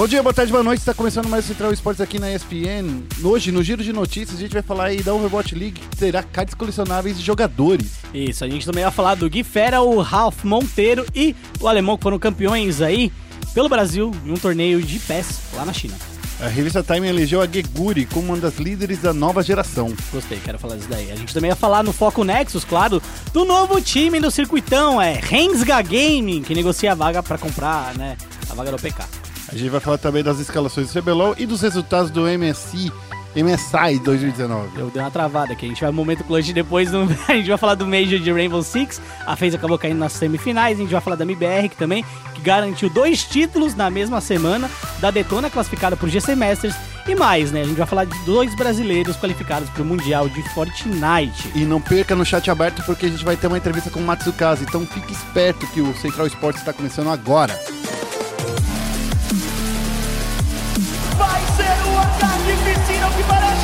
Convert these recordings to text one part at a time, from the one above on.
Bom dia, boa tarde, boa noite. Está começando mais o Central Esportes aqui na ESPN. Hoje, no giro de notícias, a gente vai falar aí da Overwatch League, que terá cards colecionáveis de jogadores. Isso, a gente também vai falar do Gui Fera, o Ralph Monteiro e o alemão que foram campeões aí pelo Brasil em um torneio de PES lá na China. A revista Time elegeu a Geguri como uma das líderes da nova geração. Gostei, quero falar disso daí. A gente também vai falar no Foco Nexus, claro, do novo time do circuitão, é Rensga Gaming, que negocia a vaga para comprar, né, a vaga do PK. A gente vai falar também das escalações do CBLOL e dos resultados do MSI, MSI 2019. Eu dei uma travada aqui, a gente vai no momento clutch depois, no, a gente vai falar do Major de Rainbow Six, a FaZe acabou caindo nas semifinais, a gente vai falar da MBR que também, que garantiu dois títulos na mesma semana, da Detona classificada por GC Masters e mais, né? A gente vai falar de dois brasileiros qualificados para o Mundial de Fortnite. E não perca no chat aberto porque a gente vai ter uma entrevista com o Matsukaze, então fique esperto que o Central Esportes está começando agora.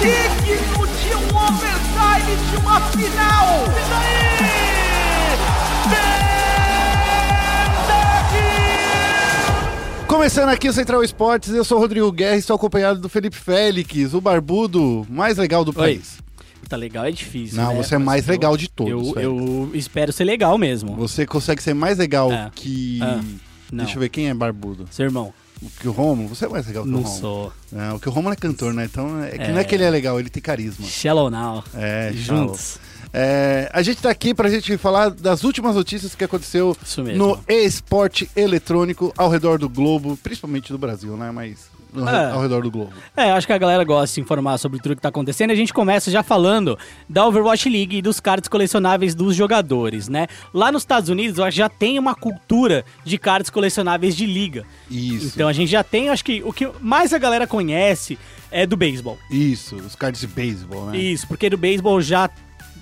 Digno de um overtime de uma final. E daí? Começando aqui o Central Esportes, eu sou o Rodrigo Guerra e estou acompanhado do Felipe Félix, o barbudo mais legal do país. Tá legal, é difícil. Não, né? você é mais Mas legal eu- de todos, Eu, eu espero ser legal mesmo. Você consegue ser mais legal É. que. Ah, não. Deixa eu ver quem é barbudo. Seu irmão, Que o Romo? Você é mais legal que o não Romo. sou. Não, que o Romo é cantor, né? Então é que É. não é que ele é legal, ele tem carisma. Shallow Now. É, Juntos. É, a gente tá aqui pra gente falar das últimas notícias que aconteceu no esporte eletrônico ao redor do globo, principalmente do Brasil, né? Mas É. ao redor do globo. É, acho que a galera gosta de se informar sobre tudo que tá acontecendo. A gente começa já falando da Overwatch League e dos cards colecionáveis dos jogadores, né? Lá nos Estados Unidos, eu acho que já tem uma cultura de cards colecionáveis de liga. Isso. Então a gente já tem, acho que o que mais a galera conhece é do beisebol. Isso, os cards de beisebol, né? Isso, porque do beisebol já,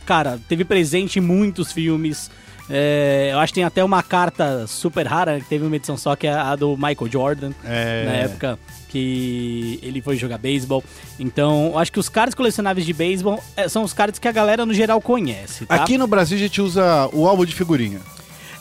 cara, teve presente em muitos filmes. É, eu acho que tem até uma carta super rara, que teve uma edição só, que é a do Michael Jordan, É. na época que ele foi jogar beisebol. Então, eu acho que os cards colecionáveis de beisebol é, são os cards que a galera no geral conhece, tá? Aqui no Brasil a gente usa o álbum de figurinha.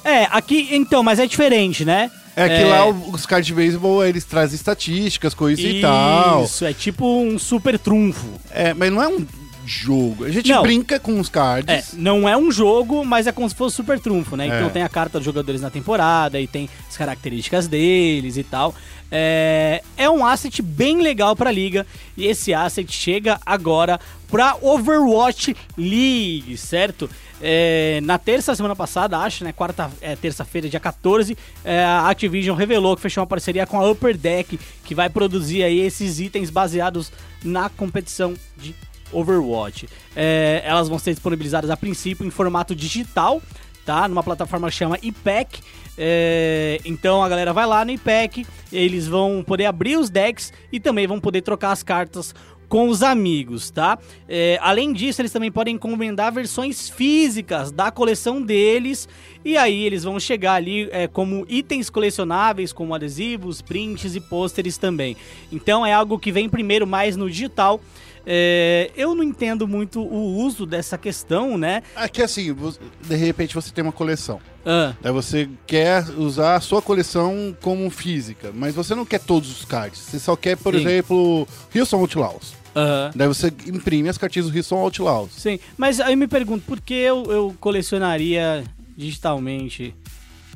É, aqui, então, mas é diferente, né? É que lá o- os cards de beisebol eles trazem estatísticas, coisas e tal. Isso, é tipo um super trunfo. É, mas não é um jogo. A gente Não. brinca com os É, cards. não é um jogo, mas é como se fosse super trunfo, né? É. Então tem a carta dos jogadores na temporada e tem as características deles e tal. É, é um asset bem legal pra liga e esse asset chega agora pra Overwatch League, certo? É, na terça semana passada, acho, né? Quarta, é, terça-feira, dia 14, é, a Activision revelou que fechou uma parceria com a Upper Deck, que vai produzir aí esses itens baseados na competição de Overwatch. É, elas vão ser disponibilizadas a princípio em formato digital, tá? Numa plataforma que chama IPEC. É, então a galera vai lá no IPEC, eles vão poder abrir os decks e também vão poder trocar as cartas com os amigos, tá? É, além disso, eles também podem encomendar versões físicas da coleção deles e aí eles vão chegar ali é, como itens colecionáveis, como adesivos, prints e pôsteres também. Então é algo que vem primeiro mais no digital. É, eu não entendo muito o uso dessa questão, né? Aqui assim, vo- de repente você tem uma coleção. Ah, Daí você quer usar a sua coleção como física, mas você não quer todos os cards. Você só quer, por Sim. exemplo, Wilson Outlaws. aham. Daí você imprime as cartinhas do Wilson Outlaws. Sim, mas aí eu me pergunto, por que eu, eu colecionaria digitalmente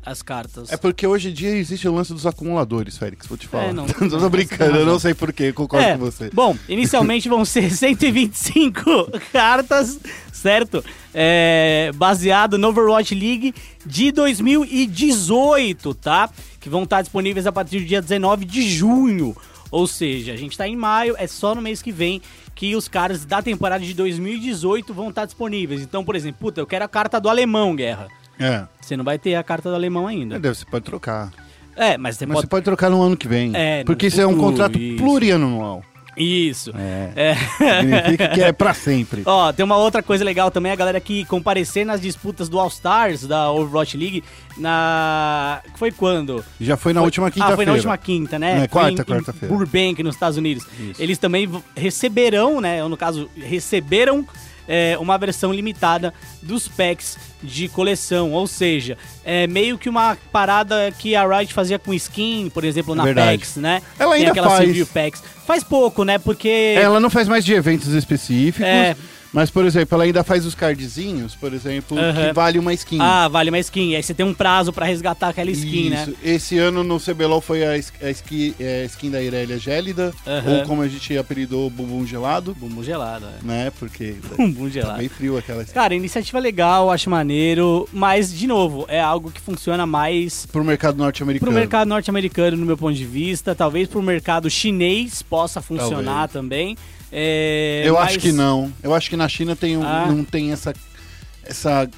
as cartas? É porque hoje em dia existe o lance dos acumuladores, Félix, vou te falar. É, não- não, tô brincando, eu não sei porquê, concordo É, com você. Bom, inicialmente vão ser 125 cartas, certo? É, baseado no Overwatch League de 2018, tá? Que vão estar disponíveis a partir do dia 19 de junho. Ou seja, a gente tá em maio, é só no mês que vem que os caras da temporada de 2018 vão estar disponíveis. Então, por exemplo, puta, eu quero a carta do alemão, Guerra. É, Você não vai ter a carta do alemão ainda. deve, você pode trocar. É, mas você Mas pode... você pode trocar no ano que vem. É, porque isso é um contrato isso. plurianual. Isso. É. É. Significa que é pra sempre. Ó, tem uma outra coisa legal também, a galera que comparecer nas disputas do All Stars da Overwatch League na. Foi quando? Já foi na Foi- última Ah, quinta-feira. foi na última quinta, né? É, quarta, quarta-feira. Burbank, nos Estados Unidos. Isso. Eles também receberão, né? Ou no caso, receberam é, uma versão limitada dos packs de coleção. Ou seja, é meio que uma parada que a Riot fazia com skin, por exemplo, na Verdade. PAX, né? Ela Tem ainda aquela faz. Packs. Faz pouco, né? Porque. Ela não faz mais de eventos específicos, É. mas, por exemplo, ela ainda faz os cardzinhos, por exemplo, Aham. que vale uma skin. Ah, vale uma skin. Aí você tem um prazo pra resgatar aquela skin, né? Isso. Esse ano no CBLOL foi a, a skin, é, skin da Irelia Gélida, Aham. ou como a gente apelidou, Bumbum Gelado, Bumbum gelado, é. né? Porque Bumbum tá gelado. bem frio aquela skin. Cara, iniciativa legal, acho maneiro, mas, de novo, é algo que funciona mais Pro mercado norte-americano. pro mercado norte-americano, no meu ponto de vista. Talvez pro mercado chinês possa funcionar também. É, Eu mas- acho que não. Eu acho que na China tem um- Ah. não tem essa, essa.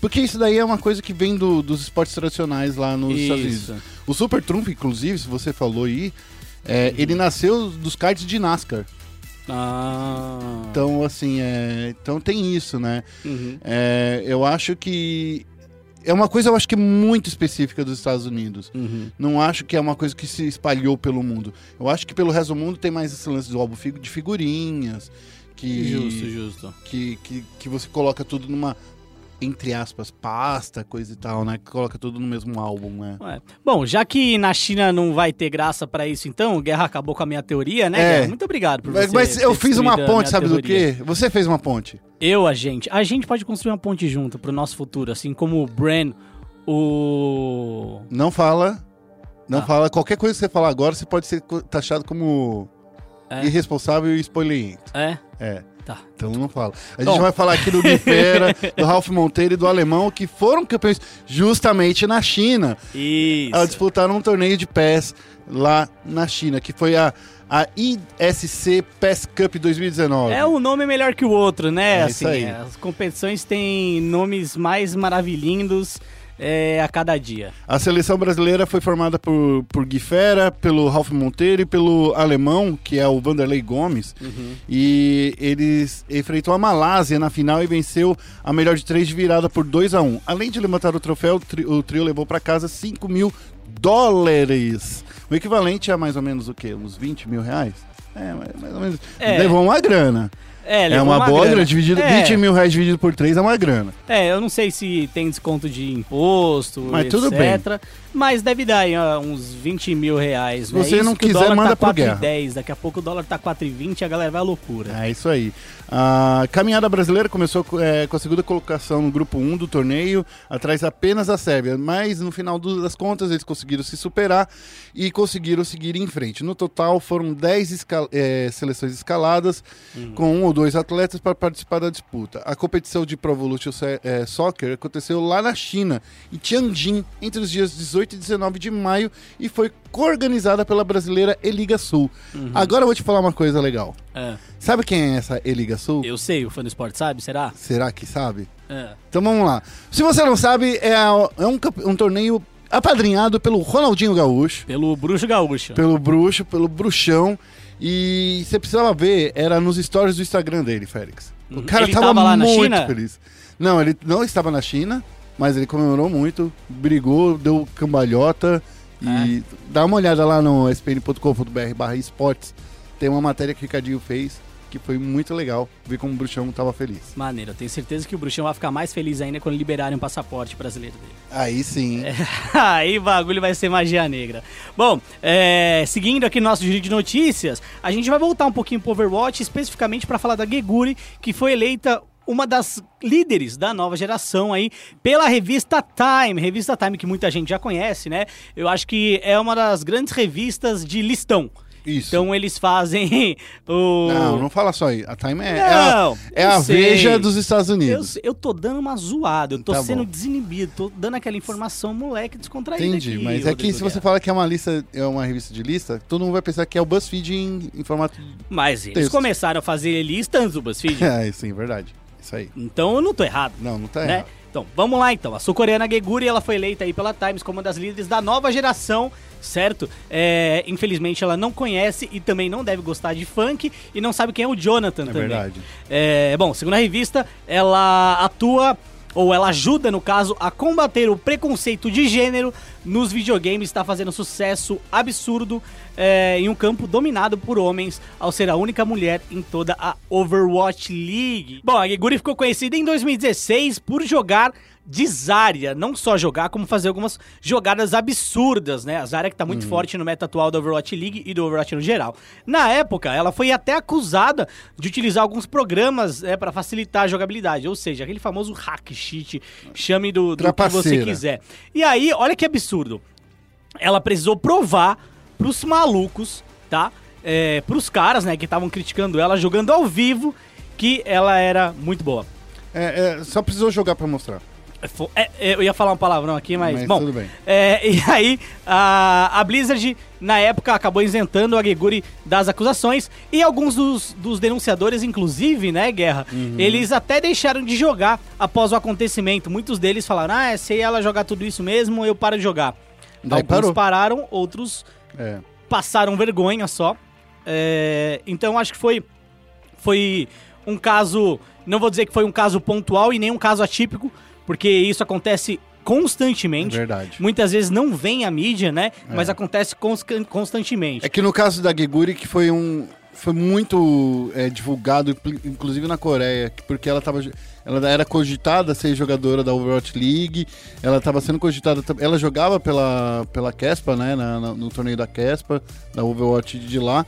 Porque isso daí é uma coisa que vem do- dos esportes tradicionais lá nos Estados Unidos. Isso. O Super Trump, inclusive, se você falou aí, é, ele nasceu dos karts de NASCAR. Ah. Então, assim, é, então tem isso, né? Uhum. É, eu acho que é uma coisa, eu acho que muito específica dos Estados Unidos. Uhum. Não acho que é uma coisa que se espalhou pelo mundo. Eu acho que pelo resto do mundo tem mais esse lance do álbum de figurinhas, que Justo, justo. que, que, que você coloca tudo numa, entre aspas, pasta, coisa e tal, né? Que coloca tudo no mesmo álbum, né? Ué. Bom, já que na China não vai ter graça pra isso, então, Guerra acabou com a minha teoria, né, É. Guerra? Muito obrigado por Mas, você mas eu fiz uma ponte, sabe do teoria. quê? Você fez uma ponte. Eu, a gente. A gente pode construir uma ponte junto pro nosso futuro, assim como o Bran, o... Não fala. Não Ah. fala. Qualquer coisa que você falar agora, você pode ser taxado como É. irresponsável e spoilerento. É? É. Tá. Então não fala. A gente vai falar aqui do Guifera, do Ralph Monteiro e do Alemão, que foram campeões justamente na China. Isso. a disputar um torneio de PES lá na China, que foi a, a ISC PES Cup 2019. É um nome melhor que o outro, né? É assim. As competições têm nomes mais maravilhindos é, a cada dia. A seleção brasileira foi formada por, por Guifera, pelo Ralph Monteiro e pelo alemão, que é o Vanderlei Gomes. E eles enfrentou a Malásia na final e venceu a melhor de três de virada por 2 a 1 Além de levantar o troféu, o, tri- o trio levou para casa 5 mil dólares. O equivalente a mais ou menos o quê? Uns 20 mil reais? É, mais, mais ou menos. É. Levou uma grana. É, É levou uma, boa grana. Dividido, É. 20 mil reais dividido por 3 é uma grana. É, eu não sei se tem desconto de imposto, Mas etc. tudo bem. Mas deve dar ó, uns 20 mil reais. Se né? você Isso não quiser, dólar manda tá pro Guerra. 4,10. Daqui a pouco o dólar tá 4,20 e a galera vai à loucura. É isso aí. A caminhada brasileira começou co- é, com a segunda colocação no grupo 1 do torneio, atrás apenas da Sérvia, mas no final do- das contas eles conseguiram se superar e conseguiram seguir em frente. No total foram 10 esca- é, seleções escaladas, com um ou dois atletas para participar da disputa. A competição de Pro Evolution é, Soccer aconteceu lá na China, em Tianjin, entre os dias 18 e 19 de maio, e foi coorganizada pela brasileira Eliga Sul. Agora eu vou te falar uma coisa legal. É. Sabe quem é essa Eliga Sul? Eu sei, o fã do esporte sabe, será? Será que sabe? É. Então vamos lá. Se você não sabe, é, a- é um, um torneio apadrinhado pelo Ronaldinho Gaúcho, Pelo Bruxo Gaúcho. pelo Bruxo, pelo Bruxão. E você precisava ver, era nos stories do Instagram dele, Félix. O Uhum. cara Ele tava, tava lá na muito China? feliz. Não, ele não estava na China, mas ele comemorou muito, brigou, deu cambalhota. E É. dá uma olhada lá no spn.com.br barra esportes. Tem uma matéria que o Ricardinho fez, que foi muito legal, ver como o Bruxão tava feliz. Maneiro, eu tenho certeza que o Bruxão vai ficar mais feliz ainda quando liberarem o passaporte brasileiro dele. Aí sim. Aí o bagulho vai ser magia negra. Bom, é, seguindo aqui nosso giro de notícias, a gente vai voltar um pouquinho pro Overwatch, especificamente para falar da Geguri, que foi eleita uma das líderes da nova geração aí pela revista Time, revista Time que muita gente já conhece, né? Eu acho que é uma das grandes revistas de listão. Isso. Então eles fazem o Não, não fala só aí. A Time é, é a, Não, é eu a sei. veja dos Estados Eu, Unidos. eu tô dando uma zoada, eu tô Tá sendo bom. desinibido, tô dando aquela informação moleque descontraída Entendi, aqui, mas é que se você fala que é uma lista, é uma revista de lista, todo mundo vai pensar que é o BuzzFeed em, em formato. Mas eles Texto. começaram a fazer listas do BuzzFeed, É, sim, verdade. Isso aí. então eu não tô errado. Não, não tá né? errado. Então, vamos lá então. A sul-coreana Geguri, ela foi eleita aí pela Times como uma das líderes da nova geração, certo? É, infelizmente ela não conhece e também não deve gostar de funk e não sabe quem é o Jonathan É também. verdade. É, bom, segundo a revista, ela atua ou ela ajuda, no caso, a combater o preconceito de gênero nos videogames está fazendo sucesso absurdo é, em um campo dominado por homens, ao ser a única mulher em toda a Overwatch League. Bom, a Geguri ficou conhecida em 2016 por jogar de Zarya, não só jogar, como fazer algumas jogadas absurdas, né? A Zarya que tá muito forte no meta atual da Overwatch League e do Overwatch no geral. Na época, ela foi até acusada de utilizar alguns programas né, para facilitar a jogabilidade, ou seja, aquele famoso hack cheat, chame do, do que você quiser. E aí, olha que absurdo. Ela precisou provar pros malucos, tá? É, pros caras, né, que estavam criticando ela jogando ao vivo, que ela era muito boa. É, é, só precisou jogar pra mostrar. É, é, é, eu ia falar um palavrão aqui, mas, Mas bom. tudo bem. é, e aí, a, a Blizzard, na época, acabou isentando a Geguri das acusações. E alguns dos, dos denunciadores, inclusive, né, Guerra, Uhum. eles até deixaram de jogar após o acontecimento. Muitos deles falaram: ah, se ela jogar tudo isso mesmo, eu paro de jogar. Daí Alguns parou. pararam, outros É. passaram vergonha só. É, então acho que foi foi um caso, não vou dizer que foi um caso pontual e nem um caso atípico, porque isso acontece É constantemente. verdade. Muitas vezes não vem a mídia, né? Mas acontece cons- constantemente. É que no caso da Geguri, que foi um. Foi muito é, divulgado, inclu- inclusive na Coreia, porque ela tava. Ela era cogitada a ser jogadora da Overwatch League, ela estava sendo cogitada. Ela jogava pela, pela Kespa, né? na- na- no torneio da Kespa, da Overwatch de lá.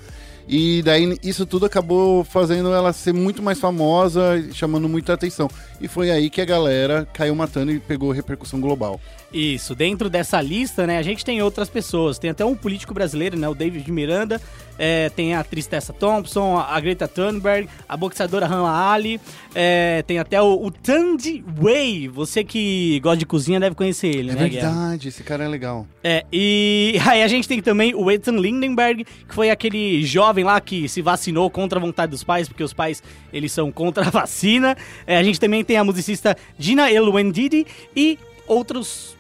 E daí isso tudo acabou fazendo ela ser muito mais famosa, chamando muita atenção. E foi aí que a galera caiu matando e pegou repercussão global. Isso, dentro dessa lista, né, a gente tem outras pessoas. Tem até um político brasileiro, né, o David Miranda, é, tem a atriz Tessa Thompson, a Greta Thunberg, a boxeadora Hannah Ali, é, tem até o, o Tandy Wei, você que gosta de cozinha deve conhecer ele, É né, verdade, esse cara é legal. É, e aí a gente tem também o Ethan Lindenberg, que foi aquele jovem lá que se vacinou contra a vontade dos pais, porque os pais, eles são contra a vacina. É, a gente também tem a musicista Gina Elwendidi e outros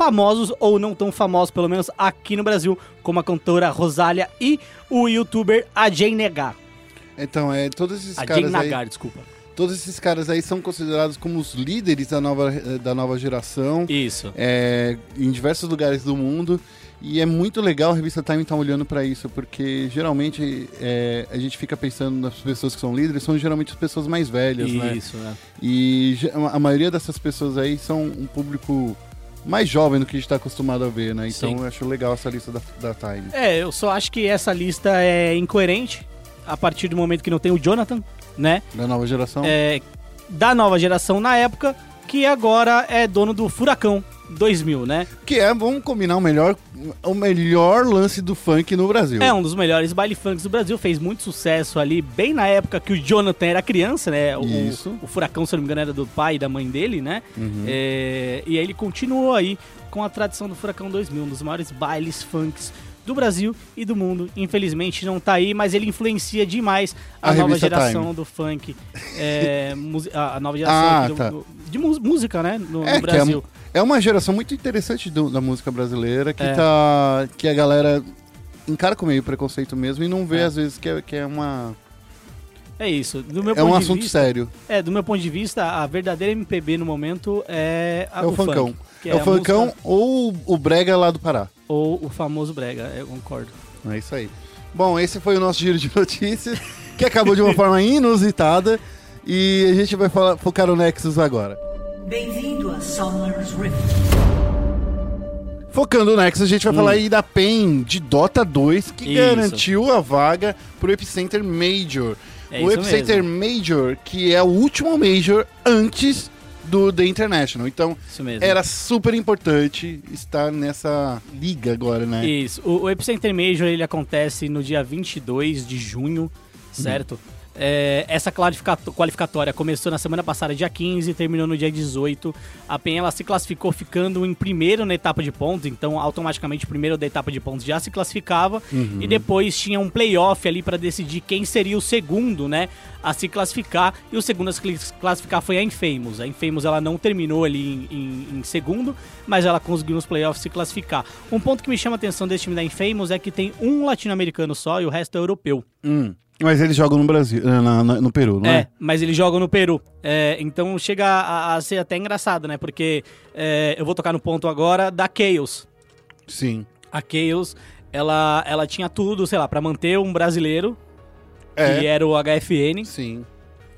famosos, ou não tão famosos, pelo menos aqui no Brasil, como a cantora Rosália e o youtuber Ajay Negar. Então, é, todos esses Ajay caras aí, Nagar, desculpa. todos esses caras aí são considerados como os líderes da nova, eh, da nova geração, Isso. é, em diversos lugares do mundo. E é muito legal a revista Time estar olhando para isso, porque geralmente é, a gente fica pensando nas pessoas que são líderes, são geralmente as pessoas mais velhas, né? Isso, né? E a maioria dessas pessoas aí são um público mais jovem do que a gente está acostumado a ver, né? Então Sim. eu acho legal essa lista da, da Time. É, eu só acho que essa lista é incoerente a partir do momento que não tem o Jonathan, né? Da nova geração. é, da nova geração na época, que agora é dono do Furacão 2000, né? Que é, vamos combinar, o melhor, o melhor lance do funk no Brasil. É um dos melhores baile funks do Brasil, fez muito sucesso ali, bem na época que o Jonathan era criança, né? O, Isso. o Furacão, se não me engano, era do pai e da mãe dele, né? É, e aí ele continuou aí com a tradição do Furacão 2000, um dos maiores bailes funks do Brasil e do mundo. Infelizmente não tá aí, mas ele influencia demais a, A nova geração Time. do funk. é, a, a nova geração Ah, do- tá. do- de música, né? No, É, no é Brasil. É uma geração muito interessante do- da música brasileira que É. tá. que a galera encara com meio preconceito mesmo e não vê É. às vezes que é, que é uma. É isso. Do meu É um assunto vista, sério. É, do meu ponto de vista, a verdadeira MPB no momento é, a, É o funkão. funk, que É, o funkão música- ou o brega lá do Pará. ou o famoso brega, eu concordo. É isso aí. Bom, esse foi o nosso giro de notícias, que acabou de uma forma inusitada. E a gente vai falar, focar no Nexus agora. Bem-vindo a Summer's Rift. Focando no Nexus, a gente vai falar aí da PEN de Dota 2, que Hum. Isso. garantiu a vaga pro Epicenter Major. É o Epicenter Major, que é o último Major antes do The International. Então, Isso mesmo. era super importante estar nessa liga agora, né? Isso. O, o Epicenter Major ele acontece no dia 22 de junho, certo? É, essa qualificatória começou na semana passada, dia 15, e terminou no dia 18. A PEN ela se classificou ficando em primeiro na etapa de pontos, então automaticamente o primeiro da etapa de pontos já se classificava. E depois tinha um playoff ali para decidir quem seria o segundo, né, a se classificar. E o segundo a se clas- classificar foi a Infamous. A Infamous ela não terminou ali em, em- em segundo, mas ela conseguiu nos playoffs se classificar. Um ponto que me chama a atenção desse time da Infamous é que tem um latino-americano só e o resto é europeu. Hum. Mas eles jogam no Brasil, na- na- no Peru, não é? É, mas eles jogam no Peru. É, então chega a, a ser até engraçado, né? Porque é, eu vou tocar no ponto agora da Chaos. Sim. A Chaos, ela, ela tinha tudo, sei lá, pra manter um brasileiro, que É. era o HFN, Sim.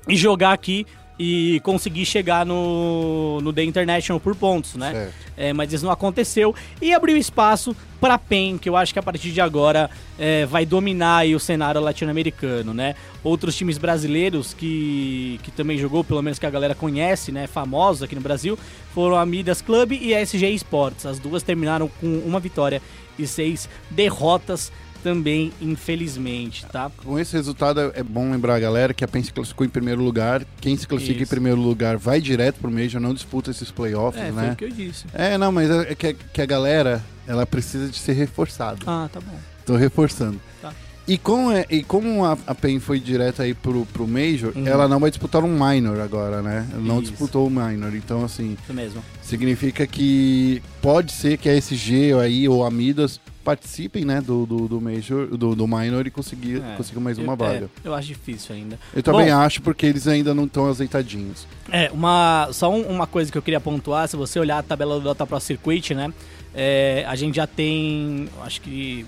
e jogar aqui e conseguir chegar no, no The International por pontos, né? É, mas isso não aconteceu e abriu espaço para PEN, que eu acho que a partir de agora é, vai dominar o cenário latino-americano, né? Outros times brasileiros que, que também jogou, pelo menos que a galera conhece, né? Famosos aqui no Brasil, foram a Midas Club e a SG Sports. As duas terminaram com uma vitória e seis derrotas também, infelizmente, tá? Com esse resultado, é é bom lembrar a galera que a PEN se classificou em primeiro lugar. Quem se classifica em Isso. primeiro lugar vai direto pro Major, não disputa esses playoffs, É, foi né? o que eu disse. É, não, mas é que, que a galera, ela precisa de ser reforçada. Ah, tá bom. Tô reforçando. Tá. E como, é, e como a, a PEN foi direto aí pro, pro Major, Uhum. ela não vai disputar um minor agora, né? Ela não Isso. disputou o minor. Então, assim, Isso mesmo. significa que pode ser que a SG aí ou a Midas participem, né, do, do, do Major, do, do minor e conseguir, É, consigam mais uma eu, vaga. é, eu acho difícil ainda. Eu também Bom, acho, porque eles ainda não estão azeitadinhos. É, uma, só um- uma coisa que eu queria pontuar, se você olhar a tabela do Dota Pro Circuit, né? é, a gente já tem, acho que,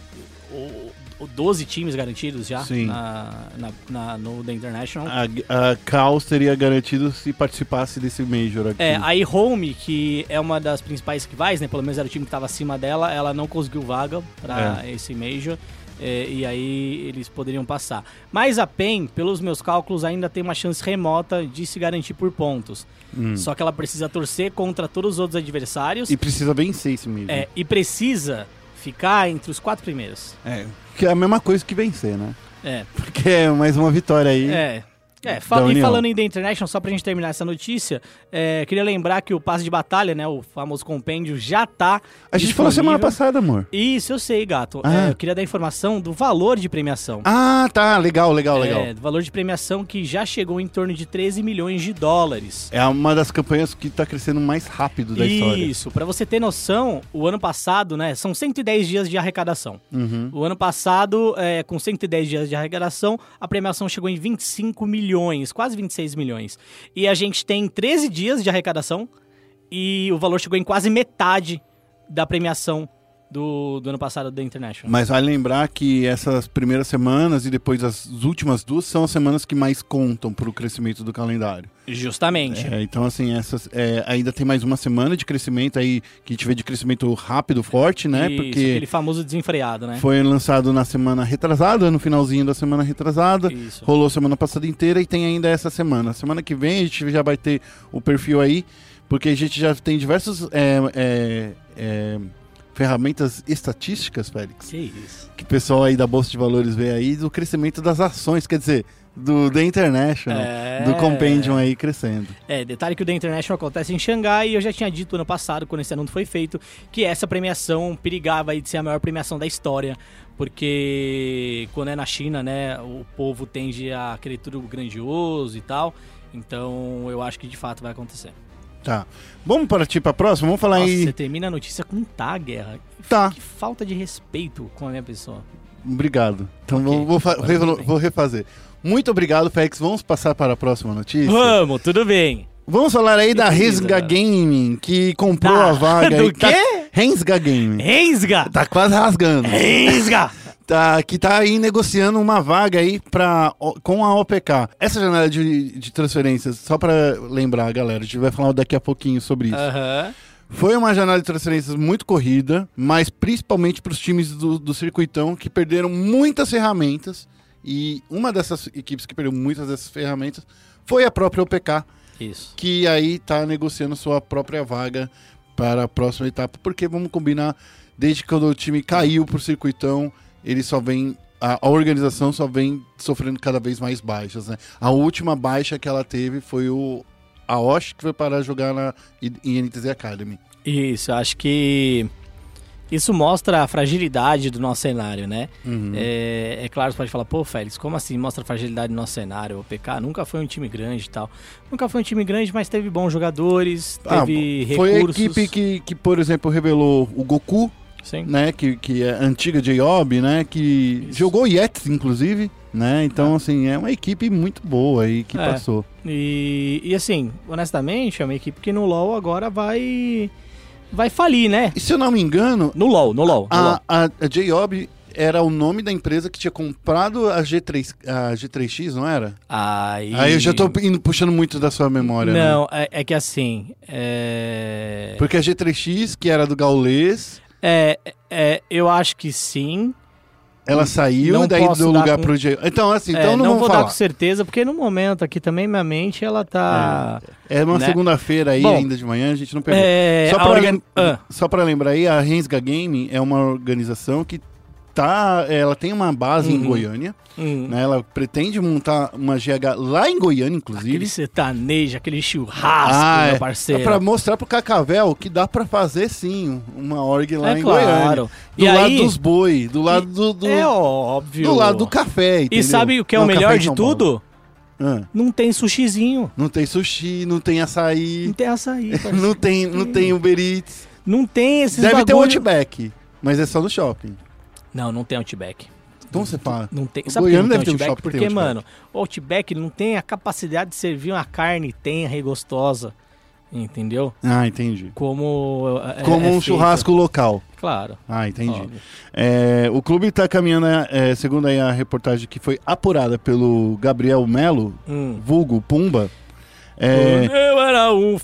12 times garantidos já Sim. na, na, na- no The International. A, a Chaos teria garantido se participasse desse Major aqui. É, a Home, que é uma das principais rivais, né? Pelo menos era o time que estava acima dela, ela não conseguiu vaga para esse Major. é, e aí eles poderiam passar. Mas a PEN, pelos meus cálculos, ainda tem uma chance remota de se garantir por pontos. Hum. Só que ela precisa torcer contra todos os outros adversários E precisa vencer esse Major. é, e precisa ficar entre os quatro primeiros. É, que é a mesma coisa que vencer, né? É, Porque é mais uma vitória aí. é. É, fa- e falando em The International, só pra gente terminar essa notícia, é, queria lembrar que o passe de batalha, né, o famoso compêndio, já tá A gente falou semana passada, amor. Isso, eu sei, gato. Ah. É, eu queria dar informação do valor de premiação. Ah, tá. Legal, legal, legal. É, do valor de premiação que já chegou em torno de 13 milhões de dólares. É uma das campanhas que tá crescendo mais rápido da história. Isso, pra você ter noção, o ano passado, né, são 110 dias de arrecadação. Uhum. O ano passado, é, com 110 dias de arrecadação, a premiação chegou em 25 milhões, quase 26 milhões. E a gente tem 13 dias de arrecadação e o valor chegou em quase metade da premiação do, do ano passado da International. Mas vale lembrar que essas primeiras semanas e depois as últimas duas são as semanas que mais contam pro crescimento do calendário. Justamente. É, então, assim, essas, é, ainda tem mais uma semana de crescimento aí, que a gente vê de crescimento rápido, forte, né? Isso, Porque aquele famoso desenfreado, né? foi lançado na semana retrasada, no finalzinho da semana retrasada. Isso. Rolou semana passada inteira e tem ainda essa semana. Semana que vem a gente já vai ter o perfil aí, porque a gente já tem diversas é, é, é, ferramentas estatísticas, Félix, Que isso. que o pessoal aí da Bolsa de Valores vê aí do crescimento das ações, quer dizer, do The International, É. do Compendium aí crescendo. É, detalhe que o The International acontece em Xangai e eu já tinha dito ano passado, quando esse anúncio foi feito, que essa premiação perigava aí de ser a maior premiação da história, porque quando é na China, né, o povo tende a querer tudo grandioso e tal, então eu acho que de fato vai acontecer. Tá. Vamos partir pra próxima? Vamos falar Nossa, aí. você termina a notícia com tá, Guerra. Tá. Que falta de respeito com a minha pessoa. Obrigado. Então Ok. vou, vou, vou refazer. Muito obrigado, Félix. Vamos passar para a próxima notícia? Vamos, tudo bem. Vamos falar aí da Beleza. Resga Gaming, que comprou Da- a vaga do aí. Tá- quê? Rensga Gaming. Rensga! Tá quase rasgando. Rensga! Tá, que tá aí negociando uma vaga aí pra, o- com a OPK. Essa janela de, de transferências, só pra lembrar, galera, a gente vai falar daqui a pouquinho sobre isso. Aham. Foi uma janela de transferências muito corrida, mas principalmente para os times do, do circuitão que perderam muitas ferramentas. E uma dessas equipes que perdeu muitas dessas ferramentas foi a própria OPK, Isso. que aí está negociando sua própria vaga para a próxima etapa. Porque vamos combinar, desde que o time caiu pro circuitão, ele só vem. A, organização só vem sofrendo cada vez mais baixas, né? A última baixa que ela teve foi o. A Osh, que foi parar de jogar na INTZ Academy. Isso, acho que isso mostra a fragilidade do nosso cenário, né? Uhum. É, é claro, você pode falar, pô, Félix, como assim mostra a fragilidade do nosso cenário? O PK nunca foi um time grande e tal. Nunca foi um time grande, mas teve bons jogadores, Ah, teve foi recursos. a equipe que, que, por exemplo, revelou o Goku, Sim. né? Que, que é antiga J-Ob, né? Que Isso. jogou Yets, inclusive, né? Então, assim, é uma equipe muito boa aí que É. passou. E, e assim, honestamente, é uma equipe que no LoL agora vai vai falir, né? E se eu não me engano, No LoL, no LoL. no LoL. a, a, a J-Ob era o nome da empresa que tinha comprado a, G3, a G3X, não era? Aí... Aí eu já tô indo, puxando muito da sua memória, né? Não, é, é que assim. É... Porque a G3X, que era do Gaulês, é, é, eu acho que sim. ela saiu Não daí dar lugar com- pro J. Então, assim, É, então não, não vou falar. dar com certeza, porque no momento aqui também minha mente ela tá. É uma né? segunda-feira aí, Bom, ainda de manhã, a gente não pegou. É, só, pra organ- lem- Ah. só pra lembrar aí, a Rensga Game é uma organização que tá. Ela tem uma base em Uhum. Goiânia, Hum. né? Ela pretende montar uma GH lá em Goiânia, inclusive. Aquele sertanejo, aquele churrasco, Ah, meu é. parceiro. É pra mostrar pro Cacavel que dá pra fazer sim uma org lá É em claro. Goiânia. Do E lado aí- dos boi, do lado do, do, É óbvio. do lado do café, E entendeu? sabe o que é Não, o melhor em de tudo? Ah, Não tem sushizinho. não tem sushi, não tem açaí, Não tem açaí, não tem, não tem Uber Eats. Não tem esses Deve ter um bagulho... Outback, mas é só no shopping. Não, não tem Outback. Então você fala. Não tem. Sabe Goiânia deve ter um Outback? shopping que Porque, tem Outback. mano, o Outback não tem a capacidade de servir uma carne tenra e gostosa. Entendeu? Ah, entendi. Como. é- Como é um feito. churrasco local. Claro. Ah, entendi. É, o clube está caminhando, é, segundo aí a reportagem que foi apurada pelo Gabriel Melo, Hum. vulgo Pumba. É, eu era um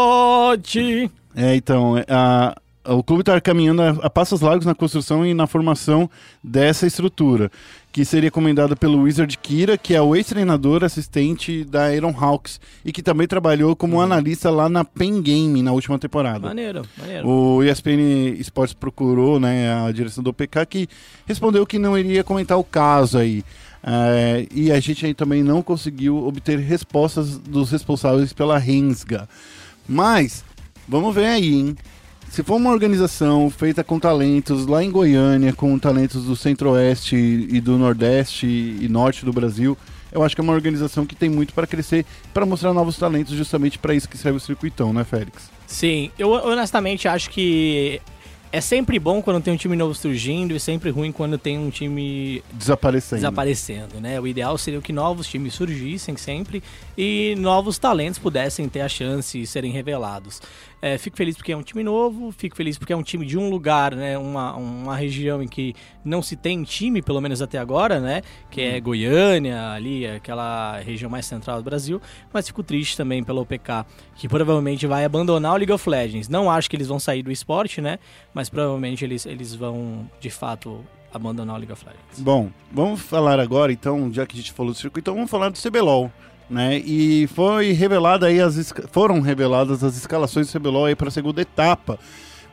filhote. é, então, a- o clube está caminhando a, a passos largos na construção e na formação dessa estrutura, que seria comandada pelo Wizard Kira, que é o ex-treinador assistente da Iron Hawks e que também trabalhou como analista lá na Pen Game na última temporada. Maneiro, maneiro. O ESPN Esportes procurou né, a direção do PK que respondeu que não iria comentar o caso aí. É, e a gente aí também não conseguiu obter respostas dos responsáveis pela Rensga. Mas, vamos ver aí, hein? Se for uma organização feita com talentos lá em Goiânia, com talentos do centro-oeste e do nordeste e norte do Brasil, eu acho que é uma organização que tem muito para crescer, para mostrar novos talentos, justamente para isso que serve o circuitão, né, Félix? Sim, eu honestamente acho que é sempre bom quando tem um time novo surgindo e sempre ruim quando tem um time Desaparecendo. desaparecendo, né? O ideal seria que novos times surgissem sempre e novos talentos pudessem ter a chance de serem revelados. É, fico feliz porque é um time novo, fico feliz porque é um time de um lugar, né? Uma, uma região em que não se tem time, pelo menos até agora, né? Que é Goiânia, ali, aquela região mais central do Brasil. Mas fico triste também pelo OPK, que provavelmente vai abandonar o League of Legends. Não acho que eles vão sair do esporte, né? Mas provavelmente eles, eles vão, de fato, abandonar o League of Legends. Bom, vamos falar agora, então, já que a gente falou do circuito, então vamos falar do CBLOL. Né? E foi revelada aí as foram reveladas as escalações do CBLOL aí para a segunda etapa.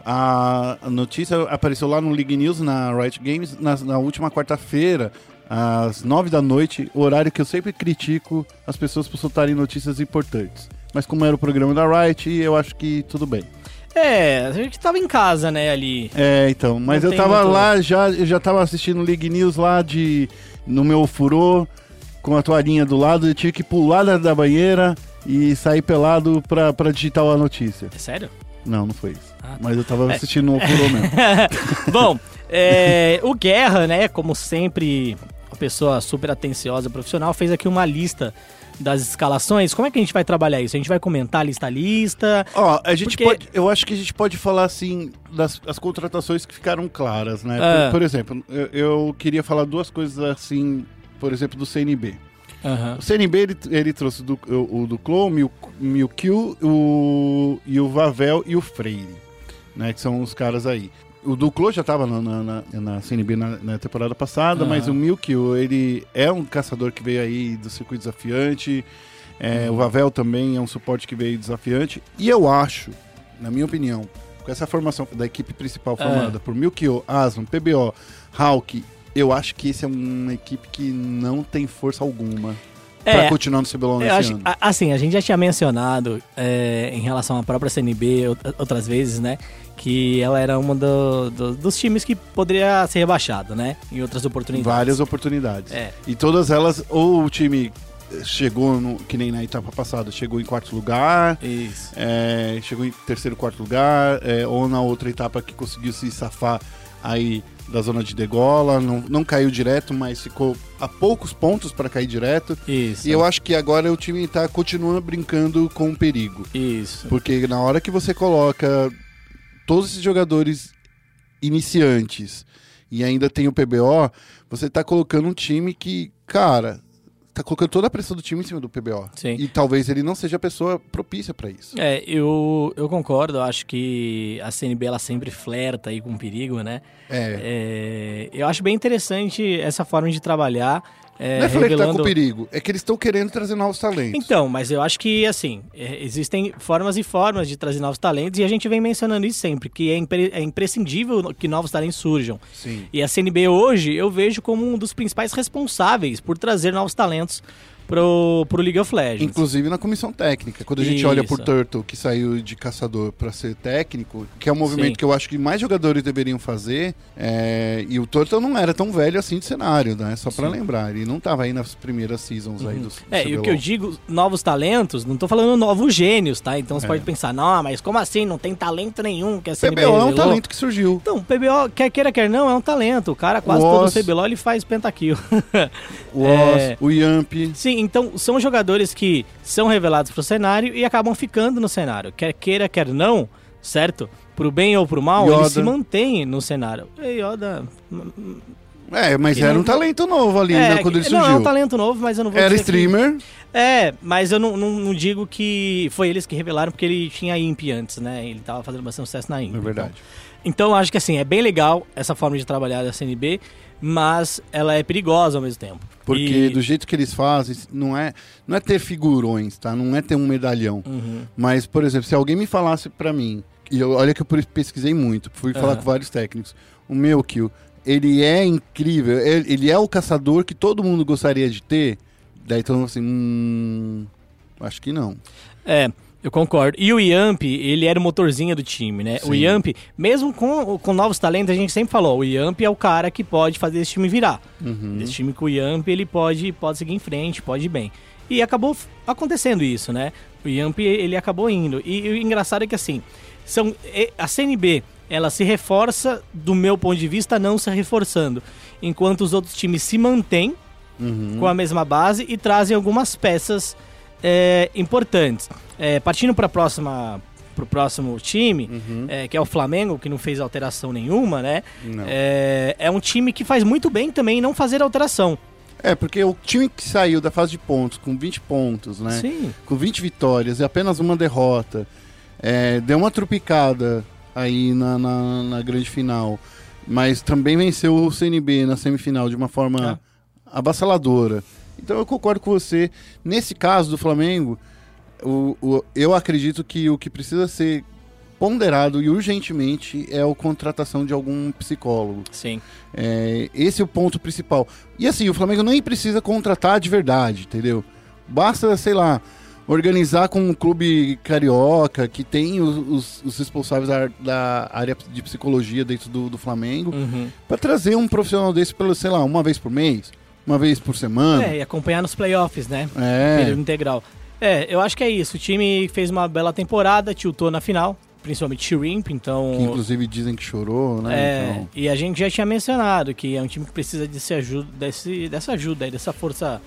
A notícia apareceu lá no League News na Riot Games na, na última quarta-feira, às nove da noite, horário que eu sempre critico as pessoas por soltarem notícias importantes. Mas como era o programa da Riot, eu acho que tudo bem. É, a gente tava em casa, né, ali. É, então, mas Não eu tava muito- lá, já, eu já tava assistindo League News lá de no meu furô, com a toalhinha do lado, eu tive que pular da, banheira e sair pelado pra, pra digitar a notícia. É sério? Não, não foi isso. Ah, tá. Mas eu tava assistindo no furô mesmo. Bom, é, o Guerra, né, como sempre, uma pessoa super atenciosa, profissional, fez aqui uma lista das escalações. Como é que a gente vai trabalhar isso? A gente vai comentar lista a lista? Ó, a gente Porque- pode. Eu acho que a gente pode falar assim das as contratações que ficaram claras, né? Ah. Por, por exemplo, eu, eu queria falar duas coisas assim, por exemplo, do CNB. Aham. O CNB ele, ele trouxe do, o, o do Clone, o Milkyu, o, e o Vavel e o Freire, né? Que são os caras aí. O Duclo já estava na, na, na- CNB na, na temporada passada, Aham. mas o Milkyu, ele é um caçador que veio aí do circuito desafiante. É, O Vavel também é um suporte que veio desafiante. E eu acho, na minha opinião, com essa formação da equipe principal É. formada por Milkyu, Aslan, PBO, Hulk, eu acho que esse é uma equipe que não tem força alguma pra É, continuar no CBLOL nesse acho, ano. a- assim, a gente já tinha mencionado é, em relação à própria CNB out- outras vezes, né? Que ela era uma do- do- dos times que poderia ser rebaixado, né? Em outras oportunidades. Várias oportunidades. É. E todas elas, ou o time chegou, no, que nem na etapa passada, chegou em quarto lugar, Isso. é, chegou em terceiro, quarto lugar, é, ou na outra etapa que conseguiu se safar aí da zona de degola, não, não caiu direto, mas ficou a poucos pontos para cair direto. Isso. E eu acho que agora o time tá continuando brincando com o perigo. Isso. Porque na hora que você coloca todos esses jogadores iniciantes e ainda tem o PBO, você tá colocando um time que, cara, tá colocando toda a pressão do time em cima do PBO. Sim. E talvez ele não seja a pessoa propícia para isso. É, eu, eu concordo, eu acho que a CNB ela sempre flerta aí com perigo, né? É. É, eu acho bem interessante essa forma de trabalhar. É, não é flertar revelando... com o perigo, é que eles estão querendo trazer novos talentos. Então, mas eu acho que, assim, é, existem formas e formas de trazer novos talentos e a gente vem mencionando isso sempre, que é, impre- é imprescindível que novos talentos surjam. Sim. E a CNB hoje eu vejo como um dos principais responsáveis por trazer novos talentos pro, pro League of Legends. Inclusive na comissão técnica. Quando a gente olha por Isso. Turtle, que saiu de caçador para ser técnico, que é um movimento Sim. que eu acho que mais jogadores deveriam fazer. é, E o Turtle não era tão velho assim de cenário, né? Só para lembrar. Ele não tava aí nas primeiras seasons aí do, do É, e o CBLOL. que eu digo, novos talentos, não tô falando novos gênios, tá? Então você É. pode pensar, não, mas como assim? Não tem talento nenhum que a CNB PBO é um revelou?" talento que surgiu. Então, PBO, quer queira, quer não, é um talento. O cara, quase O todo Oz. CBLOL, ele faz pentakill. O É. Oz, o Yamp. Sim, então são jogadores que são revelados pro cenário e acabam ficando no cenário. Quer queira, quer não, certo? Pro bem ou pro mal, Yoda. ele se mantém no cenário. E Yoda. É, mas E era não- um talento novo ali, é, né, quando ele não, surgiu. é um talento novo, mas eu não vou Era dizer que- streamer. É, mas eu não, não, não digo que foi eles que revelaram, porque ele tinha IMP antes, né? Ele tava fazendo bastante sucesso na IMP. É verdade. Então eu acho que assim, é bem legal essa forma de trabalhar da CNB, mas ela é perigosa ao mesmo tempo. Porque E- do jeito que eles fazem, não é, não é ter figurões, tá? Não é ter um medalhão. Uhum. Mas, por exemplo, se alguém me falasse pra mim, e eu, olha que eu pesquisei muito, fui falar Aham. com vários técnicos, o meu kill, ele é incrível, ele, ele é o caçador que todo mundo gostaria de ter, daí então assim, hum, acho que não. É, eu concordo. E o Yamp, ele era o motorzinho do time, né? O Sim. Yamp, mesmo com, com novos talentos, a gente sempre falou, o Yamp é o cara que pode fazer esse time virar. Uhum. Esse time com o Yamp, ele pode, pode seguir em frente, pode ir bem. E acabou acontecendo isso, né? O Yamp, ele acabou indo. E, o engraçado é que, assim, são, e- a CNB, ela se reforça, do meu ponto de vista, não se reforçando. Enquanto os outros times se mantêm Uhum. com a mesma base e trazem algumas peças é, importantes. É, partindo para próxima pro próximo time, Uhum. é, que é o Flamengo, que não fez alteração nenhuma, né? É, é um time que faz muito bem também não fazer alteração. É, porque o time que saiu da fase de pontos com 20 pontos, né? Sim. com 20 vitórias e apenas uma derrota, é, deu uma trupicada aí na, na, na grande final, mas também venceu o CNB na semifinal de uma forma avassaladora. Então eu concordo com você. Nesse caso do Flamengo, o, o- eu acredito que o que precisa ser ponderado e urgentemente é a contratação de algum psicólogo. Sim. É, esse é o ponto principal. E assim, o Flamengo nem precisa contratar de verdade, entendeu? Basta, sei lá, organizar com um clube carioca que tem os, os- os responsáveis da, da área de psicologia dentro do, do Flamengo Uhum. para trazer um profissional desse pelo, sei lá, uma vez por mês, uma vez por semana. É, e acompanhar nos playoffs, né? É, Período integral. É, eu acho que é isso. O time fez uma bela temporada, tiltou na final, principalmente Shrimp, então. que inclusive dizem que chorou, né? É, Então, e a gente já tinha mencionado que é um time que precisa desse ajuda, desse, dessa ajuda aí, dessa força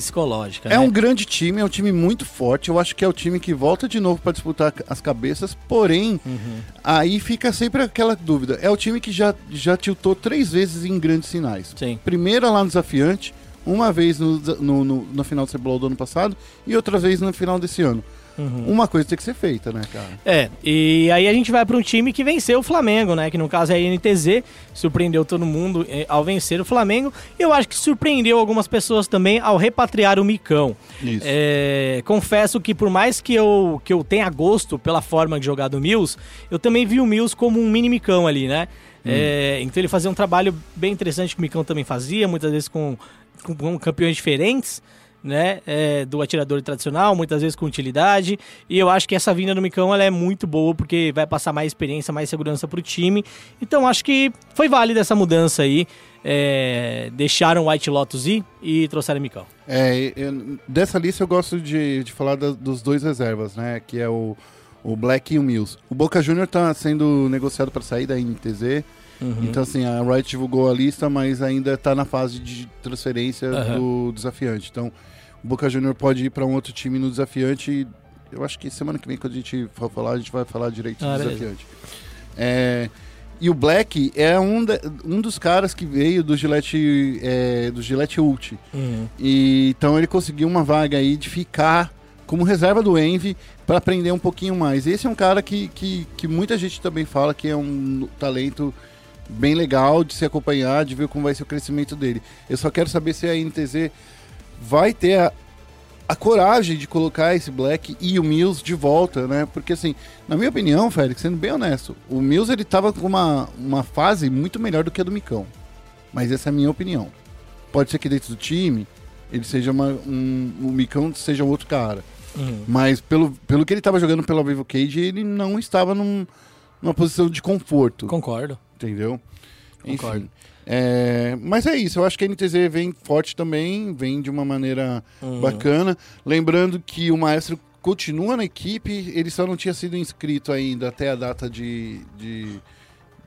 psicológica. É né? um grande time, é um time muito forte. Eu acho que é o time que volta de novo para disputar as cabeças, porém, Uhum. aí fica sempre aquela dúvida. É o time que já, já tiltou três vezes em grandes sinais. Sim. Primeira lá no desafiante, uma vez no, no, no, no final do CBLOL do ano passado e outra vez no final desse ano. Uhum. Uma coisa tem que ser feita, né, cara? É, e aí a gente vai para um time que venceu o Flamengo, né? Que no caso é a NTZ, surpreendeu todo mundo eh, ao vencer o Flamengo. E eu acho que surpreendeu algumas pessoas também ao repatriar o Micão. Isso. É, confesso que por mais que eu, que eu tenha gosto pela forma de jogar do Mills, eu também vi o Mills como um mini Micão ali, né? É, então ele fazia um trabalho bem interessante que o Micão também fazia, muitas vezes com, com, com campeões diferentes, né? É, do atirador tradicional, muitas vezes com utilidade. E eu acho que essa vinda do Micão ela é muito boa, porque vai passar mais experiência, mais segurança pro time. Então acho que foi válida essa mudança aí. É, deixaram o White Lotus ir e trouxeram o Micão. É, eu- dessa lista eu gosto de, de falar da- dos dois reservas, né? Que é o, o Black e o Mills. O Boca Junior tá sendo negociado para sair da NTZ. Uhum. Então, assim, a Riot divulgou a lista, mas ainda tá na fase de transferência Aham. do desafiante. Então, o Boca Junior pode ir para um outro time no desafiante. Eu acho que semana que vem, quando a gente for falar, a gente vai falar direito Ah, do beleza. desafiante. É, e o Black é um, da- um dos caras que veio do Gillette, é, do Gillette Ult. Uhum. E, então ele conseguiu uma vaga aí de ficar como reserva do Envy para aprender um pouquinho mais. Esse é um cara que, que, que muita gente também fala que é um talento bem legal de se acompanhar, de ver como vai ser o crescimento dele. Eu só quero saber se a NTZ vai ter a, a coragem de colocar esse Black e o Mills de volta, né? Porque assim, na minha opinião, Félix, sendo bem honesto, o Mills ele tava com uma, uma fase muito melhor do que a do Micão. Mas essa é a minha opinião. Pode ser que dentro do time ele seja uma, um, o Micão seja outro cara. Uhum. Mas pelo, pelo que ele estava jogando pela Vivo Cage, ele não estava num- numa posição de conforto. Concordo. Entendeu? Concordo. Enfim. É, mas é isso, eu acho que a NTZ vem forte também, vem de uma maneira Uhum. bacana. Lembrando que o Maestro continua na equipe, ele só não tinha sido inscrito ainda até a data de, de,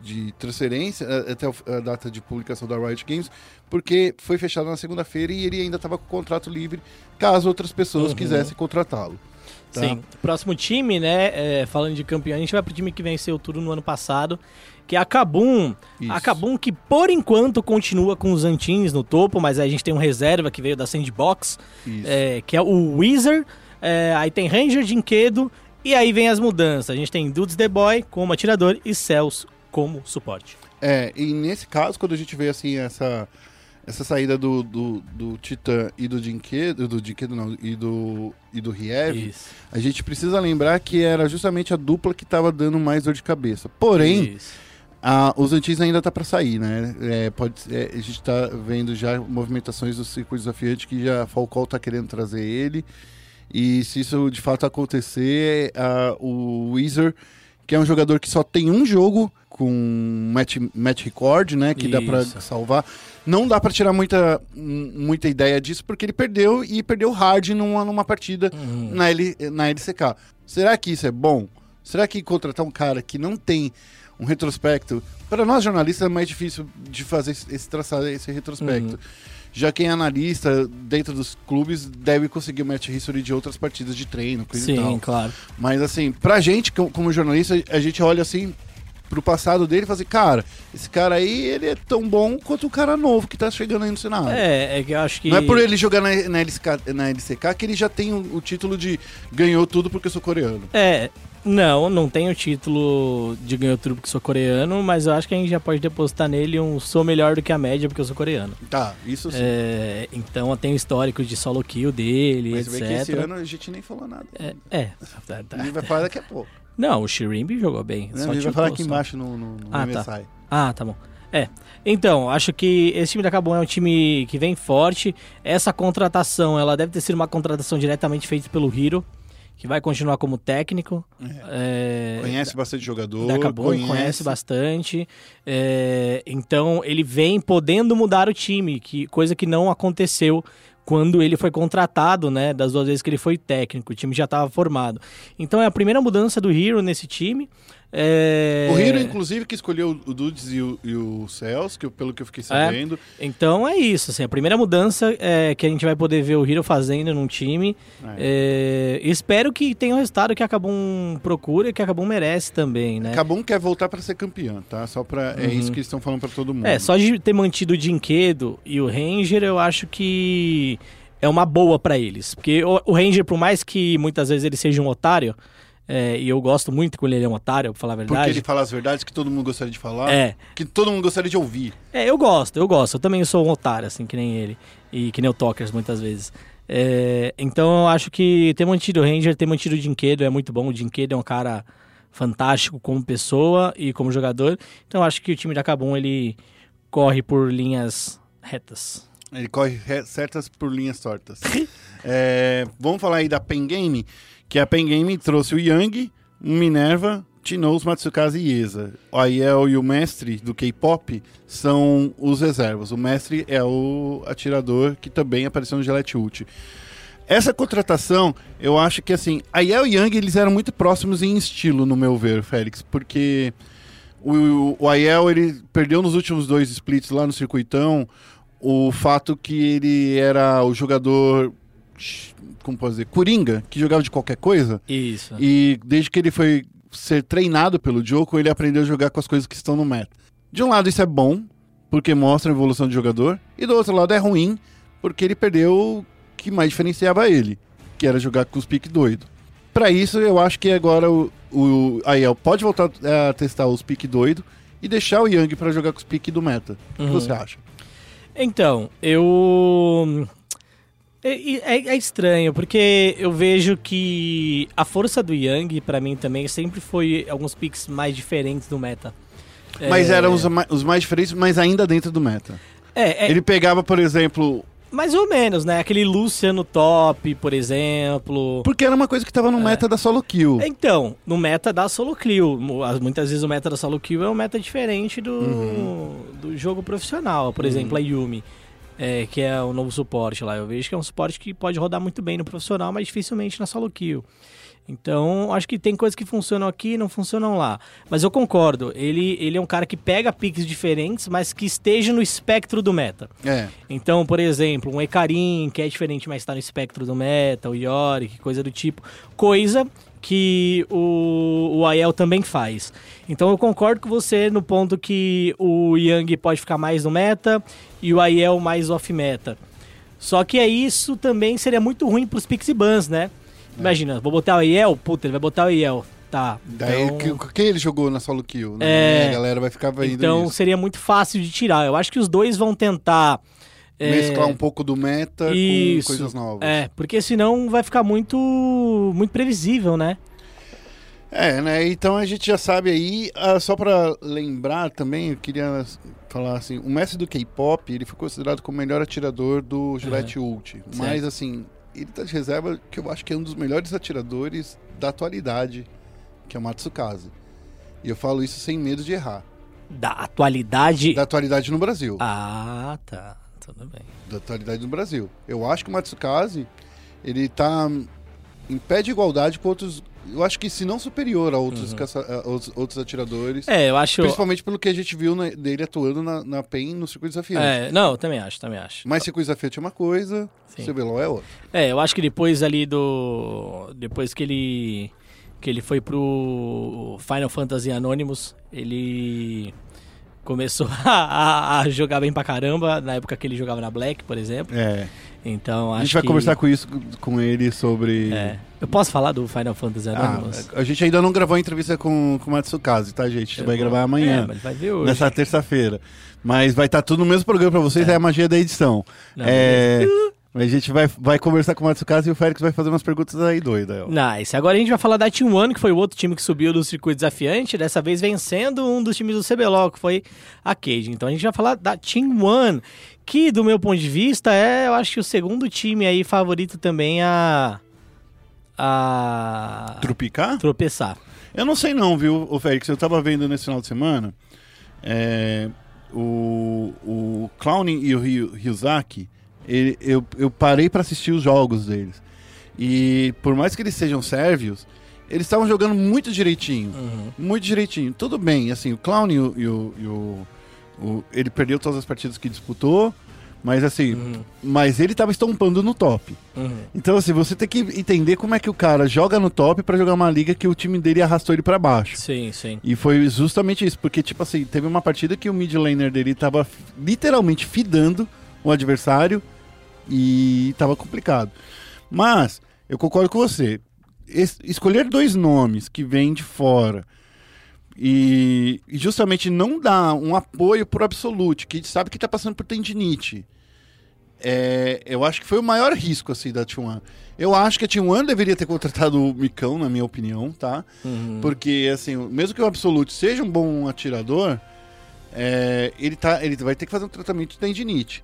de transferência, até a data de publicação da Riot Games, porque foi fechado na segunda-feira e ele ainda estava com o contrato livre, caso outras pessoas Uhum. quisessem contratá-lo. Tá? Sim. Próximo time, né? é, falando de campeão, a gente vai pro time que venceu tudo no ano passado, que é a Kabum. Isso. A Kabum que por enquanto continua com os Antins no topo, mas aí a gente tem um reserva que veio da Sandbox, é, que é o Wizard. é, aí tem Ranger, Dinquedo, e aí vem as mudanças. A gente tem Dudes The Boy como atirador e Cells como suporte. É, e nesse caso, quando a gente vê assim essa, essa saída do, do, do Titã e do Dinquedo, do Dinquedo não, e do, e do Riev, a gente precisa lembrar que era justamente a dupla que estava dando mais dor de cabeça. Porém, Isso. A- os Antins ainda tá para sair, né? É, pode, é, a gente tá vendo já movimentações do circuito desafiante que já a Falcão tá querendo trazer ele. E se isso de fato acontecer, a- o Weezer, que é um jogador que só tem um jogo com match, match record, né? Que dá para Isso. salvar. Não dá para tirar muita, muita ideia disso, porque ele perdeu e perdeu hard numa, numa partida Uhum. na, L, na LCK. Será que isso é bom? Será que contratar um cara que não tem um retrospecto. Para nós jornalistas é mais difícil de fazer esse, traçar esse retrospecto. Uhum. Já quem é analista dentro dos clubes deve conseguir o match history de outras partidas de treino, coisa e Sim, tal. claro. Mas assim, pra gente, co- como jornalista, a gente olha assim pro passado dele e fala assim, cara, esse cara aí, ele é tão bom quanto o cara novo que tá chegando aí no cenário. É, é que eu acho que. Não é por ele jogar na, na, LCK, na LCK que ele já tem o, o título de ganhou tudo porque eu sou coreano. É, não, não tem o título de ganhou tudo porque sou coreano, mas eu acho que a gente já pode depositar nele um sou melhor do que a média porque eu sou coreano. Tá, isso sim. É, então tem o histórico de solo kill dele, Mas etc. que esse ano a gente nem falou nada. É, é. Tá, tá. A gente vai falar daqui a pouco. Não, o Shirimbi jogou bem. Só A gente vai falar aqui só. embaixo no, no, no Ah, tá. MSI. Ah, tá bom. É. Então, acho que esse time da Cabum é um time que vem forte. Essa contratação, ela deve ter sido uma contratação diretamente feita pelo Hiro, que vai continuar como técnico. É, Conhece bastante jogador. da Cabum, conhece, conhece bastante. É, então, ele vem podendo mudar o time, que coisa que não aconteceu quando ele foi contratado, né? Das duas vezes que ele foi técnico. O time já estava formado. Então, é a primeira mudança do Hiro nesse time. É, O Hiro, inclusive, que escolheu o Dudes e o, e o Cells, que pelo que eu fiquei sabendo. Então é isso, assim, a primeira mudança é que a gente vai poder ver o Hiro fazendo num time. É, espero que tenha o resultado que a Kabum procura e que a Kabum merece também, né? Cabum quer voltar pra ser campeão, tá? Só pra. É Uhum. isso que eles estão falando pra todo mundo. É, só de ter mantido o Dinquedo e o Ranger, eu acho que é uma boa pra eles. Porque o, o Ranger, por mais que muitas vezes ele seja um otário, é, e eu gosto muito quando ele é um otário, pra falar a Porque verdade. ele fala as verdades que todo mundo gostaria de falar. É, Que todo mundo gostaria de ouvir. É, eu gosto, eu gosto. Eu também sou um otário, assim, que nem ele. E que nem o Tokers, muitas vezes. É, então eu acho que ter mantido o Ranger, ter mantido o Dinquedo é muito bom. O Dinquedo é um cara fantástico como pessoa e como jogador. Então eu acho que o time da Cabum, ele corre por linhas retas. Ele corre re- certas por linhas tortas. É, vamos falar aí da Pen Game, que a Pen Game trouxe o Yang, Minerva, Tinoz, Matsukaze e Ieza. O Aiel e o mestre do K-pop são os reservas. O mestre é o atirador que também apareceu no Gillette Ult. Essa contratação, eu acho que assim, Aiel e Yang eles eram muito próximos em estilo, no meu ver, Félix, porque o, o Aiel ele perdeu nos últimos dois splits lá no circuitão o fato que ele era o jogador, como posso dizer, coringa, que jogava de qualquer coisa. Isso. E desde que ele foi ser treinado pelo Joko, ele aprendeu a jogar com as coisas que estão no meta. De um lado isso é bom, porque mostra a evolução do jogador, e do outro lado é ruim, porque ele perdeu o que mais diferenciava ele, que era jogar com os piques doido. Pra isso, eu acho que agora o, o Aiel pode voltar a testar os piques doido e deixar o Yang pra jogar com os piques do meta. O Uhum. que você acha? Então, eu. É, é- é estranho, porque eu vejo que a força do Yang, pra mim também, sempre foi alguns picks mais diferentes do meta. Mas É, eram os, os mais diferentes, mas ainda dentro do meta. É, é Ele pegava, por exemplo, mais ou menos, né? Aquele Luciano top, por exemplo. porque era uma coisa que tava no meta da solo kill. Então, no meta da solo kill, mu- as- muitas vezes o meta da solo kill é um meta diferente do, Uhum. do jogo profissional. Por exemplo, a Yumi, é, que é o novo suporte lá. Eu vejo que é um suporte que pode rodar muito bem no profissional, mas dificilmente na solo kill. Então, acho que tem coisas que funcionam aqui e não funcionam lá. Mas eu concordo, ele, ele é um cara que pega picks diferentes, mas que esteja no espectro do meta. É. Então, por exemplo, um Ekarim, que é diferente, mas está no espectro do meta, o Yorick, coisa do tipo. Coisa que o, o Aiel também faz. Então eu concordo com você no ponto que o Yang pode ficar mais no meta e o Aiel mais off-meta. Só que é isso também seria muito ruim pros picks e bans, né? Imagina, vou botar o Aiel, puta, ele vai botar o Aiel. Tá. Daí, então- que, que ele jogou na solo kill, né? É. A galera vai ficar vendo então seria muito fácil de tirar. Eu acho que os dois vão tentar. É, Mesclar um pouco do meta Isso. com coisas novas. É, porque senão vai ficar muito muito previsível, né? É, né? Então a gente já sabe aí, ah, só pra lembrar também, eu queria falar assim, o mestre do K-pop, ele foi considerado como o melhor atirador do Gillette Ult. Mas assim, ele tá de reserva que eu acho que é um dos melhores atiradores da atualidade, que é o Matsukaze. E eu falo isso sem medo de errar. Da atualidade. Da atualidade no Brasil. Ah, tá. Tudo bem. Da atualidade no Brasil. Eu acho que o Matsukaze, ele tá em pé de igualdade com outros. Eu acho que se não superior a outros, caça- a outros, outros atiradores. É, eu acho. Principalmente pelo que a gente viu na- dele atuando na, na PEN no circuito desafiante. É, não, eu também acho, também acho. Mas circuito desafiante é uma coisa, Sim. CBLOL é outra. É, eu acho que depois ali do. Depois que ele. Que ele foi pro Final Fantasy Anonymous, ele começou a, a- a jogar bem pra caramba, na época que ele jogava na Black, por exemplo. É. Então acho A gente vai que- conversar com isso com ele sobre. É. Eu posso falar do Final Fantasy Ah, Anonymous? a gente ainda não gravou a entrevista com, com o Matsukaze, tá, gente? A gente vai gravar amanhã. É, mas vai ver hoje. Nessa terça-feira. Mas vai estar tudo no mesmo programa pra vocês, é, a magia da edição. Não, é, a gente vai, vai conversar com o Matsukaze e o Félix vai fazer umas perguntas aí doidas. ó. Nice. Agora a gente vai falar da Team One, que foi o outro time que subiu do circuito desafiante, dessa vez vencendo um dos times do CBLOL, que foi a Cage. Então a gente vai falar da Team One, que do meu ponto de vista é, eu acho que o segundo time aí favorito também a a Trupicar? tropeçar. Eu não sei não, viu, o Félix? Eu tava vendo nesse final de semana é, o, o Clown e o Ryu- Ryuzaki, ele- eu, eu parei pra assistir os jogos deles. E por mais que eles sejam sérvios, eles estavam jogando muito direitinho. Muito direitinho. Tudo bem, assim, o Clown e o, e o- e o- o- ele perdeu todas as partidas que disputou, mas assim, mas ele tava estompando no top. Uhum. Então, assim, você tem que entender como é que o cara joga no top pra jogar uma liga que o time dele arrastou ele pra baixo. Sim, sim. E foi justamente isso, porque, tipo assim, teve uma partida que o mid laner dele tava f- literalmente fidando o adversário e tava complicado. Mas, eu concordo com você. Es- escolher dois nomes que vêm de fora e, e justamente não dar um apoio pro Absolute, que sabe que tá passando por tendinite. É, eu acho que foi o maior risco, assim, da T1. Eu acho que a T1 deveria ter contratado o Micão, na minha opinião, tá? Porque, assim, mesmo que o Absolute seja um bom atirador, é, ele, tá, ele vai ter que fazer um tratamento de tendinite.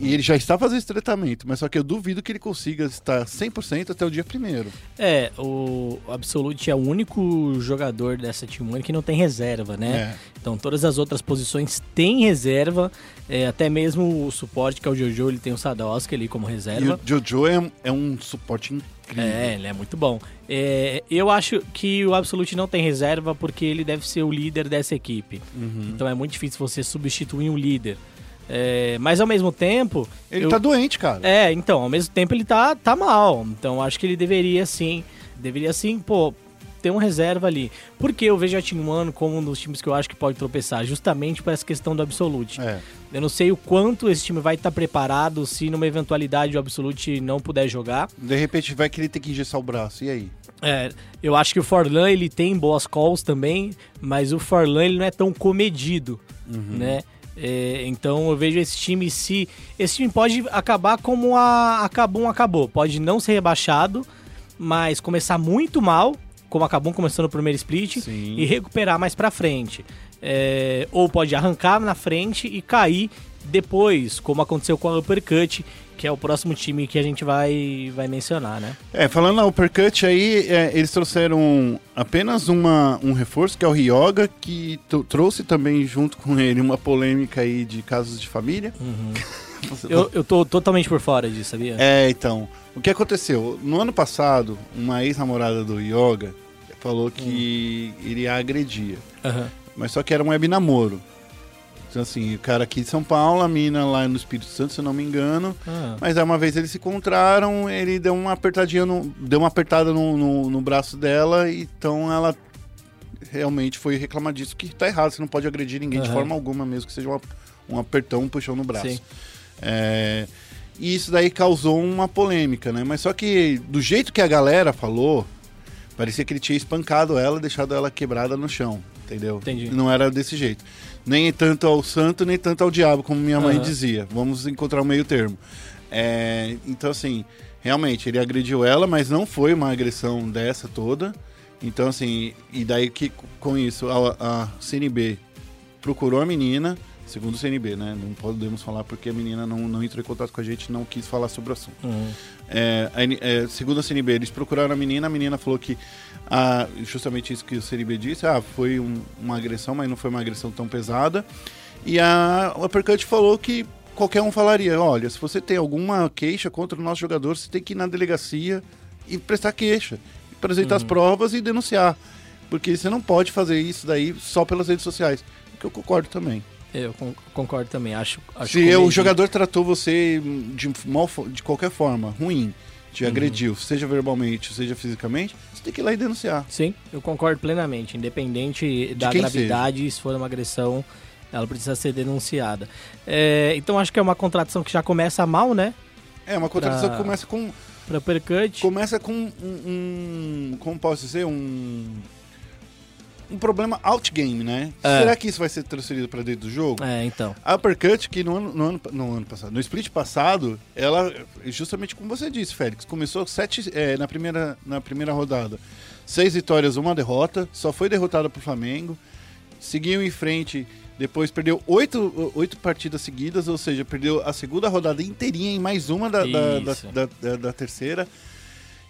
E ele já está fazendo esse tratamento, mas só que eu duvido que ele consiga estar 100% até o dia primeiro. É, o Absolute é o único jogador dessa Team One que não tem reserva, né? É. Então todas as outras posições têm reserva, é, até mesmo o suporte que é o Jojo, ele tem o Sadowski ali como E reserva. o Jojo é, é um suporte incrível. É, ele é muito bom. É, eu acho que o Absolute não tem reserva porque ele deve ser o líder dessa equipe. Uhum. Então é muito difícil você substituir um líder. É, mas ao mesmo tempo. Ele eu- tá doente, cara. É, então, ao mesmo tempo ele tá, tá mal. Então acho que ele deveria sim. Deveria sim, pô, ter um reserva ali. Porque eu vejo a Team One como um dos times que eu acho que pode tropeçar, justamente por essa questão do Absolute. É. Eu não sei o quanto esse time vai estar preparado se numa eventualidade o Absolute não puder jogar. De repente vai querer ter que engessar o braço, e aí? É, eu acho que o Forlan ele tem boas calls também, mas o Forlan ele não é tão comedido, né? É, então eu vejo esse time se esse time pode acabar como a acabou um acabou, pode não ser rebaixado, mas começar muito mal, como acabou começando no primeiro split Sim. e recuperar mais pra frente. É, ou pode arrancar na frente e cair depois, como aconteceu com a Uppercut, que é o próximo time que a gente vai, vai mencionar, né? É, falando na Uppercut aí, é, eles trouxeram apenas uma, um reforço, que é o Ryoga, que trouxe também junto com ele uma polêmica aí de casos de família. Você- Eu, eu tô totalmente por fora disso, sabia? É, então, o que aconteceu? No ano passado, uma ex-namorada do Yoga falou que ele a agredia, Aham. mas só que era um web namoro. Então, assim, o cara aqui de São Paulo, a mina lá no Espírito Santo, se eu não me engano. Ah. Mas aí uma vez eles se encontraram, ele deu uma apertadinha, no, deu uma apertada no, no, no braço dela, então ela realmente foi reclamar disso, que tá errado, você não pode agredir ninguém de Aham. forma alguma, mesmo que seja uma- um apertão, um puxão no braço. Sim. É, e isso daí causou uma polêmica, né? Mas só que do jeito que a galera falou, parecia que ele tinha espancado ela, deixado ela quebrada no chão, entendeu? Entendi. Não era desse jeito. Nem tanto ao santo, nem tanto ao diabo, como minha mãe Aham. dizia. Vamos encontrar um meio termo. É, então, assim, realmente, ele agrediu ela, mas não foi uma agressão dessa toda. Então, assim, e daí que com isso a, a CNB procurou a menina, segundo o CNB, né? Não podemos falar porque a menina não, não entrou em contato com a gente, não quis falar sobre o assunto. Uhum. É, é, segundo a CNB, eles procuraram a menina, a menina falou que ah, justamente isso que o CNB disse, ah, foi um- uma agressão, mas não foi uma agressão tão pesada. E a Uppercut falou que qualquer um falaria, olha, se você tem alguma queixa contra o nosso jogador, você tem que ir na delegacia e prestar queixa, apresentar as provas e denunciar. Porque você não pode fazer isso daí só pelas redes sociais. Que eu concordo também. Eu con- concordo também. Acho, acho Se o jogador tratou você de, mal, de qualquer forma, ruim, te Uhum. agrediu, seja verbalmente, seja fisicamente, você tem que ir lá e denunciar. Sim, eu concordo plenamente. Independente da gravidade, se for uma agressão, ela precisa ser denunciada. É, então acho que é uma contradição que já começa mal, né? É uma contradição Pra- que começa com Pra Percut. começa com um, um- como posso dizer, um um problema outgame, né? É. Será que isso vai ser transferido para dentro do jogo? É, então. A Uppercut, que no ano, no, ano, no ano passado, no split passado, ela, justamente como você disse, Félix, começou sete, é, na, primeira, na primeira rodada. Seis vitórias, uma derrota, só foi derrotada pro Flamengo, seguiu em frente, depois perdeu oito, oito partidas seguidas, ou seja, perdeu a segunda rodada inteirinha em mais uma da, da, da, Isso. da, da- da terceira.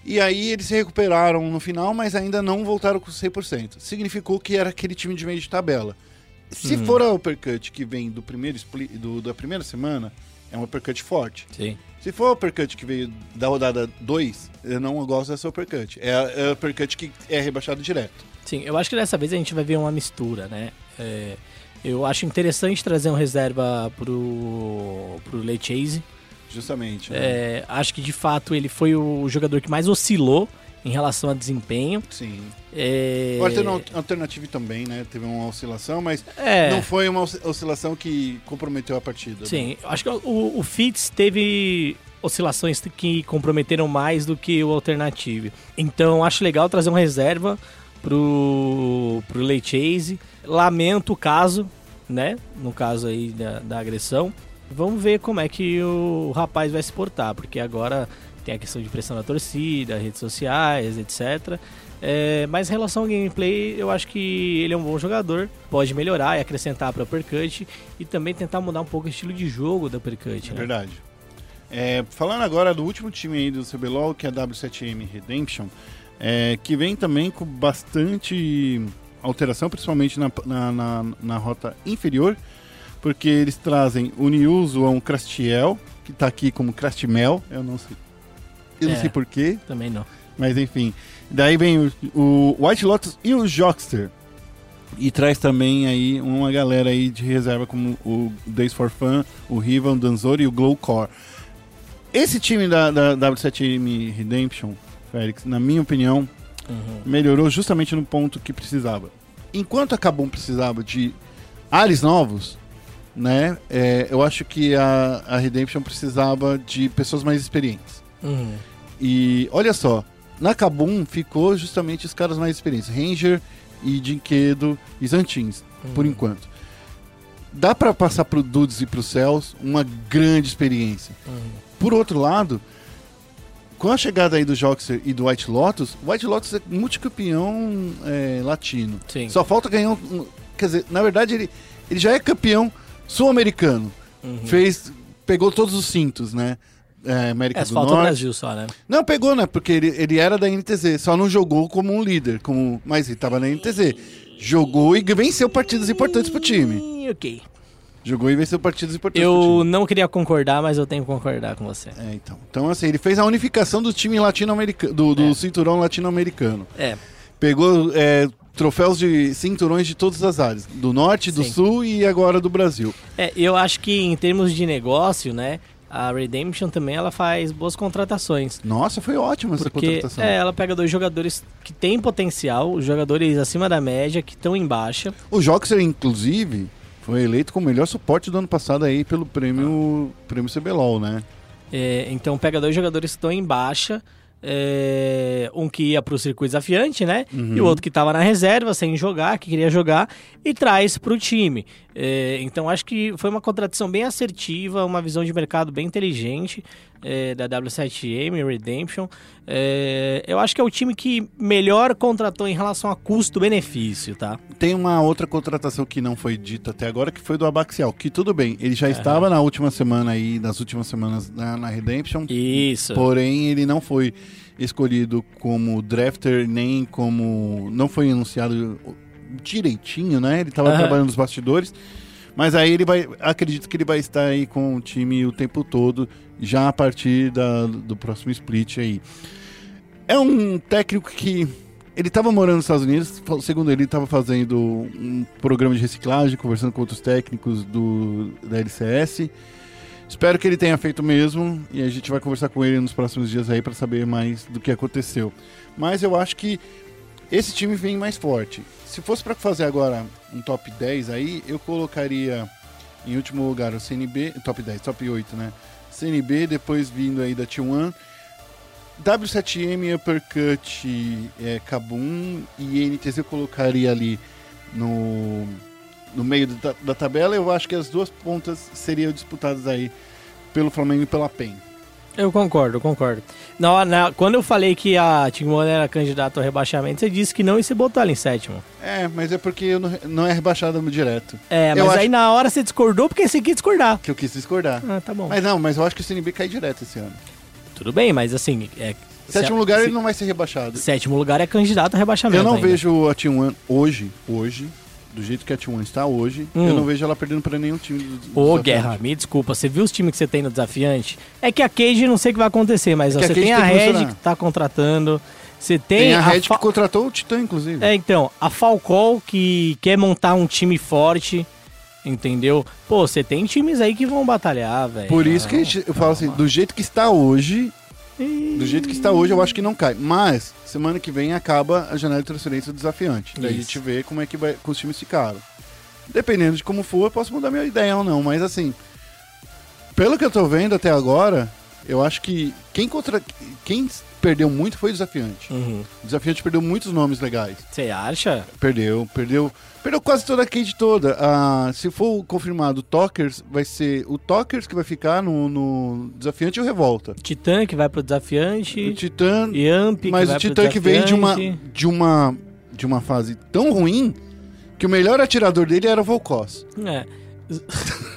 E aí eles se recuperaram no final, mas ainda não voltaram com 100%. Significou que era aquele time de meio de tabela. Se Uhum. for a uppercut que vem do primeiro split, do, da primeira semana, é uma uppercut forte. Sim. Se for a uppercut que veio da rodada 2, eu não gosto dessa uppercut. É a, é a uppercut que é rebaixado direto. Sim, eu acho que dessa vez a gente vai ver uma mistura, né? É, eu acho interessante trazer um reserva pro, pro Lei Chase. Justamente. né? É, acho que de fato ele foi o jogador que mais oscilou em relação a desempenho. Sim. É, O Altern- Alternative também, né? Teve uma oscilação, mas é, não foi uma osci- oscilação que comprometeu a partida. né? Sim, eu acho que o, o Fitz teve oscilações que comprometeram mais do que o Alternative. Então acho legal trazer uma reserva pro, pro Lei Chase. Lamento o caso, né? No caso aí da, da agressão. Vamos ver como é que o rapaz vai se portar, porque agora tem a questão de pressão da torcida, redes sociais, etc. É, mas em relação ao gameplay, eu acho que ele é um bom jogador, pode melhorar e acrescentar para o Uppercut e também tentar mudar um pouco o estilo de jogo da Uppercut. É né? verdade. É, falando agora do último time aí do CBLOL, que é a W7M Redemption, é, que vem também com bastante alteração, principalmente na, na, na- na rota inferior, porque eles trazem o Niuzuan Crastiel, que tá aqui como Crastimel, eu não sei. Eu não É. sei porquê, Também não. mas enfim. Daí vem o, o White Lotus e o Jockster. E traz também aí uma galera aí de reserva como o Days for Fun, o Rivan, o Danzori e o Glowcore. Esse time da, da W7M Redemption, Félix, na minha opinião, Melhorou justamente no ponto que precisava. Enquanto a Kabum precisava de ares novos, né? é, eu acho que a, a Redemption precisava de pessoas mais experientes. Uhum. E olha só, na Kabum ficou justamente os caras mais experientes, Ranger e Dinquedo e Zantins, por enquanto. Dá pra passar pro Dudes e pro Céus uma grande experiência. Por outro lado, com a chegada aí do Joxer e do White Lotus, o White Lotus é multicampeão é, latino. Sim. Só falta ganhar um, um- Quer dizer, na verdade, ele, ele já é campeão sul-americano. Fez. Pegou todos os cintos, né? É, América É, do Norte. Brasil só, né? Não, pegou, né? Porque ele, ele era da NTZ, só não jogou como um líder, como, mas ele tava na NTZ. Jogou e venceu partidas importantes pro time. Ok. Jogou e venceu partidas importantes pro Eu não queria concordar, mas eu tenho que concordar com você. É, então. Então, assim, ele fez a unificação do time latino-americano, do, do cinturão latino-americano. É, Pegou é, troféus de cinturões de todas as áreas, do norte, do Sim. sul e agora do Brasil. é, eu acho que em termos de negócio, né, a Redemption também ela faz boas contratações. Nossa, foi ótima essa Porque contratação. é, ela pega dois jogadores que têm potencial, jogadores acima da média, que estão em baixa. O Joxer, inclusive, foi eleito como o melhor suporte do ano passado aí pelo prêmio, prêmio CBLOL, né? É, então pega dois jogadores que estão em baixa. É, um que ia pro circuito desafiante, né? E o outro que tava na reserva, sem jogar, que queria jogar, e traz pro time. É, então acho que foi uma contratação bem assertiva, uma visão de mercado bem inteligente é, da W7M, Redemption. É, eu acho que é o time que melhor contratou em relação a custo-benefício, tá? Tem uma outra contratação que não foi dita até agora, que foi do Abaxial, que tudo bem, ele já estava na última semana aí, nas últimas semanas na, na Redemption, Isso. porém ele não foi escolhido como drafter, nem como... não foi anunciado direitinho, né? Ele estava trabalhando nos bastidores, mas aí ele vai, acredito que ele vai estar aí com o time o tempo todo, já a partir da- do próximo split aí. É um técnico que ele estava morando nos Estados Unidos, segundo ele, estava fazendo um programa de reciclagem, conversando com outros técnicos do, da LCS. Espero que ele tenha feito mesmo e a gente vai conversar com ele nos próximos dias aí para saber mais do que aconteceu. Mas eu acho que esse time vem mais forte. Se fosse para fazer agora um top 10 aí, eu colocaria em último lugar o CNB, top 10, top 8, né? CNB, depois vindo aí da T1, W7M, Uppercut, é, Kabum e NTZ eu colocaria ali no, no meio da, da tabela. Eu acho que as duas pontas seriam disputadas aí pelo Flamengo e pela PEN. Eu concordo, eu concordo. Na, na- quando eu falei que a Team One era candidata ao rebaixamento, você disse que não e você botou ela em sétimo. É, mas é porque eu não, não é rebaixada direto. É, Eu mas acho- aí na hora você discordou porque você quis discordar. Que eu quis discordar. Ah, tá bom. Mas não, mas eu acho que o CNB cai direto esse ano. Tudo bem, mas assim. É, Sétimo se- lugar se- ele não vai ser rebaixado. Sétimo lugar é candidato ao rebaixamento. Eu não ainda. vejo a T1 hoje, hoje, do jeito que a T1 está hoje, Hum. eu não vejo ela perdendo pra nenhum time do, Ô, desafiante. Guerra, me desculpa, você viu os times que você tem no desafiante? É que a Cage não sei o que vai acontecer, mas É a você tem a tem que Red que tá contratando. Você tem, Tem a Red Fa- que contratou o Titã, inclusive. É, então, a Falcol que quer montar um time forte, entendeu? Pô, você tem times aí que vão batalhar, velho. Por isso que a eu falo assim, do jeito que está hoje, do jeito que está hoje, eu acho que não cai. Mas, semana que vem acaba a janela de transferência do desafiante. Daí a gente vê como é que vai, que os times ficaram. Dependendo de como for, eu posso mudar minha ideia ou não. Mas assim, pelo que eu tô vendo até agora, eu acho que quem, contra... quem perdeu muito foi o desafiante. Uhum. O desafiante perdeu muitos nomes legais. Você acha? Perdeu, perdeu. Perdeu quase toda a cage toda. Ah, se for confirmado o Tokers, vai ser o Tokers que vai ficar no, no desafiante e o Revolta. Titã que vai pro O desafiante, Titã. Yamp Mas o Titã que vem de uma, de uma de uma fase tão ruim que o melhor atirador dele era o Volkos. É.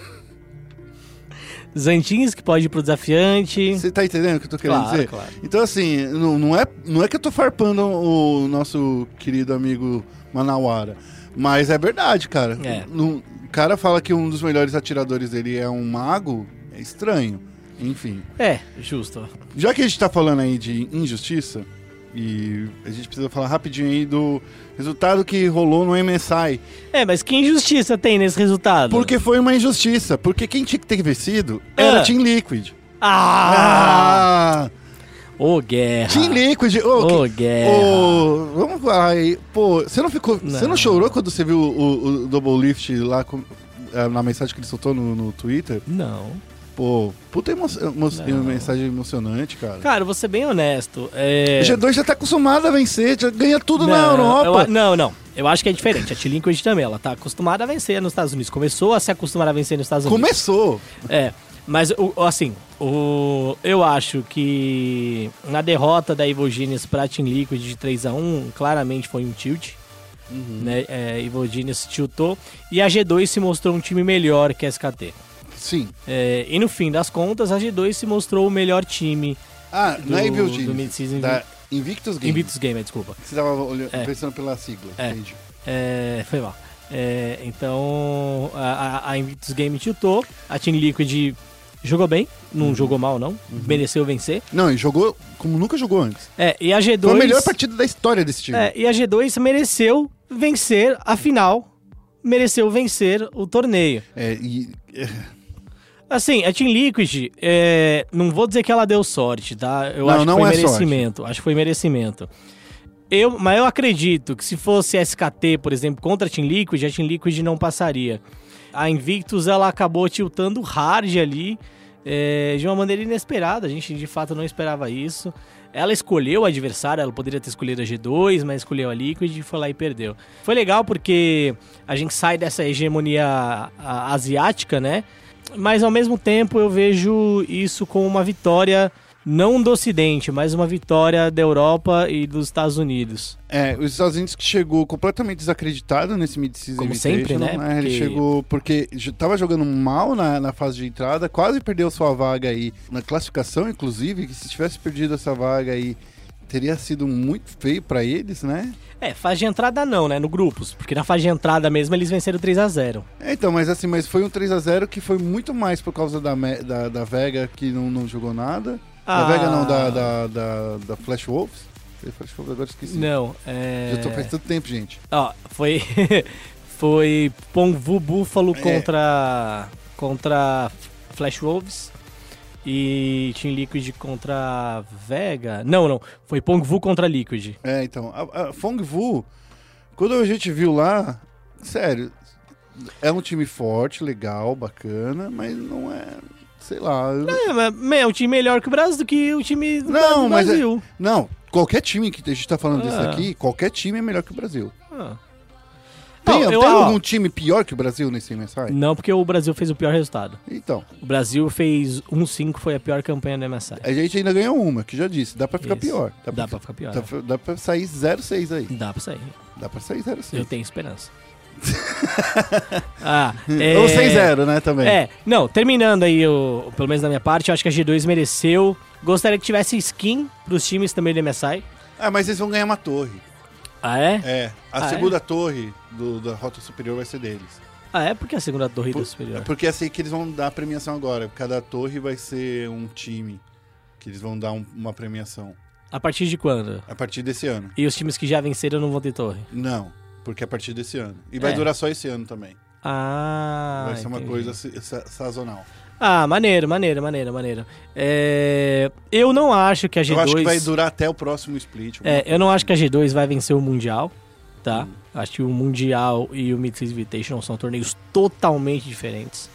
Zantins que pode ir pro desafiante. Você tá entendendo o que eu tô querendo Claro, dizer? claro. Então, assim, não, não, é, não é que eu tô farpando o nosso querido amigo Manauara. Mas é verdade, cara. É. O cara fala que um dos melhores atiradores dele é um mago, é estranho. Enfim. É, justo. Já que a gente tá falando aí de injustiça, e a gente precisa falar rapidinho aí do resultado que rolou no MSI. É, mas que injustiça tem nesse resultado? Porque foi uma injustiça. Porque quem tinha que ter vencido era Ah. Team Liquid. Ah! Ah! Ô, guerra. Team Liquid. Ô, que- guerra. ô, vamos lá. Pô, você não ficou. Você não Não. chorou quando você viu o, o Double Lift lá com- eh, na mensagem que ele soltou no, no Twitter? Não. Pô, puta emo emo Não. mensagem emocionante, cara. Cara, vou ser bem honesto. É... O G2 já tá acostumado a vencer, já ganha tudo na Não, Europa. eu não, não. Eu acho que é diferente. A T-Liquid também, ela tá acostumada a vencer nos Estados Unidos. Começou a se acostumar a vencer nos Estados Unidos. Começou. É, mas assim, o, eu acho que na derrota da Evil Genius pra Team Liquid de 3x1, claramente foi um tilt. Né? É, Evil Genius tiltou. E a G2 se mostrou um time melhor que a SKT. Sim. É, e no fim das contas, a G2 se mostrou o melhor time Ah, do, na Evil do Genius, mid-season. Da Invictus Game. Invictus Gamer, desculpa. Você tava olhando, É. pensando pela sigla. É. Entendi. É, foi mal. É, então, a, a- Invictus Game tiltou. A Team Liquid jogou bem, não Uhum. jogou mal, não. Mereceu vencer. Não, e jogou como nunca jogou antes. É, e a G2. Foi a melhor partida da história desse time. É, e a G2 mereceu vencer a final. Mereceu vencer o torneio. É, e, Assim, a Team Liquid, é, não vou dizer que ela deu sorte, tá? Eu Não, acho que foi é merecimento. Acho que foi merecimento. Eu, mas eu acredito que se fosse SKT, por exemplo, contra a Team Liquid, a Team Liquid não passaria. A Invictus, ela acabou tiltando hard ali, é, de uma maneira inesperada. A gente, de fato, não esperava isso. Ela escolheu o adversário, ela poderia ter escolhido a G2, mas escolheu a Liquid e foi lá e perdeu. Foi legal porque a gente sai dessa hegemonia asiática, né? Mas ao mesmo tempo eu vejo isso como uma vitória não do Ocidente, mas uma vitória da Europa e dos Estados Unidos. é, os Estados Unidos que chegou completamente desacreditado nesse mid-season Como sempre, né? Ele Porque- chegou porque j- tava jogando mal na, na fase de entrada, quase perdeu sua vaga aí na classificação, inclusive, que se tivesse perdido essa vaga aí, teria sido muito feio pra eles, né? É, fase de entrada não, né? No grupos, porque na fase de entrada mesmo eles venceram 3 a 0 É, então, mas assim, mas foi um 3 a 0 que foi muito mais por causa da, da, da Vega que não, não jogou nada. Ah. Da Vega não, da, da, da, da Flash Wolves. Flash Wolves, agora esqueci. Não, é... Já tô faz tanto tempo, gente. Ó, foi foi Pongvu Buffalo É. contra contra Flash Wolves e Team Liquid contra Vega. Não, não, foi Pongvu contra Liquid. É, então, a, a Fong Vu, quando a gente viu lá, sério, é um time forte, legal, bacana, mas não é, sei lá. eu- É, mas é um time melhor que o Brasil do que o time do Não, do mas é- Brasil. Não, qualquer time que a gente tá falando disso Ah. aqui, qualquer time é melhor que o Brasil. Ah. Tem, Não, eu- tem ó, algum time pior que o Brasil nesse MSI? Não, porque o Brasil fez o pior resultado. Então, O Brasil fez 1-5, foi a pior campanha do MSI. a gente ainda ganhou uma, que já disse, dá pra ficar Isso. pior. Dá pra ficar pior. Dá, pra, dá pra sair 0-6 aí. Dá pra sair. Dá pra sair 0-6. Eu tenho esperança. ah, é... Ou 6-0, né, também. É, não, terminando aí, o, pelo menos da minha parte, eu acho que a G2 mereceu. Gostaria que tivesse skin pros times também do MSI. Ah, mas eles vão ganhar uma torre. Ah, é? É, a Ah, é? segunda torre do- da Rota Superior vai ser deles. Ah, é? Porque a segunda torre Por- do superior. Porque é assim que eles vão dar a premiação agora. Cada torre vai ser um time que eles vão dar um- uma premiação A partir de quando? a partir desse ano. E os times que já venceram não vão ter torre? Não, porque é a partir desse ano. E vai É. durar só esse ano também. Ah, vai ser uma entendi. coisa sa- sa- sazonal. Ah, maneiro, maneiro, maneiro, maneiro. É, Eu não acho que a G2... Eu acho que vai durar até o próximo split. É, eu não acho que assim. a G2 vai vencer o Mundial, tá? Hum. Acho que o Mundial e o Mid-Season Invitational são torneios totalmente diferentes.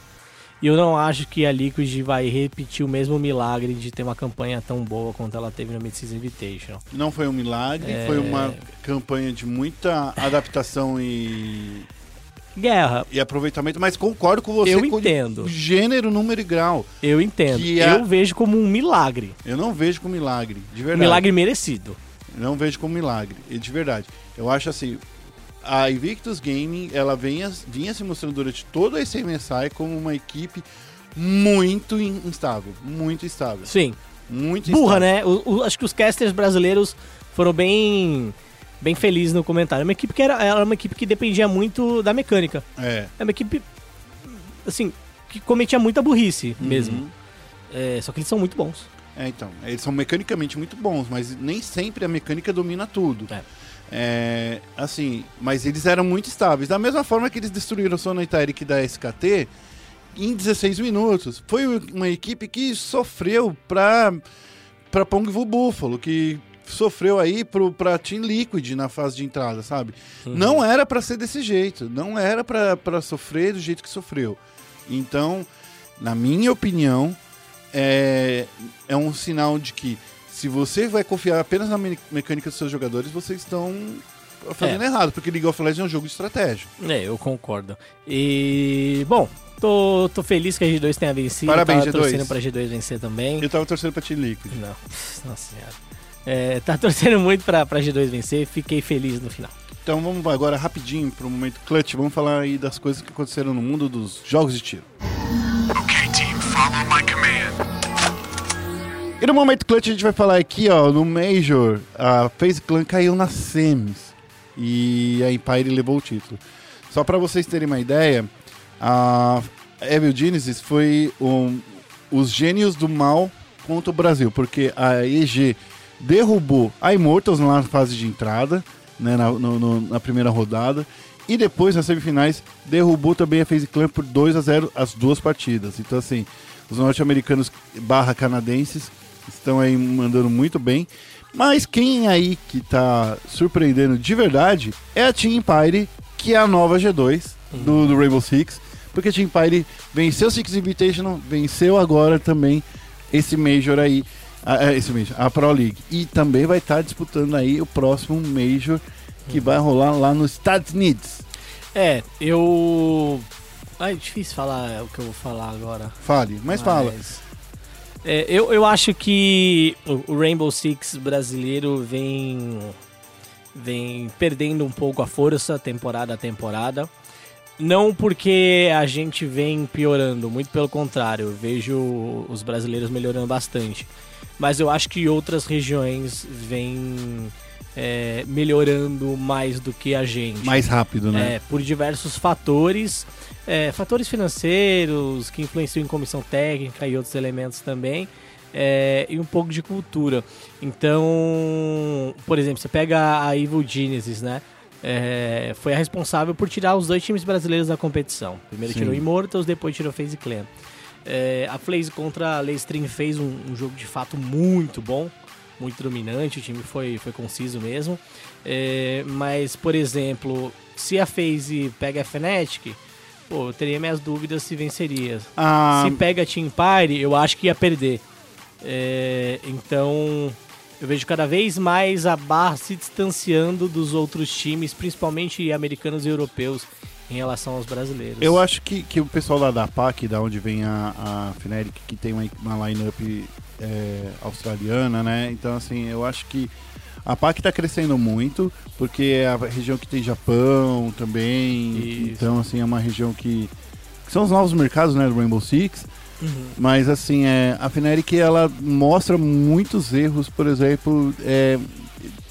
E eu não acho que a Liquid vai repetir o mesmo milagre de ter uma campanha tão boa quanto ela teve no Mid-Season Invitational. Não foi um milagre, É. foi uma campanha de muita adaptação e, Guerra, e aproveitamento, mas concordo com você eu entendo, gênero, número e grau. eu entendo. Que a- Eu vejo como um milagre. Eu não vejo como milagre, de verdade. milagre merecido. Não vejo como milagre, e de verdade. Eu acho assim, a Invictus Gaming, ela vinha, vinha se mostrando durante todo esse MSI como uma equipe muito in- instável, muito instável, Sim. muito Burra, instável. né? O- o- acho que os casters brasileiros foram bem bem felizes no comentário. É uma equipe que era, era uma equipe que dependia muito da mecânica. É. É uma equipe, assim, que cometia muita burrice Uhum. mesmo. É, só que eles são muito bons. É, então, eles são mecanicamente muito bons, mas nem sempre a mecânica domina tudo. É. É, assim, mas eles eram muito estáveis. Da mesma forma que eles destruíram o Sona Tyric da SKT em 16 minutos. Foi uma equipe que sofreu pra, pra Pongvu Buffalo, que sofreu aí pro, pra Team Liquid na fase de entrada, sabe? Não era pra ser desse jeito, não era pra sofrer do jeito que sofreu. Então, na minha opinião, é, é um sinal de que se você vai confiar apenas na me- mecânica dos seus jogadores, vocês estão fazendo É. errado, porque League of Legends é um jogo de estratégia. É, eu concordo. E, bom, tô, tô feliz que a G2 tenha vencido. Parabéns, tava G2. torcendo pra G2 vencer também. Eu tava torcendo pra Team Liquid. Não, nossa senhora. É, tá torcendo muito pra, pra G2 vencer, fiquei feliz no final. Então vamos agora rapidinho pro momento clutch, vamos falar aí das coisas que aconteceram no mundo dos jogos de tiro. Okay, team, follow my command. E no momento clutch a gente vai falar aqui, ó, no Major, a FaZe Clan caiu nas semis e a Empire levou o título. Só pra vocês terem uma ideia, a Evil Genesis foi um- os gênios do mal contra o Brasil, porque a EG derrubou a Immortals lá na fase de entrada, né, na, no- no- na primeira rodada, e depois nas semifinais derrubou também a FaZe Clan por 2 a 0 as duas partidas. Então assim, os norte-americanos barra canadenses estão aí mandando muito bem. Mas quem aí que tá surpreendendo de verdade é a Team Empire, que é a nova G2 do, do Rainbow Six. Porque a Team Empire venceu o Six Invitational, venceu agora também esse Major aí, a, a- esse Major, a Pro League. E também vai estar disputando aí o próximo Major que vai rolar lá no Estados Unidos. É, eu. Ah, é difícil falar o que eu vou falar agora. Fale, mas fala. É, eu, eu acho que o o Rainbow Six brasileiro vem, vem perdendo um pouco a força temporada a temporada. Não porque a gente vem piorando, muito pelo contrário, eu vejo os brasileiros melhorando bastante. Mas eu acho que outras regiões vêm é, melhorando mais do que a gente. Mais rápido, né? É, por diversos fatores, é, fatores financeiros que influenciam em comissão técnica e outros elementos também, é, e um pouco de cultura. Então, por exemplo, você pega a Evil Genesis, né? É, foi a responsável por tirar os dois times brasileiros da competição. Primeiro Sim. tirou Immortals, depois tirou FaZe Clan. É, a FaZe contra a Leystream fez um, um jogo de fato muito bom, muito dominante, o time foi, foi conciso mesmo. É, mas, por exemplo, se a FaZe pega a Fnatic, pô, eu teria minhas dúvidas se venceria. Ah, Se pega a Team Empire, eu acho que ia perder. É, então, eu vejo cada vez mais a barra se distanciando dos outros times, principalmente americanos e europeus, em relação aos brasileiros. Eu acho que, que o pessoal lá da PAC, da onde vem a, a Fnatic, que tem uma, uma line-up é, australiana, né? Então, assim, eu acho que a PAC tá crescendo muito, porque é a região que tem Japão também. Isso. Então, assim, é uma região que, que são os novos mercados, né, do Rainbow Six. Uhum. Mas, assim, é, a Fnatic, ela mostra muitos erros, por exemplo, é,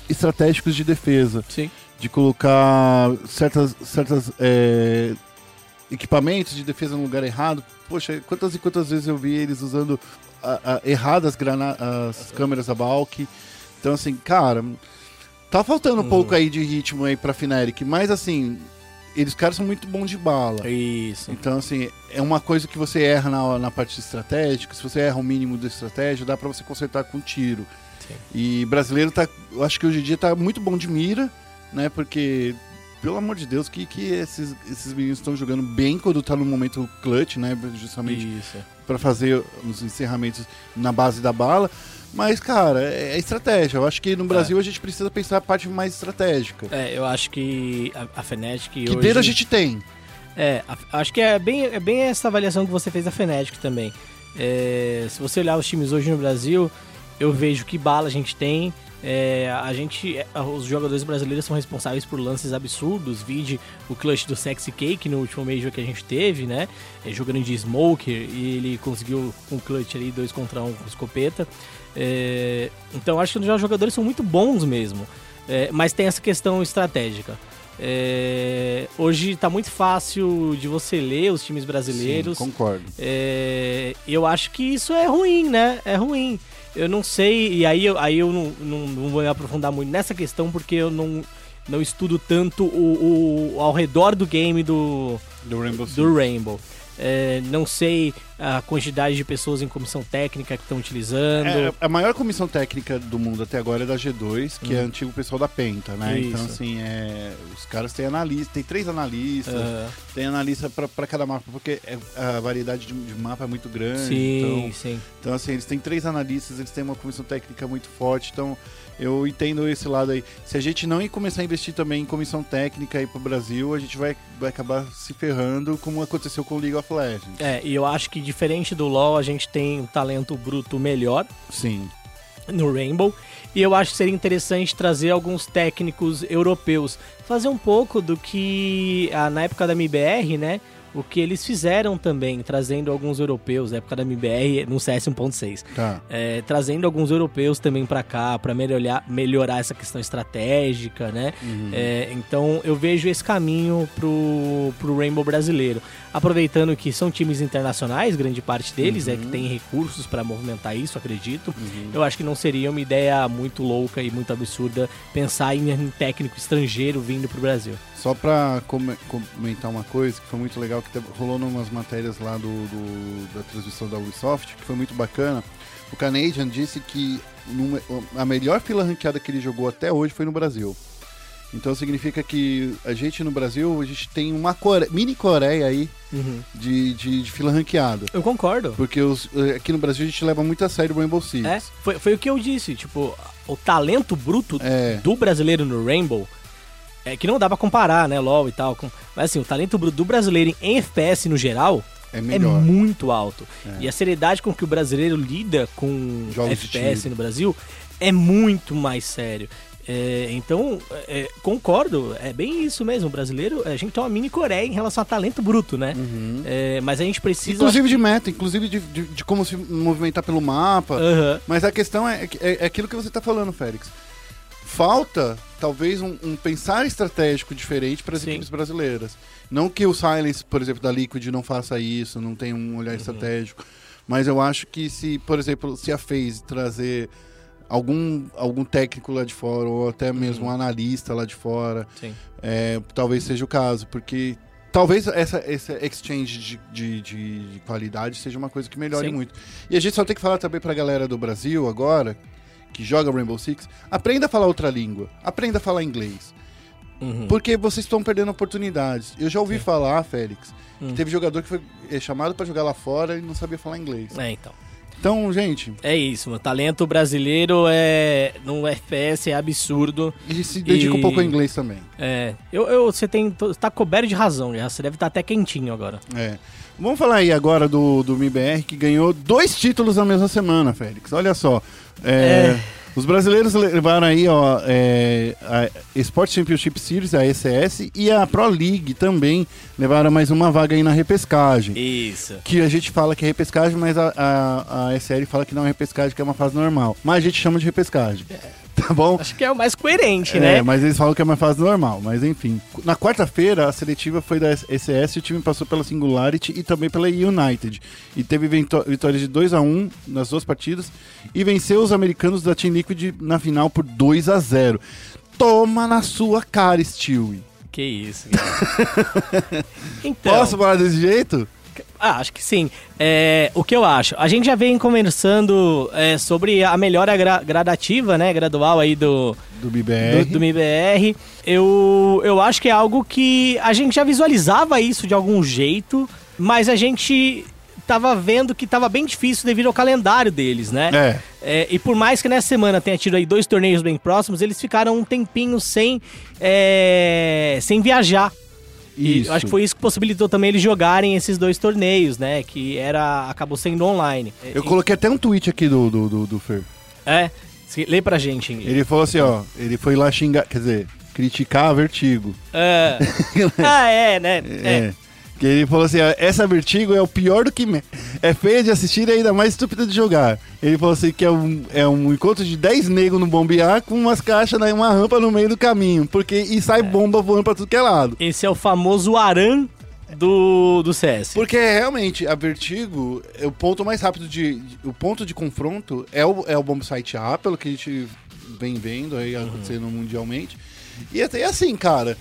estratégicos de defesa Sim. de colocar certas, certas é, equipamentos de defesa no lugar errado. Poxa, quantas e quantas vezes eu vi eles usando a, a, erradas as câmeras da Balk. Então, assim, cara, tá faltando um pouco aí de ritmo aí pra Fnatic, mas assim, eles caras são muito bons de bala. Isso. Então, assim, é uma coisa que você erra na, na parte estratégica, se você erra o mínimo da estratégia, dá pra você consertar com tiro. Sim. E brasileiro tá, eu acho que hoje em dia tá muito bom de mira, né? Porque, pelo amor de Deus, que, que esses, esses meninos estão jogando bem quando tá no momento clutch, né? Justamente pra fazer os encerramentos na base da bala. Mas, cara, é, é estratégia. Eu acho que no Brasil a gente precisa pensar a parte mais estratégica. É, eu acho que a, a Fnatic que hoje... dedo a gente tem. É, a- acho que é bem, é bem essa avaliação que você fez da Fnatic também. É, se você olhar os times hoje no Brasil, eu vejo que bala a gente tem. É, a gente, é, os jogadores brasileiros são responsáveis por lances absurdos. Vide o clutch do Sexy Cake no último Major que a gente teve, né? É, jogando de Smoker e ele conseguiu um clutch ali, dois contra um com escopeta. É, então acho que os jogadores são muito bons mesmo. É, mas tem essa questão estratégica. É, hoje está muito fácil de você ler os times brasileiros. Sim, concordo. É, eu acho que isso é ruim, né? É ruim. Eu não sei, e aí eu, aí eu não, não, não vou me aprofundar muito nessa questão, porque eu não, não estudo tanto o, o ao redor do game do, Do Rainbow do Rainbow. É, não sei a quantidade de pessoas em comissão técnica que estão utilizando. É, a maior comissão técnica do mundo até agora é da G2, que é antigo pessoal da Penta, né? Isso. Então, assim, é, os caras têm analista, tem três analistas, Aham. tem analista pra cada mapa, porque é- a variedade de, de mapa é muito grande. sim, Então, sim. então, assim, eles têm três analistas, eles têm uma comissão técnica muito forte, então eu entendo esse lado aí. Se a gente não começar a investir também em comissão técnica aí pro Brasil, a gente vai, vai acabar se ferrando, como aconteceu com o League of Legends. É, e eu acho que diferente do LoL, a gente tem um talento bruto melhor Sim. no Rainbow. E eu acho que seria interessante trazer alguns técnicos europeus. Fazer um pouco do que ah, na época da MBR, né? O que eles fizeram também, trazendo alguns europeus, na época da MBR, no CS 1.6. Tá. É, trazendo alguns europeus também pra cá, pra melhorar, melhorar essa questão estratégica, né? É, então eu vejo esse caminho pro, pro Rainbow brasileiro. Aproveitando que são times internacionais, grande parte deles, é que tem recursos pra movimentar isso, acredito. Eu acho que não seria uma ideia muito louca e muito absurda pensar em um técnico estrangeiro vindo pro Brasil. Só pra come- comentar uma coisa que foi muito legal, que rolou numas matérias lá do, do- da transmissão da Ubisoft, que foi muito bacana. O Canadian disse que a melhor fila ranqueada que ele jogou até hoje foi no Brasil. Então significa que a gente no Brasil, a gente tem uma Core- mini Coreia aí de, de, de fila ranqueada. Eu concordo. Porque os- eh, aqui no Brasil a gente leva muito a sério o Rainbow Six. É, foi, foi o que eu disse, tipo, o talento bruto É. do brasileiro no Rainbow é que não dá pra comparar, né, LoL e tal, com- mas assim, o talento bruto do brasileiro em FPS no geral É é muito alto. E a seriedade com que o brasileiro lida com Jogos FPS no Brasil é muito mais sério. É, então, é, concordo, é bem isso mesmo. O brasileiro, a gente tem uma mini Coreia em relação a talento bruto, né? É, mas a gente precisa. Inclusive de meta, inclusive de, de, de como se movimentar pelo mapa. Aham. Mas a questão é, é, é aquilo que você está falando, Félix. Falta, talvez, um, um pensar estratégico diferente para as equipes brasileiras. Não que o Silence, por exemplo, da Liquid não faça isso, não tenha um Uhum. olhar estratégico. Mas eu acho que se, por exemplo, se a FaZe trazer algum, algum técnico lá de fora, ou até mesmo um analista lá de fora, é, talvez seja o caso, porque talvez essa, essa exchange de, de, de- de qualidade seja uma coisa que melhore Sim. muito. E a gente só tem que falar também pra galera do Brasil agora, que joga Rainbow Six, aprenda a falar outra língua, aprenda a falar inglês. Uhum. Porque vocês estão perdendo oportunidades. Eu já ouvi falar, Félix, Hum. que teve jogador que foi é, chamado pra jogar lá fora e não sabia falar inglês. É, então. Então, gente, É isso, mano. Talento brasileiro é no FPS é absurdo. e se dedica E- um pouco ao inglês também. É, eu, eu você tem tá coberto de razão, já. Você deve estar até quentinho agora. É. Vamos falar aí agora do, do MIBR, que ganhou dois títulos na mesma semana, Félix. Olha só. É, Os brasileiros levaram aí, ó, é, a Sport Championship Series, a ECS, e a Pro League também levaram mais uma vaga aí na repescagem. Isso. Que a gente fala que é repescagem, mas a, a, a SL fala que não é repescagem, que é uma fase normal. Mas a gente chama de repescagem. Tá bom? Acho que é o mais coerente, É, né? mas eles falam que é uma fase normal, mas enfim. Na quarta-feira, a seletiva foi da ECS e o time passou pela Singularity e também pela United. E teve vitó- vitórias de 2 a 1 nas duas partidas e venceu os americanos da Team Liquid na final por 2 a 0 Toma na sua cara, Stewie. Que isso. cara. então, Posso falar desse jeito? Ah, acho que sim. É, o que eu acho? A gente já vem conversando é, sobre a melhora gra- gradativa, né? Gradual aí do, Do BBR. do, do MBR. Eu, eu acho que é algo que a gente já visualizava isso de algum jeito, mas a gente tava vendo que tava bem difícil devido ao calendário deles, né? É. É, e por mais que nessa semana tenha tido aí dois torneios bem próximos, eles ficaram um tempinho sem, é, sem viajar. E Isso. eu acho que foi isso que possibilitou também eles jogarem esses dois torneios, né? Que era acabou sendo online. Eu coloquei até um tweet aqui do, do, do, do Fer. É, lê pra gente. Ele falou assim, ó, ele foi lá xingar, quer dizer, criticar a Vertigo. É. ah, é, né? É. É. Que ele falou assim: ó, essa Vertigo é o pior do que. me- É feia de assistir e ainda mais estúpida de jogar. Ele falou assim: que é um, é um encontro de 10 negros no bombear com umas caixas e uma rampa no meio do caminho. Porque, e sai bomba voando pra tudo que é lado. Esse é o famoso Aran do, do CS. Porque realmente a Vertigo, é o ponto mais rápido de. de- O ponto de confronto é o, é o Bombsite A, pelo que a gente vem vendo aí acontecendo mundialmente. E até assim, cara.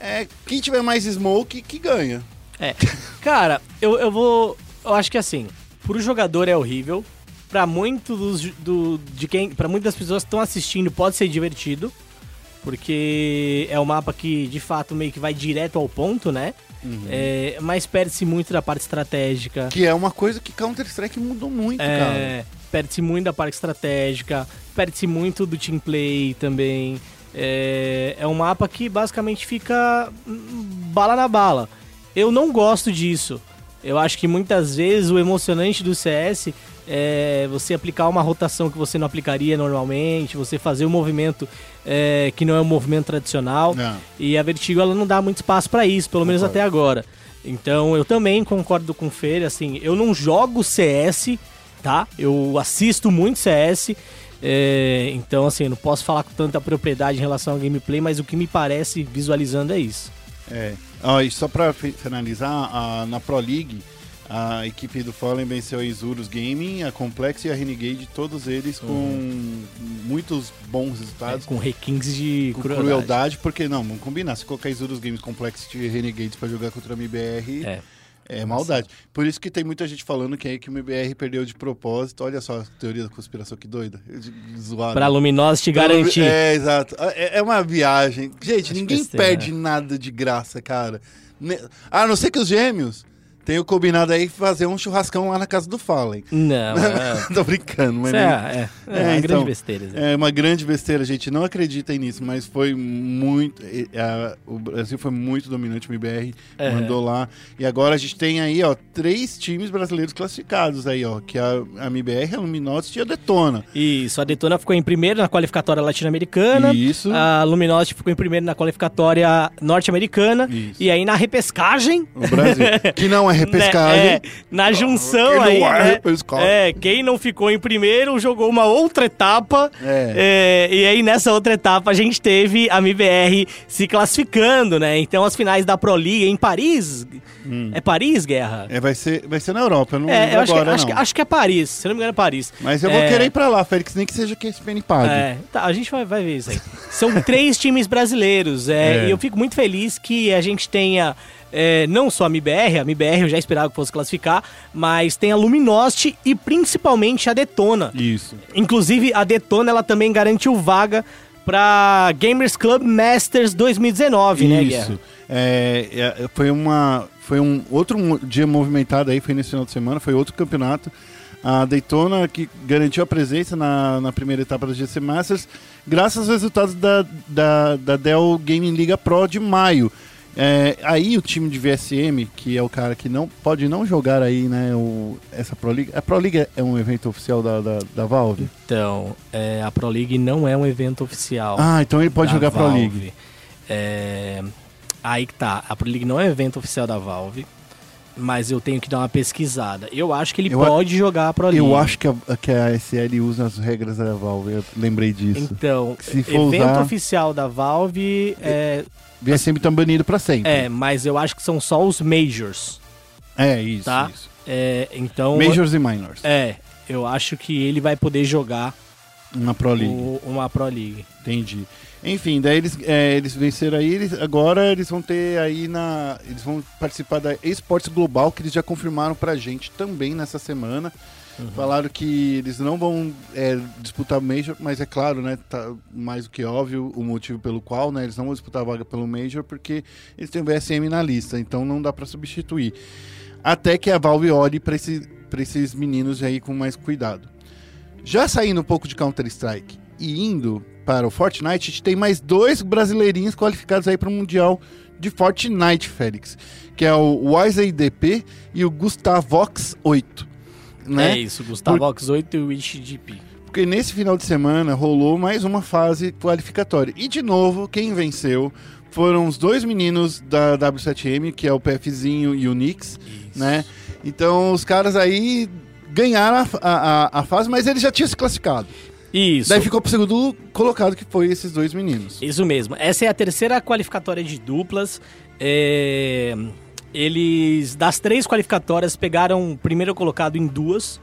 É, quem tiver mais smoke, que ganha. É. Cara, eu, eu vou. Eu acho que assim. pro jogador é horrível. Pra muitos dos- do, de quem, para muitas pessoas que estão assistindo pode ser divertido, porque é um mapa que de fato meio que vai direto ao ponto, né? É, mas perde-se muito da parte estratégica. Que é uma coisa que Counter-Strike mudou muito, cara. É, perde-se muito da parte estratégica, perde-se muito do team play também. É, é um mapa que basicamente fica hum, bala na bala. Eu não gosto disso. Eu acho que muitas vezes o emocionante do CS é você aplicar uma rotação que você não aplicaria normalmente, você fazer um movimento é, que não é um movimento tradicional. Não. E a Vertigo ela não dá muito espaço pra isso, pelo menos Concordo. até agora. Então eu também concordo com o Fer, assim, eu não jogo CS, tá? Eu assisto muito CS. é, então, assim, eu não posso falar com tanta propriedade em relação ao gameplay, mas o que me parece visualizando é isso. É. Ó, e só pra fi- finalizar, na Pro League, a equipe do Fallen venceu a Isurus Gaming, a Complex e a Renegade, todos eles com muitos bons resultados. É, com requintes de Com crueldade. crueldade, porque não, vamos combinar. Se colocar Isurus Games Complex e Renegades pra jogar contra a MBR, É. é, maldade. Por isso que tem muita gente falando que, é que o MBR perdeu de propósito. Olha só a teoria da conspiração, que doida. Zoado. Pra Luminosity te garantir. É, exato. É, é uma viagem. Gente, Acho ninguém perde né? nada de graça, cara. A não ser que os gêmeos tenham combinado aí fazer um churrascão lá na casa do Fallen. Não, é. Tô brincando, mas. É, é, é, É, uma então, grande besteira. É uma grande besteira, gente. Não acreditem nisso, mas foi muito. a- o Brasil foi muito dominante, o MBR É. mandou lá. E agora a gente tem aí, ó, três times brasileiros classificados aí, ó. Que é a, a MBR, a Luminosity e a Detona. Isso, a Detona ficou em primeiro na qualificatória latino-americana. Isso. A Luminosity ficou em primeiro na qualificatória norte-americana. Isso. E aí na repescagem. O Brasil. que não é repescagem. né, é, na junção aí. né, é, quem não ficou em primeiro jogou uma outra etapa. É. é, e aí nessa outra etapa a gente teve a MBR se classificando, né? Então as finais da Pro League em Paris. É Paris, Guerra? É, vai ser, vai ser na Europa, eu não É, eu acho, agora, que, acho, que, acho que é Paris, se não me engano é Paris. Mas eu vou É, querer ir pra lá, Félix, nem que seja que SPN pague. É, tá, a gente vai, vai ver isso aí. São três times brasileiros. É, É. E eu fico muito feliz que a gente tenha é, não só a MBR, a MBR eu já esperava que fosse classificar, mas tem a Luminosity e principalmente a Detona. Isso. Inclusive, a Detona ela também garantiu vaga pra Gamers Club Masters 2019, né, Guerra? Isso. É, é, foi uma foi um outro dia movimentado aí, foi nesse final de semana, foi outro campeonato. A Daytona que garantiu a presença na, na primeira etapa do GC Masters, graças aos resultados da, da, da Dell Gaming Liga Pro de maio. É, aí o time de VSM, que é o cara que não pode não jogar aí, né, o, essa Pro League. A Pro League é um evento oficial da, da, da Valve? Então, é, a Pro League não é um evento oficial. Ah, então ele pode jogar Pro Valve. League. É, aí que tá. A Pro League não é um evento oficial da Valve, mas eu tenho que dar uma pesquisada. Eu acho que ele Eu a- pode jogar a Pro League. Eu acho que a, que a SL usa as regras da Valve, eu lembrei disso. Então, evento usar- oficial da Valve é, VSM tá banido pra sempre. é, mas eu acho que são só os majors, É, isso, tá? isso. É, então, Majors e Minors. é, eu acho que ele vai poder jogar Na Pro League. o- uma Pro League. Entendi. Enfim, daí eles, é, eles venceram aí, eles, agora eles vão ter aí na. Eles vão participar da Esportes Global, que eles já confirmaram pra gente também nessa semana. Falaram que eles não vão é, disputar o Major, mas é claro, né? Tá mais do que óbvio o motivo pelo qual, né? Eles não vão disputar a vaga pelo Major porque eles têm o VSM na lista, então não dá pra substituir. Até que a Valve olhe pra, esse, pra esses meninos aí com mais cuidado. Já saindo um pouco de Counter-Strike e indo para o Fortnite, a gente tem mais dois brasileirinhos qualificados aí para o Mundial de Fortnite, Félix. Que é o Wise DP e o Gustavox 8. Né? É isso, Gustavo Ox 8 e o IXGP. Porque nesse final de semana rolou mais uma fase qualificatória. E de novo, quem venceu foram os dois meninos da W7M, que é o PFzinho e o Nix, né? Então os caras aí ganharam a, a- a fase, mas eles já tinham se classificado. Isso. Daí ficou pro segundo colocado, que foi esses dois meninos. Isso mesmo. Essa é a terceira qualificatória de duplas. É, Eles, das três qualificatórias, pegaram o primeiro colocado em duas.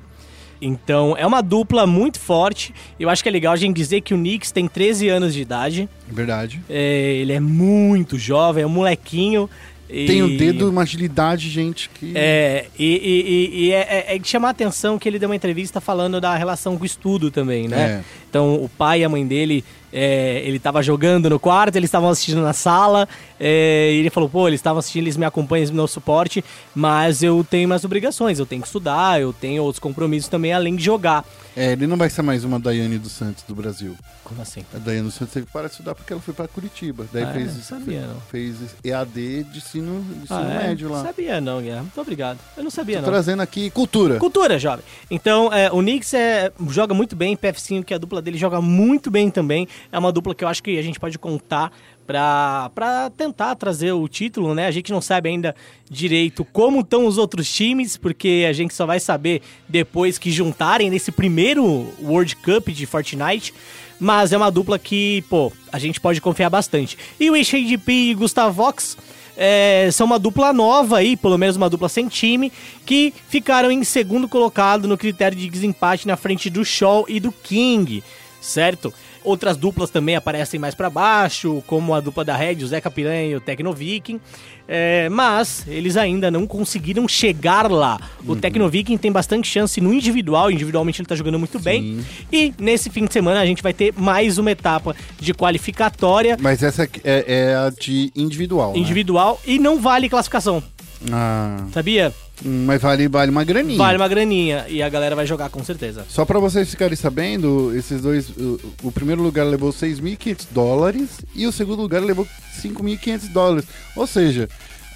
Então, é uma dupla muito forte. Eu acho que é legal a gente dizer que o Knicks tem 13 anos de idade. Verdade. É, ele é muito jovem, é um molequinho. E- Tem um dedo, uma agilidade, gente, que... É, e, e- e- é, é- é de chamar a atenção que ele deu uma entrevista falando da relação com o estudo também, né? É. Então, o pai e a mãe dele, é, ele tava jogando no quarto, eles estavam assistindo na sala, é, e ele falou, pô, eles estavam assistindo, eles me acompanham, eles me dão suporte, mas eu tenho mais obrigações, eu tenho que estudar, eu tenho outros compromissos também, além de jogar. É, ele não vai ser mais uma Daiane dos Santos do Brasil. Como assim? A Daiane dos Santos teve que parar de estudar porque ela foi pra Curitiba. Daí Ah, fez, não sabia, não. fez EAD de ensino, de ensino Ah, é? médio lá. Sabia não, Guilherme, muito obrigado. Eu não sabia Tô não. trazendo aqui cultura. Cultura, jovem. Então, é, o Knicks é, joga muito bem, PF5, que é a dupla dele, joga muito bem também. É uma dupla que eu acho que a gente pode contar pra tentar trazer o título, né? A gente não sabe ainda direito como estão os outros times, porque a gente só vai saber depois que juntarem nesse primeiro World Cup de Fortnite. Mas é uma dupla que, pô, a gente pode confiar bastante. E o HDP e Gustavox é, são uma dupla nova aí, pelo menos uma dupla sem time, que ficaram em segundo colocado no critério de desempate na frente do Shaw e do King, certo? Outras duplas também aparecem mais pra baixo, como a dupla da Red, o Zeca Piranha e o Tecno Viking, é, mas eles ainda não conseguiram chegar lá. O Tecno Viking tem bastante chance no individual, individualmente ele tá jogando muito bem, e nesse fim de semana a gente vai ter mais uma etapa de qualificatória. Mas essa é, é a de individual, né? individual e não vale classificação, Ah, sabia? mas vale, vale uma graninha. Vale uma graninha e a galera vai jogar com certeza. Só pra vocês ficarem sabendo, esses dois... O, o primeiro lugar levou 6.500 dólares e o segundo lugar levou 5.500 dólares. Ou seja,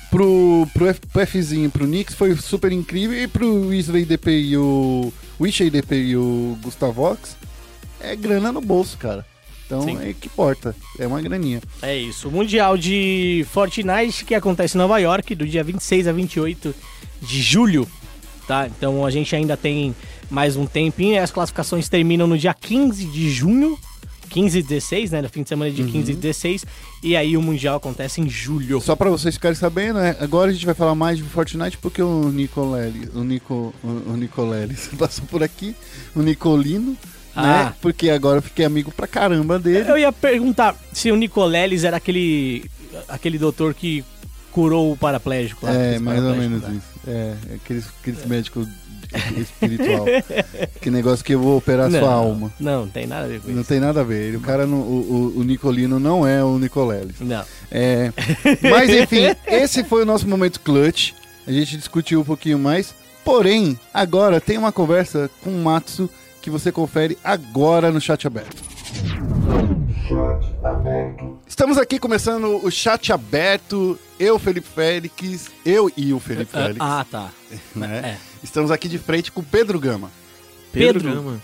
pro, pro, F, pro Fzinho e pro Knicks foi super incrível e pro Weasley DP e o... Wishley DP e o Gustavox é grana no bolso, cara. Então Sim. é que importa. É uma graninha. É isso. O Mundial de Fortnite que acontece em Nova York do dia 26 a 28 de julho, tá? Então a gente ainda tem mais um tempinho. As classificações terminam no dia 15 de junho. 15 e 16, né? No fim de semana de 15 e 16. E aí o Mundial acontece em julho. Só pra vocês ficarem sabendo, né? Agora a gente vai falar mais de Fortnite porque o Nicolelli, o Nico, o, o Nicoleles passou por aqui, o Nicolino, Ah. né? Porque agora eu fiquei amigo pra caramba dele. Eu ia perguntar se o Nicoleles era aquele aquele doutor que curou o paraplégico lá. É, mais ou menos né? isso. É, aqueles, aqueles médicos espiritual. que negócio que eu vou operar Não, sua alma. Não, não tem nada a ver com Não isso. tem nada a ver. O cara, não, o, o, o Nicolino não é o Nicoleles. Não. É, mas enfim, esse foi o nosso momento clutch. A gente discutiu um pouquinho mais. Porém, agora tem uma conversa com o Matsu que você confere agora no chat aberto. Estamos aqui começando o chat aberto. Eu, Felipe Félix, eu e o Felipe Félix. Ah, tá. né? é. Estamos aqui de frente com o Pedro Gama. Pedro. Gama.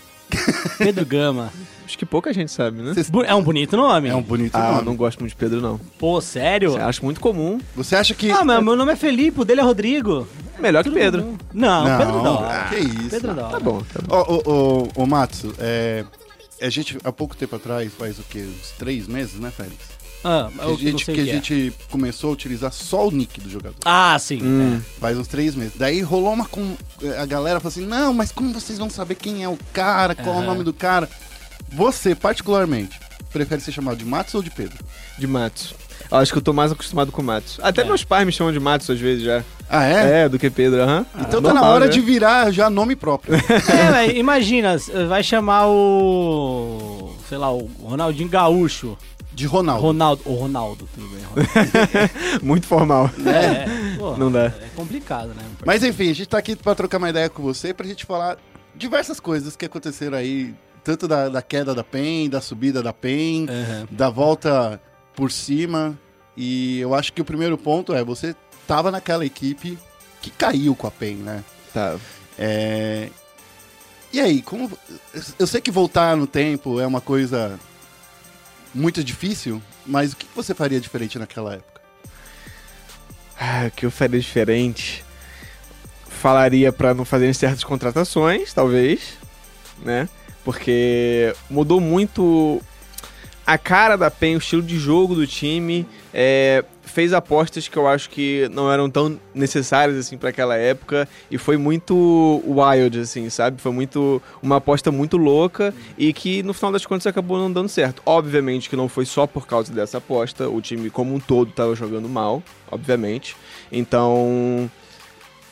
Pedro Gama. Acho que pouca gente sabe, né? É um bonito nome. É um bonito Ah, eu nome. não gosto muito de Pedro, não. Pô, sério? Acho muito comum. Você acha que. Ah, mas meu nome é Felipe, o dele é Rodrigo. Melhor que Pedro. Não, Não, Pedro hora. ah, que isso. Pedro hora. Tá bom, tá bom. Ô, ô, ô, ô, Matsu, é, a gente, há pouco tempo atrás, faz o quê? Uns três meses, né, Félix? Ah, Que a gente, não que a que é. gente começou a utilizar só o nick do jogador. Ah, sim. Hum. Faz uns três meses. Daí rolou uma. com- A galera falou assim: não, mas como vocês vão saber quem é o cara, qual é o nome do cara? Você, particularmente, prefere ser chamado de Matsu ou de Pedro? De Matos. Eu Acho que eu tô mais acostumado com Matos. Até É. meus pais me chamam de Matos às vezes já. Ah, é? É, do que Pedro, aham. Então tá na Normal, hora né? de virar já nome próprio. É, mas imagina, vai chamar o. Sei lá, o Ronaldinho Gaúcho. De Ronaldo. Ronaldo. O Ronaldo, tudo bem. Ronaldo. Muito formal. É, pô, Não dá. É complicado, né? Mas enfim, a gente tá aqui pra trocar uma ideia com você, pra gente falar diversas coisas que aconteceram aí, tanto da, da queda da PEN, da subida da PEN, Aham. da volta por cima. E eu acho que o primeiro ponto é, você tava naquela equipe que caiu com a PEN, né? Tá. É... E aí, como... Eu sei que voltar no tempo é uma coisa muito difícil, mas o que você faria diferente naquela época? Ah, o que eu faria diferente? Falaria pra não fazerem certas contratações, talvez, né? Porque mudou muito a cara da PEN, o estilo de jogo do time. é, fez apostas que eu acho que não eram tão necessárias assim para aquela época e foi muito wild assim, sabe? Foi muito uma aposta muito louca e que no final das contas acabou não dando certo. Obviamente que não foi só por causa dessa aposta, o time como um todo estava jogando mal, obviamente. Então,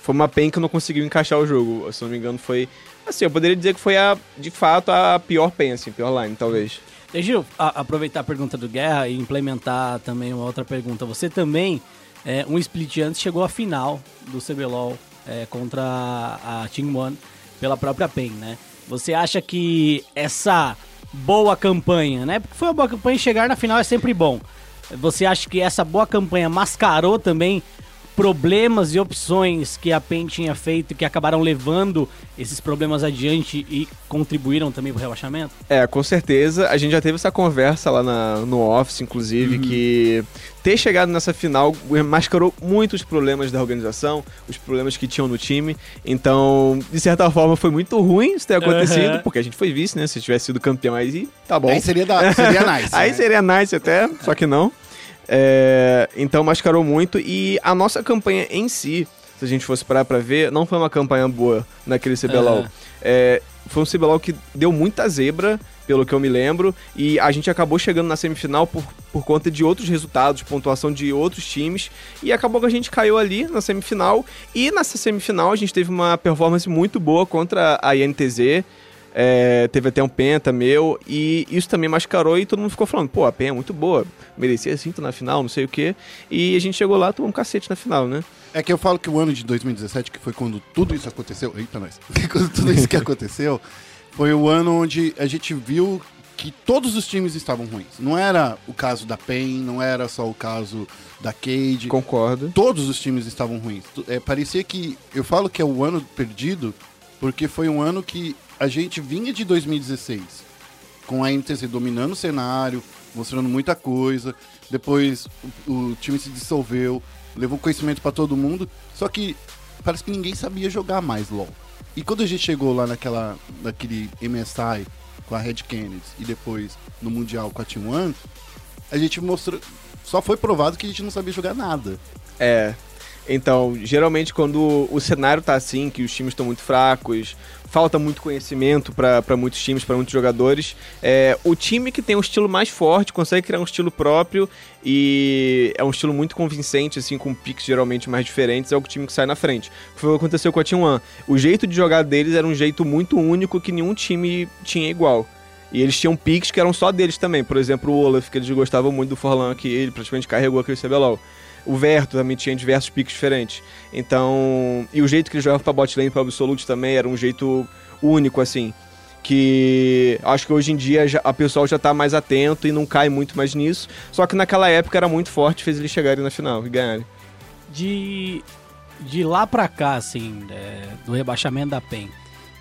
foi uma pen que não conseguiu encaixar o jogo. Se não me engano, foi assim, eu poderia dizer que foi a de fato a pior pen assim, pior line, talvez. Deixa eu a- aproveitar a pergunta do Guerra e implementar também uma outra pergunta. Você também, é, um split antes, chegou à final do CBLOL é, contra a Team One pela própria PEN, né? Você acha que essa boa campanha, né? Porque foi uma boa campanha chegar na final é sempre bom. Você acha que essa boa campanha mascarou também problemas e opções que a PEN tinha feito que acabaram levando esses problemas adiante e contribuíram também pro rebaixamento? É, com certeza. A gente já teve essa conversa lá na- no Office, inclusive, que ter chegado nessa final mascarou muitos problemas da organização, os problemas que tinham no time. Então, de certa forma, foi muito ruim isso ter acontecido, Aham. porque a gente foi vice, né? Se tivesse sido campeão aí, tá bom. Aí seria, da, seria nice. Aí né? seria nice até, só que não. É, então mascarou muito. E a nossa campanha em si, se a gente fosse parar pra ver, não foi uma campanha boa naquele CBLOL. Aham. É, foi um CBLOL que deu muita zebra, pelo que eu me lembro, e a gente acabou chegando na semifinal por, por conta de outros resultados, pontuação de outros times, e acabou que a gente caiu ali na semifinal, e nessa semifinal a gente teve uma performance muito boa contra a INTZ, é, teve até um penta meu, e isso também mascarou e todo mundo ficou falando, pô, a PEN é muito boa, merecia cinto na final, não sei o quê. E a gente chegou lá, tomou um cacete na final, né? É que eu falo que o ano de 2017, que foi quando tudo isso aconteceu. Eita, nós. quando tudo isso que aconteceu, foi o ano onde a gente viu que todos os times estavam ruins. Não era o caso da PEN, não era só o caso da Cade. Concordo. Todos os times estavam ruins. É, parecia que. Eu falo que é o ano perdido, porque foi um ano que a gente vinha de 2016, com a NTZ dominando o cenário, mostrando muita coisa. Depois o, o time se dissolveu, levou conhecimento pra todo mundo. Só que parece que ninguém sabia jogar mais LoL. E quando a gente chegou lá naquela, naquele MSI com a Red Kennedy e depois no Mundial com a Team One, a gente mostrou. Só foi provado que a gente não sabia jogar nada. É. Então, geralmente quando o cenário tá assim, que os times estão muito fracos, falta muito conhecimento para muitos times, para muitos jogadores, é, o time que tem um estilo mais forte consegue criar um estilo próprio e é um estilo muito convincente, assim, com picks geralmente mais diferentes, é o time que sai na frente. Foi o que aconteceu com a Team One. O jeito de jogar deles era um jeito muito único que nenhum time tinha igual. E eles tinham picks que eram só deles também. Por exemplo, o Olaf, que eles gostavam muito do Forlan, que ele praticamente carregou aquele CBLOL. O Verto também tinha diversos picks diferentes. Então. E o jeito que ele jogava pra bot lane, pra Absolute também, era um jeito único, assim. Que acho que hoje em dia a pessoal já tá mais atento e não cai muito mais nisso. Só que naquela época era muito forte, fez eles chegarem na final e ganharem. de, de lá pra cá, assim, é, do rebaixamento da PEN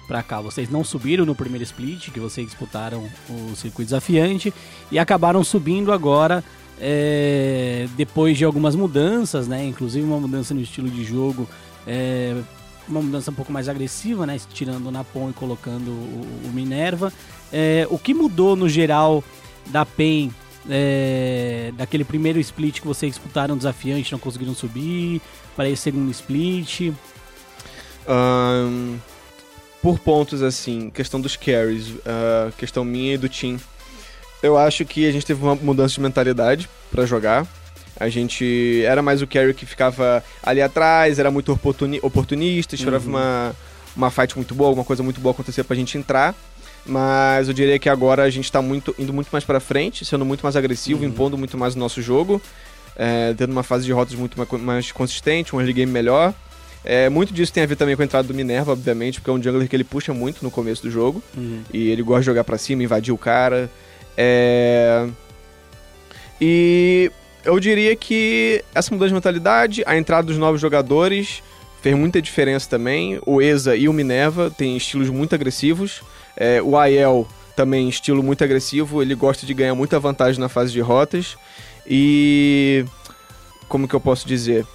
pra cá, vocês não subiram no primeiro split, que vocês disputaram o circuito desafiante, e acabaram subindo agora, é, depois de algumas mudanças, né? Inclusive uma mudança no estilo de jogo, é, uma mudança um pouco mais agressiva, né? Tirando o Napon e colocando o, o Minerva. É, o que mudou no geral da PEN é, daquele primeiro split que vocês disputaram desafiante, não conseguiram subir, para esse segundo split. Ahn, por pontos, assim, questão dos carries, ah, questão minha e do team. Eu acho que a gente teve uma mudança de mentalidade pra jogar. A gente era mais o carry que ficava ali atrás, era muito oportuni- oportunista, esperava uma, uma fight muito boa, alguma coisa muito boa acontecer pra gente entrar. Mas eu diria que agora a gente tá muito, indo muito mais pra frente, sendo muito mais agressivo, impondo muito mais o nosso jogo, é, tendo uma fase de rotas muito mais, consistente, um early game melhor. É, muito disso tem a ver também com a entrada do Minerva, obviamente, porque é um jungler que ele puxa muito no começo do jogo. E ele gosta de jogar pra cima, invadir o cara. É... E eu diria que essa mudança de mentalidade, a entrada dos novos jogadores fez muita diferença também. O Eza e o Minerva têm estilos muito agressivos. É, o Aiel também estilo muito agressivo, ele gosta de ganhar muita vantagem na fase de rotas. E como que eu posso dizer?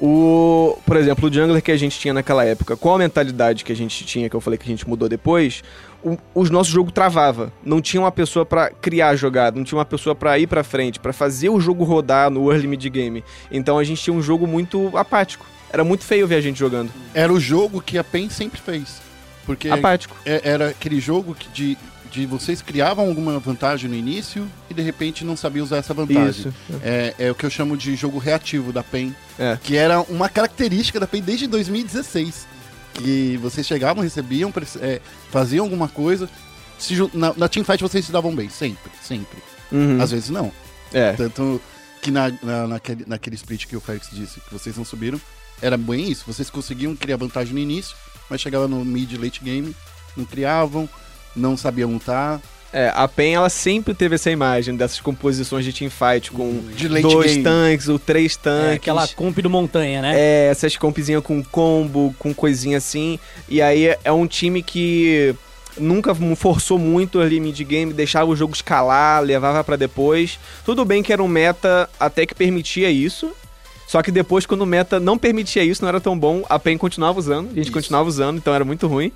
O, por exemplo, o jungler que a gente tinha naquela época, com a mentalidade que a gente tinha, que eu falei que a gente mudou depois, o, o nosso jogo travava. Não tinha uma pessoa pra criar a jogada, não tinha uma pessoa pra ir pra frente, pra fazer o jogo rodar no early mid game. Então a gente tinha um jogo muito apático. Era muito feio ver a gente jogando. Era o jogo que a PEN sempre fez. Porque Apático. é- era aquele jogo que de, de vocês criavam alguma vantagem no início e de repente não sabiam usar essa vantagem. Isso. É, é o que eu chamo de jogo reativo da PEN, É. que era uma característica da PEN desde 2016. Que vocês chegavam, recebiam, é, faziam alguma coisa. se na, na teamfight vocês se davam bem, sempre, sempre. Uhum. Às vezes não. É. Tanto que na, na- naquele, naquele split que o Félix disse que vocês não subiram, era bem isso. Vocês conseguiam criar vantagem no início, mas chegava no mid late game, não criavam, não sabiam lutar. É, a PEN ela sempre teve essa imagem dessas composições de teamfight com De late dois game. tanques ou três tanques. É, aquela comp do montanha, né? É, essas compzinhas com combo, com coisinha assim. E aí é um time que nunca forçou muito ali mid game, deixava o jogo escalar, levava pra depois. Tudo bem que era um meta até que permitia isso. Só que depois, quando o meta não permitia isso, não era tão bom, a PEN continuava usando, a gente Isso. continuava usando, então era muito ruim.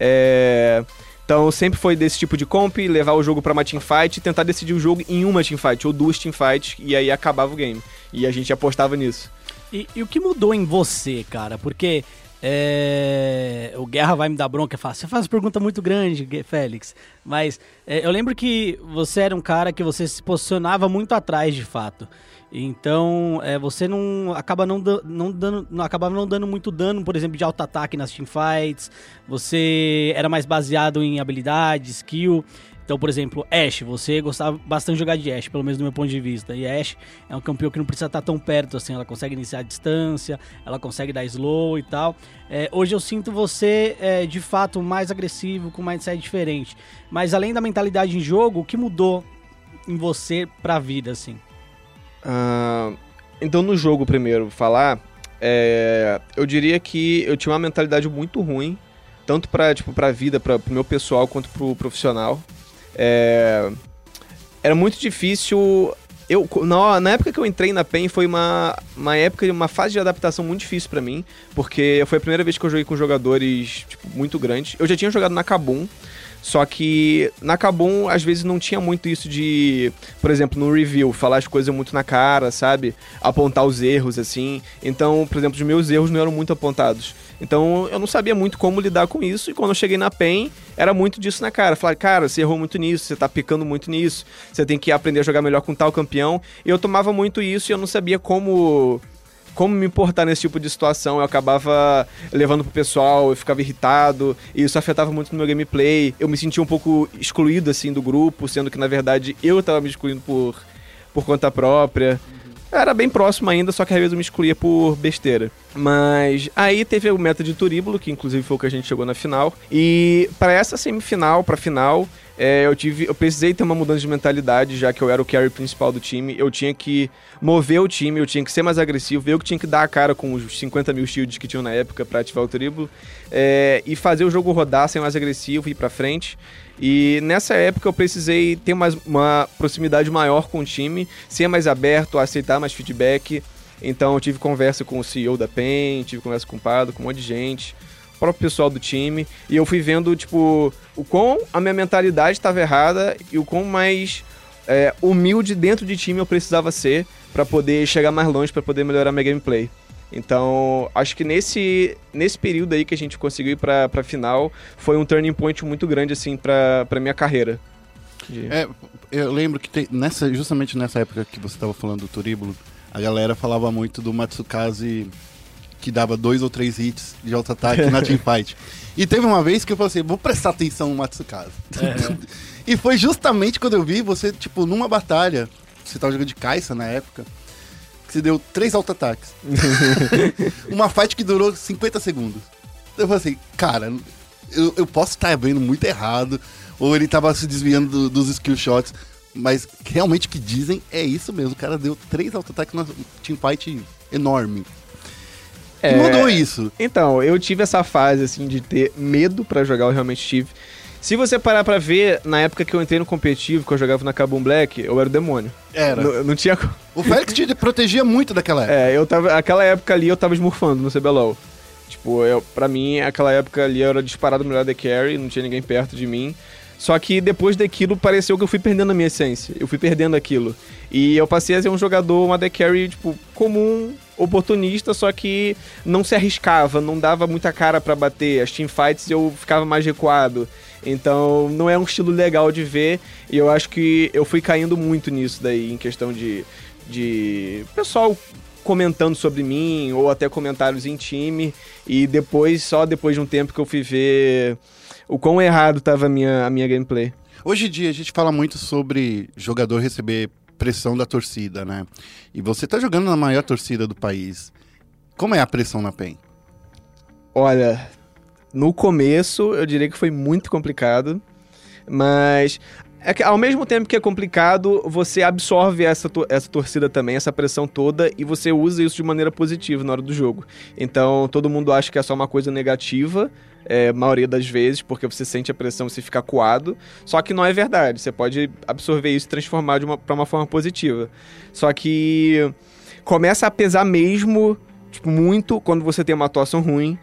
É, Então sempre foi desse tipo de comp, levar o jogo pra uma teamfight e tentar decidir o jogo em uma teamfight, ou duas teamfights, e aí acabava o game. E a gente apostava nisso. E, e o que mudou em você, cara? Porque é, o Guerra vai me dar bronca e fala, você faz pergunta muito grande, Félix. Mas é, eu lembro que você era um cara que você se posicionava muito atrás, de fato. Então, é, você não acaba não, não dando, não acabava não dando muito dano, por exemplo, de alto ataque nas teamfights. Você era mais baseado em habilidade, skill. Então, por exemplo, Ashe, você gostava bastante de jogar de Ashe, pelo menos do meu ponto de vista. E Ashe é um campeão que não precisa estar tão perto assim, ela consegue iniciar a distância, ela consegue dar slow e tal. É, hoje eu sinto você, é, de fato, mais agressivo, com um mindset diferente. Mas além da mentalidade em jogo, o que mudou em você pra vida, assim? Ah, então, no jogo, primeiro, falar, é, eu diria que eu tinha uma mentalidade muito ruim, tanto pra, tipo, pra vida, pra, pro meu pessoal, quanto pro profissional. É, era muito difícil. Eu, na, na época que eu entrei na PEN foi uma, uma época, uma fase de adaptação muito difícil pra mim, porque foi a primeira vez que eu joguei com jogadores tipo, muito grandes. Eu já tinha jogado na Kabum, só que na Kabum, às vezes, não tinha muito isso de, por exemplo, no review, falar as coisas muito na cara, sabe? Apontar os erros, assim. Então, por exemplo, os meus erros não eram muito apontados. Então, eu não sabia muito como lidar com isso. E quando eu cheguei na PEN, era muito disso na cara. Falar, cara, você errou muito nisso, você tá picando muito nisso, você tem que aprender a jogar melhor com tal campeão. E eu tomava muito isso e eu não sabia como como me importar nesse tipo de situação. Eu acabava levando pro pessoal, eu ficava irritado, e isso afetava muito no meu gameplay. Eu me sentia um pouco excluído, assim, do grupo, sendo que, na verdade, eu tava me excluindo por, por conta própria. Era bem próximo ainda, só que às vezes eu me excluía por besteira. Mas aí teve o meta de Turíbulo, que inclusive foi o que a gente chegou na final. E para essa semifinal, pra final, é, eu tive, eu precisei ter uma mudança de mentalidade, já que eu era o carry principal do time. Eu tinha que mover o time, eu tinha que ser mais agressivo, eu que tinha que dar a cara com os 50 mil shields que tinham na época pra ativar o Turíbulo. É, e fazer o jogo rodar, ser mais agressivo, ir pra frente. E nessa época eu precisei ter mais, uma proximidade maior com o time, ser mais aberto, aceitar mais feedback. Então eu tive conversa com o CEO da PEN, tive conversa com o Pado, com um monte de gente, o próprio pessoal do time. E eu fui vendo, tipo, o quão a minha mentalidade estava errada e o quão mais é, humilde dentro de time eu precisava ser para poder chegar mais longe, para poder melhorar minha gameplay. Então, acho que nesse, nesse período aí que a gente conseguiu ir pra, pra final, foi um turning point muito grande, assim, pra, pra minha carreira. De- É, eu lembro que tem- nessa, justamente nessa época que você estava falando do Turíbulo, a galera falava muito do Matsukaze que dava dois ou três hits de auto-ataque na teamfight. E teve uma vez que eu falei assim, vou prestar atenção no Matsukaze. e foi justamente quando eu vi você, tipo, numa batalha, você tava jogando de Kai'Sa na época, você deu três auto-ataques. uma fight que durou 50 segundos. Eu falei assim, cara, eu, eu posso estar vendo muito errado, ou ele tava se desviando do- dos skill shots, mas realmente o que dizem é isso mesmo. O cara deu três auto-ataques na teamfight enorme. É, E mudou isso. Então, eu tive essa fase, assim, de ter medo pra jogar, eu realmente tive. Se você parar pra ver, na época que eu entrei no competitivo, que eu jogava na Kabum Black, eu era o demônio. Era. Não, não tinha. O Félix te protegia muito daquela época. É, eu tava. Aquela época ali eu tava esmurfando no CBLOL. Tipo, eu, pra mim, aquela época ali eu era disparado melhor da carry, não tinha ninguém perto de mim. Só que depois daquilo pareceu que eu fui perdendo a minha essência. Eu fui perdendo aquilo. E eu passei a ser um jogador, uma deck carry, tipo, comum, oportunista, só que não se arriscava, não dava muita cara pra bater. As teamfights eu ficava mais recuado. Então não é um estilo legal de ver. E eu acho que eu fui caindo muito nisso daí, em questão de. de pessoal comentando sobre mim, ou até comentários em time. E depois, só depois de um tempo que eu fui ver o quão errado tava a minha, a minha gameplay. Hoje em dia a gente fala muito sobre jogador receber pressão da torcida, né? E você tá jogando na maior torcida do país. Como é a pressão na PEN? Olha, no começo eu diria que foi muito complicado, mas é que ao mesmo tempo que é complicado, você absorve essa, essa torcida também, essa pressão toda, e você usa isso de maneira positiva na hora do jogo. Então todo mundo acha que é só uma coisa negativa, é, maioria das vezes, porque você sente a pressão você fica coado. Só que não é verdade. Você pode absorver isso e transformar pra uma forma positiva. Só que começa a pesar mesmo, tipo, muito quando você tem uma atuação ruim.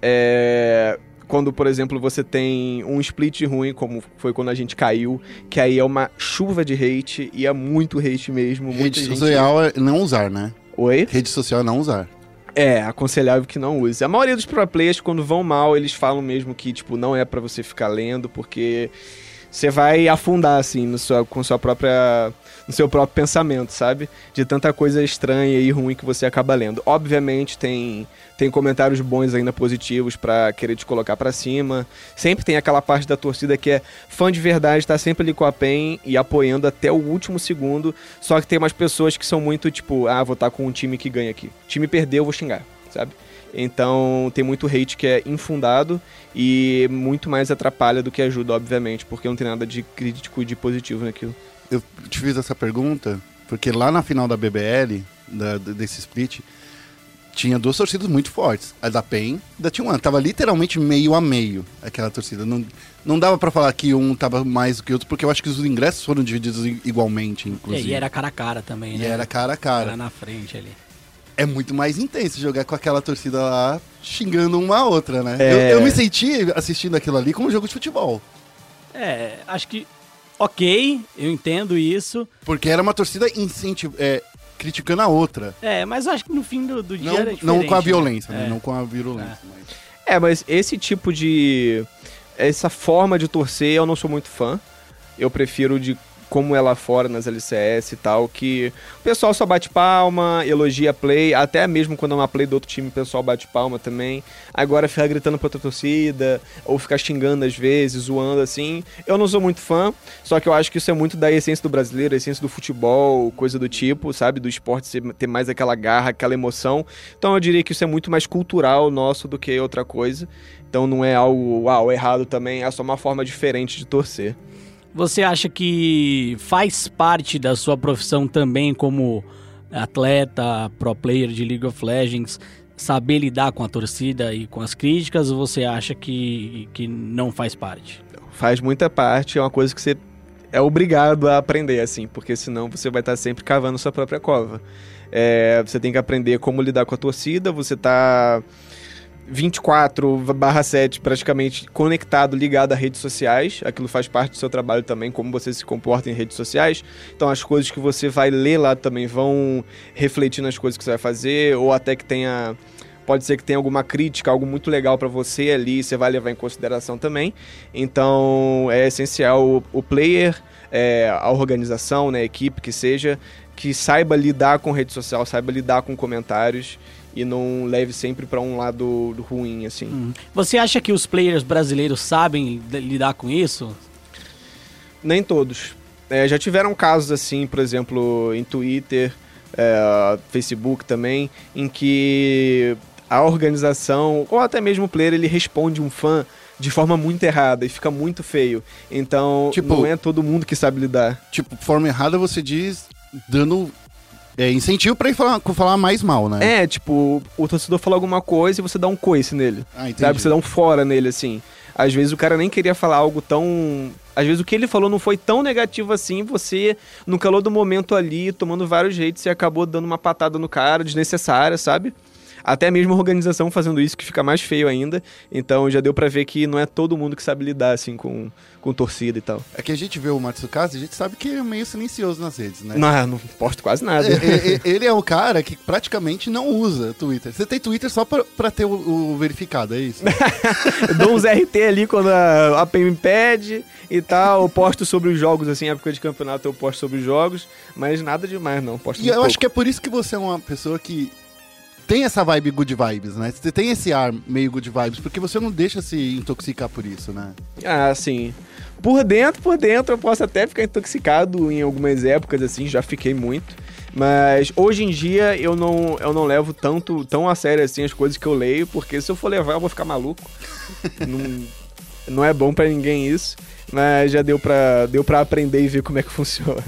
É, quando, por exemplo, você tem um split ruim, como foi quando a gente caiu, que aí é uma chuva de hate, e é muito hate mesmo. Rede gente... social é não usar, né? Oi? Rede social é não usar. É, aconselhável que não use. A maioria dos pro players, quando vão mal, eles falam mesmo que, tipo, não é pra você ficar lendo, porque você vai afundar, assim, no sua, com sua própria... no seu próprio pensamento, sabe? De tanta coisa estranha e ruim que você acaba lendo. Obviamente tem, tem comentários bons ainda positivos pra querer te colocar pra cima. Sempre tem aquela parte da torcida que é fã de verdade, tá sempre ali com a PEN e apoiando até o último segundo. Só que tem umas pessoas que são muito tipo, ah, vou estar com um time que ganha aqui. O time perdeu, eu vou xingar, sabe? Então tem muito hate que é infundado e muito mais atrapalha do que ajuda, obviamente, porque não tem nada de crítico e de positivo naquilo. Eu te fiz essa pergunta porque lá na final da BBL, da- desse split, tinha duas torcidas muito fortes. A da PEN e da T1. Tava literalmente meio a meio aquela torcida. Não, não dava pra falar que um tava mais do que o outro, porque eu acho que os ingressos foram divididos i- igualmente, É, inclusive. e era cara a cara também, E né? era cara a Era cara. na frente ali. É muito mais intenso jogar com aquela torcida lá xingando uma a outra, né? É. Eu, eu me senti assistindo aquilo ali como um jogo de futebol. É, acho que. Ok, eu entendo isso. Porque era uma torcida incentiv é, criticando a outra. É, mas eu acho que no fim do, do dia Não, era não com a diferente, violência, né? né? É. Não com a virulência. mas- É, mas esse tipo de. Essa forma de torcer eu não sou muito fã. Eu prefiro de como é lá fora nas LCS e tal, que o pessoal só bate palma, elogia a play, até mesmo quando é uma play do outro time o pessoal bate palma também. Agora ficar gritando pra outra torcida, ou ficar xingando às vezes, zoando assim, eu não sou muito fã, só que eu acho que isso é muito da essência do brasileiro, a essência do futebol, coisa do tipo, sabe? Do esporte ter mais aquela garra, aquela emoção. Então eu diria que isso é muito mais cultural nosso do que outra coisa. Então não é algo uau, errado também, é só uma forma diferente de torcer. Você acha que faz parte da sua profissão também como atleta, pro player de League of Legends, saber lidar com a torcida e com as críticas, ou você acha que, que não faz parte? Faz muita parte, é uma coisa que você é obrigado a aprender, assim, porque senão você vai estar sempre cavando sua própria cova. É, você tem que aprender como lidar com a torcida, você tá 24/7 praticamente conectado, ligado a redes sociais. Aquilo faz parte do seu trabalho também, como você se comporta em redes sociais. Então as coisas que você vai ler lá também vão refletir nas coisas que você vai fazer, ou até que tenha pode ser que tenha alguma crítica, algo muito legal para você ali, você vai levar em consideração também. Então é essencial o, o player, é, a organização, né, a equipe que seja, que saiba lidar com rede social, saiba lidar com comentários e não leve sempre para um lado ruim assim. Você acha que os players brasileiros sabem li- lidar com isso? Nem todos. É, já tiveram casos assim, por exemplo, em Twitter, é, Facebook também, em que a organização, ou até mesmo o player, ele responde um fã de forma muito errada e fica muito feio. Então, Tipo- não é todo mundo que sabe lidar. Tipo, forma errada você diz dando é, incentivo pra ir falar, falar mais mal, né? É, tipo, o torcedor fala alguma coisa e você dá um coice nele. Ah, entendi. Sabe? Você dá um fora nele, assim. Às vezes o cara nem queria falar algo tão. Às vezes o que ele falou não foi tão negativo assim, você, no calor do momento ali, tomando vários jeitos, você acabou dando uma patada no cara desnecessária, sabe? Até mesmo a organização fazendo isso, que fica mais feio ainda. Então já deu pra ver que não é todo mundo que sabe lidar, assim, com, com torcida e tal. É que a gente vê o Matsukaze, a gente sabe que ele é meio silencioso nas redes, né? Não, não posto quase nada. É, é, é, ele é o cara que praticamente não usa Twitter. Você tem Twitter só pra, pra ter o, o verificado, é isso? Dou uns RT ali quando a, a me pede e tal. Eu posto sobre os jogos, assim, época de campeonato eu posto sobre os jogos, mas nada demais não. Posto E eu acho que é por isso que você é uma pessoa que tem essa vibe good vibes, né? Você tem esse ar meio good vibes, porque você não deixa se intoxicar por isso, né? Ah, sim. Por dentro, por dentro, eu posso até ficar intoxicado em algumas épocas, assim, já fiquei muito. Mas hoje em dia eu não, eu não levo tanto, tão a sério assim as coisas que eu leio, porque se eu for levar eu vou ficar maluco. não, não é bom pra ninguém isso. Mas já deu pra, deu pra aprender e ver como é que funciona.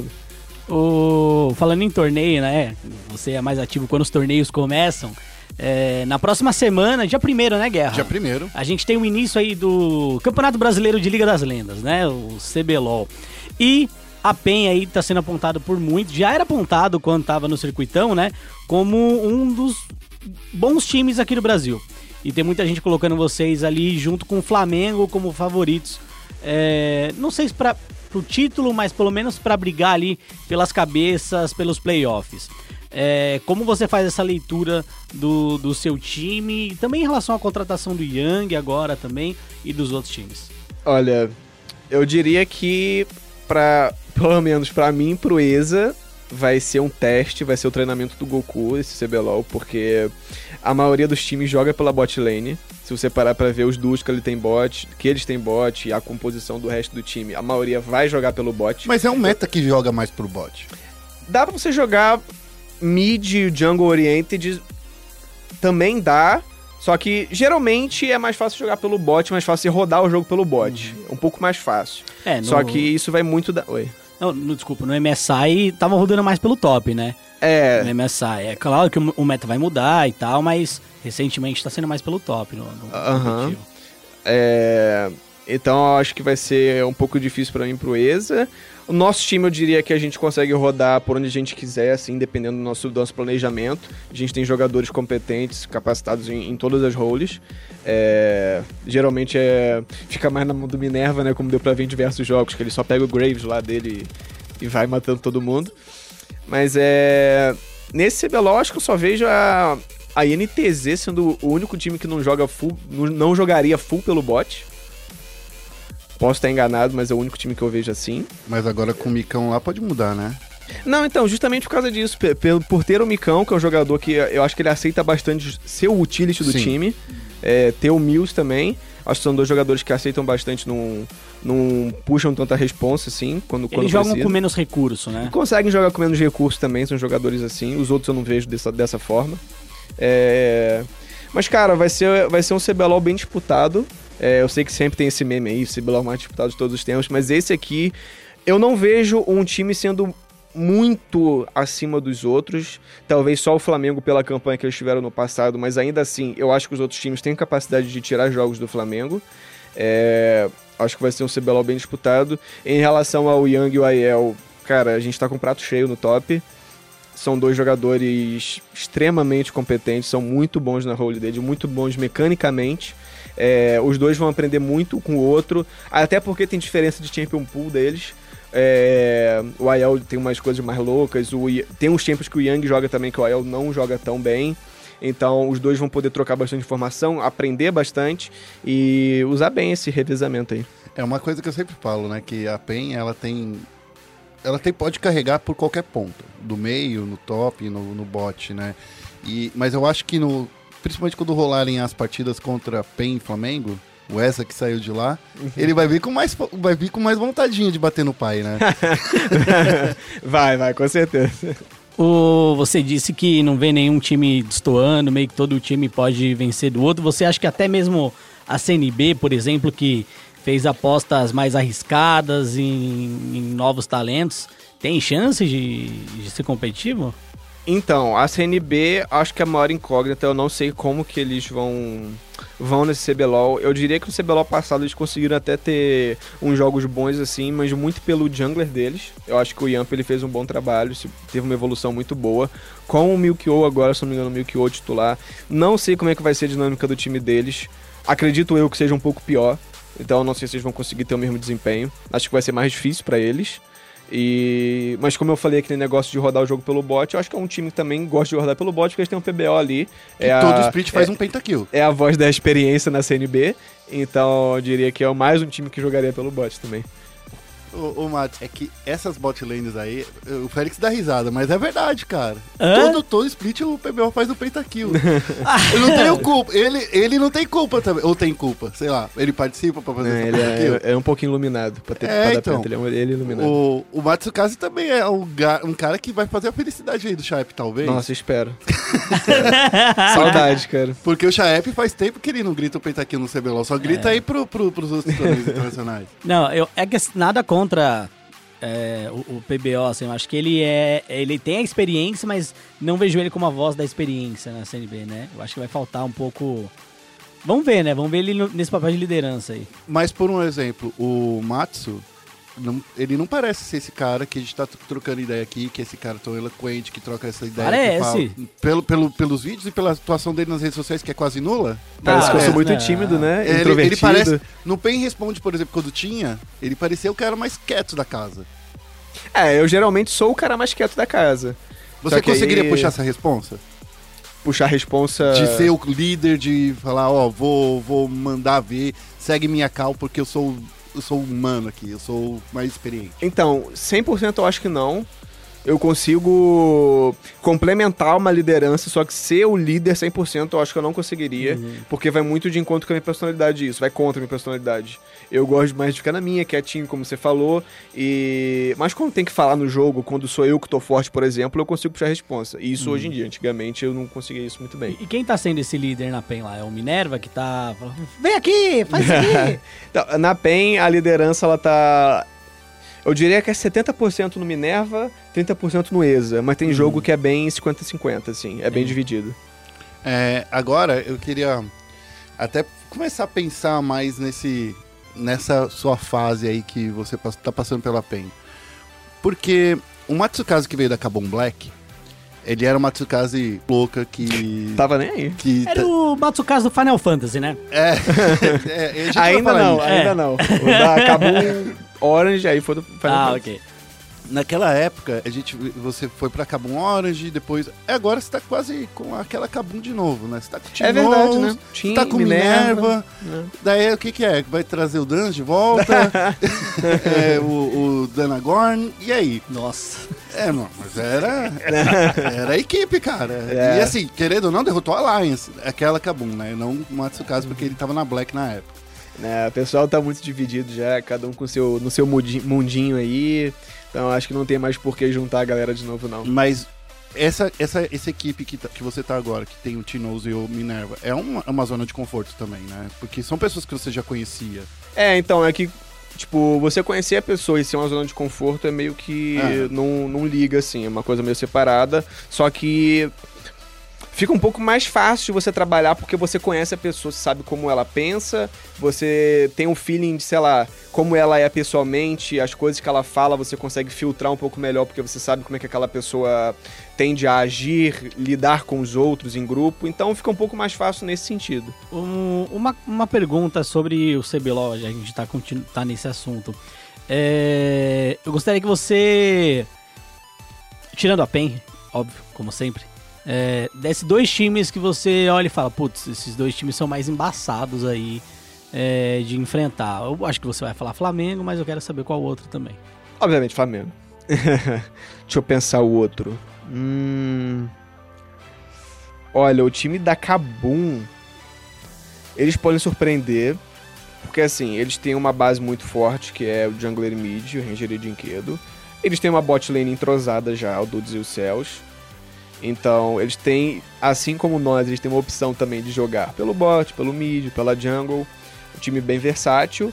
O... Falando em torneio, né? Você é mais ativo quando os torneios começam. É, na próxima semana, dia 1 né, Guerra? Dia primeiro. A gente tem o início aí do Campeonato Brasileiro de Liga das Lendas, né? O CBLOL. E a PEN aí tá sendo apontado por muito, já era apontado quando tava no circuitão, né? Como um dos bons times aqui do Brasil. E tem muita gente colocando vocês ali junto com o Flamengo como favoritos. É, não sei se para o título, mas pelo menos para brigar ali pelas cabeças, pelos playoffs. É, como você faz essa leitura do, do seu time, também em relação à contratação do Young agora também e dos outros times? Olha, eu diria que para pelo menos para mim, pro ESA, vai ser um teste, vai ser o treinamento do Goku, esse CBLOL, porque a maioria dos times joga pela bot lane. Se você parar pra ver os duos que ele tem bot, que eles têm bot e a composição do resto do time, a maioria vai jogar pelo bot. Mas é um meta que joga mais pro bot. Dá pra você jogar mid, jungle oriented, também dá. Só que geralmente é mais fácil jogar pelo bot, mais fácil rodar o jogo pelo bot. Um pouco mais fácil. É, no... Só que isso vai muito da. Oi. Não, no, desculpa, no MSI tava rodando mais pelo top, né? É. No MSI. É claro que o, o meta vai mudar e tal, mas recentemente tá sendo mais pelo top no, no. É, Então eu acho que vai ser um pouco difícil pra mim pro ESA. O nosso time eu diria que a gente consegue rodar por onde a gente quiser, assim, dependendo do nosso, do nosso planejamento. A gente tem jogadores competentes, capacitados em, em todas as roles. É, Geralmente é, fica mais na mão do Minerva, né? Como deu pra ver em diversos jogos, que ele só pega o Graves lá dele e, e vai matando todo mundo. Mas é. Nesse CBLOL, acho que eu só vejo a, a INTZ sendo o único time que não joga full, não jogaria full pelo bot. Posso estar enganado, mas é o único time que eu vejo assim. Mas agora com o Micão lá pode mudar, né? Não, então, justamente por causa disso, pe- pelo- por ter o Micão, que é um jogador que eu acho que ele aceita bastante ser o utility do Sim. time, é, ter o Mills também. Acho que são dois jogadores que aceitam bastante, não, não puxam tanta responsa, assim, quando, quando Eles jogam precisa. com menos recurso, né? Conseguem jogar com menos recursos também, são jogadores assim. Os outros eu não vejo dessa, dessa forma. É, Mas, cara, vai ser, vai ser um CBLOL bem disputado. É, eu sei que sempre tem esse meme aí, CBLOL mais disputado de todos os tempos, mas esse aqui, eu não vejo um time sendo muito acima dos outros. Talvez só o Flamengo pela campanha que eles tiveram no passado, mas ainda assim, eu acho que os outros times têm capacidade de tirar jogos do Flamengo. É, acho que vai ser um CBLOL bem disputado. Em relação ao Young e o Aiel, cara, a gente tá com prato cheio no top. São dois jogadores extremamente competentes, são muito bons na role dele, muito bons mecanicamente. É, os dois vão aprender muito com o outro, até porque tem diferença de champion pool deles. É, o Aiel tem umas coisas mais loucas, o, tem uns tempos que o Yang joga também que o Aiel não joga tão bem. Então os dois vão poder trocar bastante informação, aprender bastante e usar bem esse revezamento aí. É uma coisa que eu sempre falo, né? Que a PEN, ela tem. Ela tem, pode carregar por qualquer ponto. Do meio, no top, no, no bot, né? E, mas eu acho que no. Principalmente quando rolarem as partidas contra PEN e Flamengo, o essa que saiu de lá, ele vai vir com mais vai vir com mais vontadinha de bater no pai, né? vai, vai, com certeza. O, você disse que não vê nenhum time destoando, meio que todo time pode vencer do outro. Você acha que até mesmo a CNB, por exemplo, que fez apostas mais arriscadas em, em novos talentos, tem chance de, de ser competitivo? Então, a CNB, acho que é a maior incógnita. Eu não sei como que eles vão vão nesse CBLOL. Eu diria que no CBLOL passado eles conseguiram até ter uns jogos bons assim, mas muito pelo jungler deles. Eu acho que o Yamp ele fez um bom trabalho, teve uma evolução muito boa. Com o Milkyo agora, se não me engano, o Milkyo titular. Não sei como é que vai ser a dinâmica do time deles. Acredito eu que seja um pouco pior. Então não sei se eles vão conseguir ter o mesmo desempenho. Acho que vai ser mais difícil pra eles. E... Mas como eu falei aquele negócio de rodar o jogo pelo bot, eu acho que é um time que também gosta de rodar pelo bot, porque eles têm um PBO ali. Que É todo a- split faz é- um pentakill. é a voz da experiência na CNB. Então eu diria que é mais um time que jogaria pelo bot também. Ô, ô Matos, é que essas bot lanes aí, o Félix dá risada, mas é verdade, cara. Hã? Todo, todo split o PBO faz o pentakill. Eu não tenho culpa. Ele, ele não tem culpa também. Ou tem culpa, sei lá. Ele participa pra fazer É, ele é, é um pouquinho iluminado pra ter É, pra dar então. Ele é, um- ele é iluminado. O, o Matsukaze também é um, um cara que vai fazer a felicidade aí do Chaep, talvez. Nossa, espero. Saudade, cara. Porque o Chaep faz tempo que ele não grita o pentakill no CBLOL, só grita aí pro, pro, pros outros torneios internacionais. Não, eu, é que nada contra é, o, o PBO, assim, eu acho que ele é. Ele tem a experiência, mas não vejo ele como a voz da experiência na CNB, né? Eu acho que vai faltar um pouco. Vamos ver, né? Vamos ver ele nesse papel de liderança aí. Mas, por um exemplo, o Matsu, não- ele não parece ser esse cara que a gente tá trocando ideia aqui, que é esse cara tão eloquente, que troca essa ideia. que Parece. pelo, pelo, pelos vídeos e pela atuação dele nas redes sociais, que é quase nula. Parece Ah, que eu sou é, muito né? tímido, né? Ele, Introvertido. ele parece. No Pen Responde, por exemplo, quando tinha, ele parecia o cara mais quieto da casa. É, eu geralmente sou o cara mais quieto da casa. Você conseguiria aí- puxar essa responsa? Puxar a responsa. De ser o líder, de falar, ó, vou, vou mandar ver, segue minha cal, porque eu sou, eu sou humano aqui, eu sou mais experiente. Então, 100% eu acho que não. Eu consigo complementar uma liderança, só que ser o líder 100% eu acho que eu não conseguiria, porque vai muito de encontro com a minha personalidade isso, vai contra a minha personalidade. Eu gosto mais de ficar na minha, quietinho, como você falou, e... Mas quando tem que falar no jogo, quando sou eu que tô forte, por exemplo, eu consigo puxar a responsa. E isso hoje em dia, antigamente eu não conseguia isso muito bem. E quem tá sendo esse líder na PEN lá? É o Minerva que tá. Vem aqui, faz isso aqui! Então, na PEN, a liderança, ela tá. Eu diria que é 70% no Minerva, 30% no ESA. Mas tem jogo que é bem 50-50, assim. É bem dividido. É, agora, eu queria até começar a pensar mais nesse, nessa sua fase aí que você pas- tá passando pela PEN. Porque o Matsukaze que veio da Kabum Black, ele era uma Matsukaze louca que... Tava nem aí. que Era o Matsukaze do Final Fantasy, né? É, é, vai Ainda não, isso. É. ainda não. O da Kabum Orange, aí foi do Final ah, Fantasy. ok. Naquela época, a gente, você foi pra Kabum Orange, depois... Agora você tá quase com aquela Kabum de novo, né? Você tá com o É verdade, né? Tá com Minerva. Daí o que que é? Vai trazer o Dan de volta? É, o, o Danagorn? E aí? Nossa. É, não, mas era. Era a equipe, cara. É. E assim, querendo ou não, derrotou a Alliance. Aquela Kabum, né? Não o Matsukaze, porque ele tava na Black na época. Né, o pessoal tá muito dividido já, cada um com seu, no seu mundinho aí. Então acho que não tem mais por que juntar a galera de novo, não. Mas essa, essa, essa equipe que, tá- que você tá agora, que tem o Tinoz e o Minerva, é uma, é uma zona de conforto também, né? Porque são pessoas que você já conhecia. É, então, é que, tipo, você conhecer a pessoa e ser uma zona de conforto é meio que É. não, não liga, assim, é uma coisa meio separada. Só que fica um pouco mais fácil você trabalhar porque você conhece a pessoa, sabe como ela pensa, você tem um feeling de, sei lá, como ela é pessoalmente, as coisas que ela fala, você consegue filtrar um pouco melhor porque você sabe como é que aquela pessoa tende a agir, lidar com os outros em grupo, então fica um pouco mais fácil nesse sentido. Um- uma, uma pergunta sobre o CBLOL, já a gente tá, tá nesse assunto. É, eu gostaria que você, tirando a PEN, óbvio, como sempre, é, desse dois times que você olha e fala, putz, esses dois times são mais embaçados aí é, de enfrentar. Eu acho que você vai falar Flamengo, mas eu quero saber qual outro também. Obviamente, Flamengo. Deixa eu pensar o outro. Hum... Olha, o time da Kabum. Eles podem surpreender. Porque assim, eles têm uma base muito forte, que é o Jungler Mid, o Ranger e Dinquedo. Eles têm uma bot lane entrosada já, o Dudes e os Céus. Então, eles têm, assim como nós, eles têm uma opção também de jogar pelo bot, pelo mid, pela jungle. Um time bem versátil.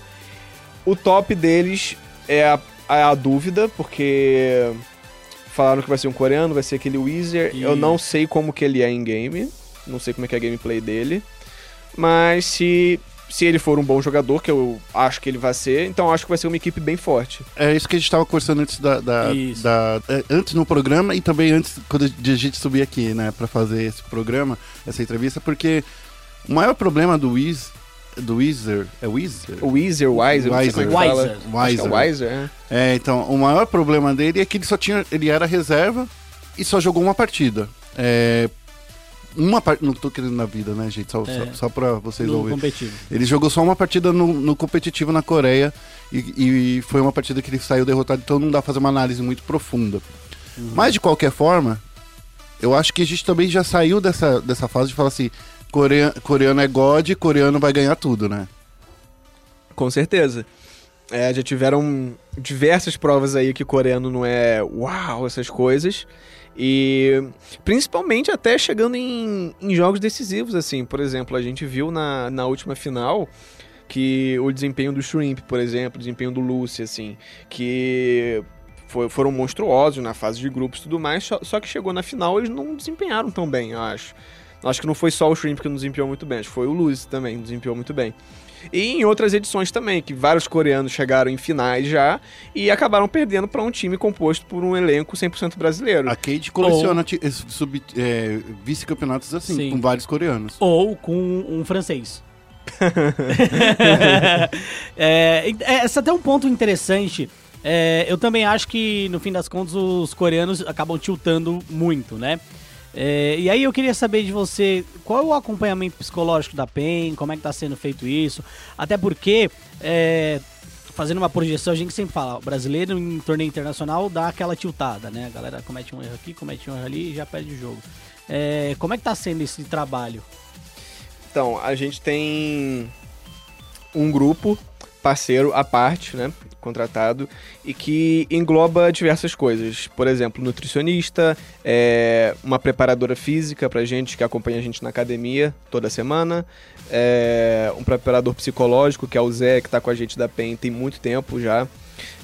O top deles é a, é a dúvida, porque Falaram que vai ser um coreano, vai ser aquele Weezer. Eu não sei como que ele é em game. Não sei como é que é a gameplay dele. Mas se, se ele for um bom jogador, que eu acho que ele vai ser, então acho que vai ser uma equipe bem forte. É isso que a gente estava conversando antes da, da- Isso. da- é, antes no programa e também antes quando de a gente subir aqui, né, para fazer esse programa, essa entrevista, porque o maior problema do Wiz, do Weezer, é Weezer? O Weezer, o Wiser, é Wiser. Wiser. É Wiser. Wiser, é. É, então, o maior problema dele é que ele só tinha, ele era reserva e só jogou uma partida. É, uma partida, não tô querendo na vida, né, gente, só, É. só, só pra vocês No ouvirem. competitivo. Ele jogou só uma partida no, no competitivo na Coreia e, e foi uma partida que ele saiu derrotado, então não dá pra fazer uma análise muito profunda. Mas de qualquer forma, eu acho que a gente também já saiu dessa, dessa fase de falar assim: coreano, coreano é God, coreano vai ganhar tudo, né? Com certeza. É, já tiveram diversas provas aí que coreano não é uau, essas coisas. E principalmente até chegando em, em jogos decisivos, assim. Por exemplo, a gente viu na, na última final que o desempenho do Shrimp, por exemplo, o desempenho do Lucy, assim, que foi- foram monstruosos na fase de grupos e tudo mais, só, só que chegou na final eles não desempenharam tão bem, eu acho. Acho que não foi só o Shrimp que não desempenhou muito bem, acho que foi o Lucy também que desempenhou muito bem. E em outras edições também, que vários coreanos chegaram em finais já e acabaram perdendo para um time composto por um elenco 100% brasileiro. A Cade coleciona es- sub- é, vice-campeonatos assim, Sim. com vários coreanos. Ou com um francês. é, e- é, esse é até um ponto interessante. É, eu também acho que, no fim das contas, os coreanos acabam tiltando muito, né? É, e aí eu queria saber de você, qual é o acompanhamento psicológico da PEN, como é que tá sendo feito isso? Até porque, é, fazendo uma projeção, a gente sempre fala, brasileiro em torneio internacional dá aquela tiltada, né? A galera comete um erro aqui, comete um erro ali e já perde o jogo. É, como é que tá sendo esse trabalho? Então, a gente tem um grupo parceiro à parte, né, contratado, e que engloba diversas coisas. Por exemplo, nutricionista, é, uma preparadora física pra gente, que acompanha a gente na academia toda semana, é, um preparador psicológico, que é o Zé, que tá com a gente da PEN tem muito tempo já.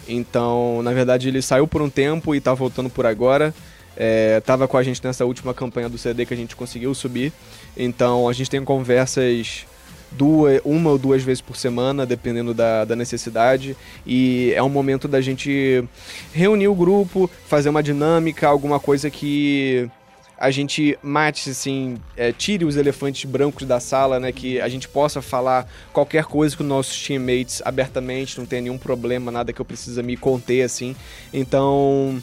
Então, na verdade, ele saiu por um tempo e tá voltando por agora. É, tava com a gente nessa última campanha do CD que a gente conseguiu subir. Então a gente tem conversas duas, uma ou duas vezes por semana, dependendo da, da necessidade. E é um momento da gente reunir o grupo, fazer uma dinâmica, alguma coisa que a gente mate, assim, é, tire os elefantes brancos da sala, né? Que a gente possa falar qualquer coisa com nossos teammates abertamente, não tenha nenhum problema, nada que eu precisa me conter, assim. Então,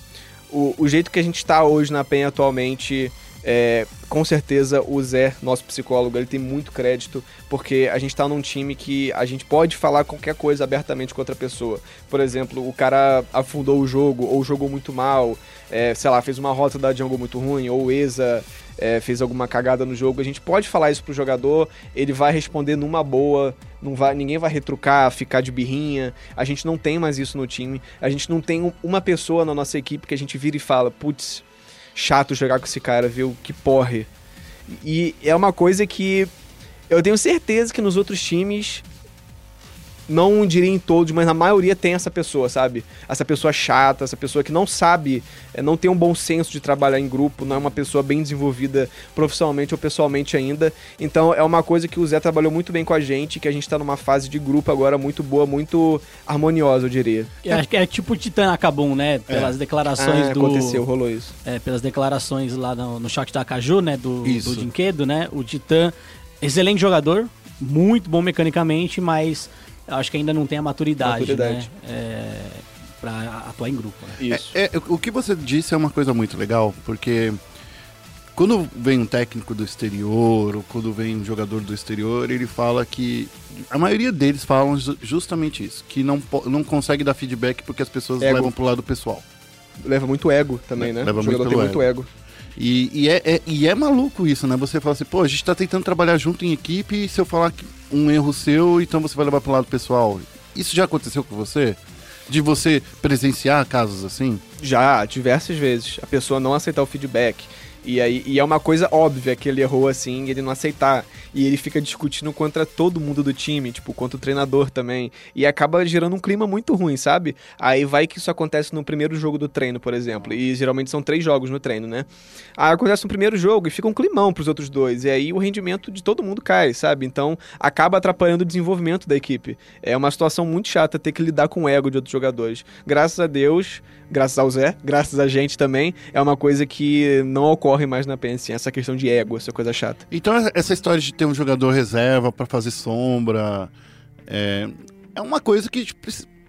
o, o jeito que a gente está hoje na PEN atualmente, é, com certeza o Zé, nosso psicólogo, ele tem muito crédito, porque a gente tá num time que a gente pode falar qualquer coisa abertamente com outra pessoa. Por exemplo, o cara afundou o jogo, ou jogou muito mal, é, sei lá, fez uma rota da jungle muito ruim, ou o Eza é, fez alguma cagada no jogo. A gente pode falar isso pro jogador, ele vai responder numa boa, não vai, ninguém vai retrucar, ficar de birrinha. A gente não tem mais isso no time. A gente não tem um- uma pessoa na nossa equipe que a gente vira e fala, putz, chato jogar com esse cara, viu? Que porre. E é uma coisa que eu tenho certeza que nos outros times, não diria em todos, mas na maioria tem essa pessoa, sabe? Essa pessoa chata, essa pessoa que não sabe, eh, não tem um bom senso de trabalhar em grupo, não é uma pessoa bem desenvolvida profissionalmente ou pessoalmente ainda. Então é uma coisa que o Zé trabalhou muito bem com a gente, que a gente tá numa fase de grupo agora muito boa, muito harmoniosa, eu diria. Eu acho que é tipo o Titã Acabum, né? Pelas declarações Ah, do. aconteceu, rolou isso. é, pelas declarações lá no, no shot da Caju, né? Do, Isso. do Dinquedo, né? O Titã, excelente jogador, muito bom mecanicamente, mas acho que ainda não tem a maturidade, Maturidade. né? É, pra atuar em grupo, né? Isso. É, o que você disse é uma coisa muito legal, porque quando vem um técnico do exterior, ou quando vem um jogador do exterior, ele fala que. A maioria deles falam ju- justamente isso, que não, não consegue dar feedback porque as pessoas Ego. levam pro lado pessoal. Leva muito ego também, né? Leva o jogador muito tem ego. muito ego. E, e é, é- e é maluco isso, né? Você fala assim, pô, a gente tá tentando trabalhar junto em equipe e se eu falar que um erro seu, então você vai levar pro lado pessoal. Isso já aconteceu com você? De você presenciar casos assim? Já, diversas vezes. A pessoa não aceitar o feedback. E, aí, e é uma coisa óbvia que ele errou assim ele não aceitar. E ele fica discutindo contra todo mundo do time, tipo, contra o treinador também. E acaba gerando um clima muito ruim, sabe? Aí vai que isso acontece no primeiro jogo do treino, por exemplo. E geralmente são três jogos no treino, né? Aí acontece no primeiro jogo e fica um climão pros outros dois. E aí o rendimento de todo mundo cai, sabe? Então acaba atrapalhando o desenvolvimento da equipe. É uma situação muito chata ter que lidar com o ego de outros jogadores. Graças a Deus, graças ao Zé, graças a gente também, é uma coisa que não ocorre mais na PEN, essa questão de ego, essa coisa chata. Então essa história de ter um jogador reserva pra fazer sombra é, é uma coisa que a gente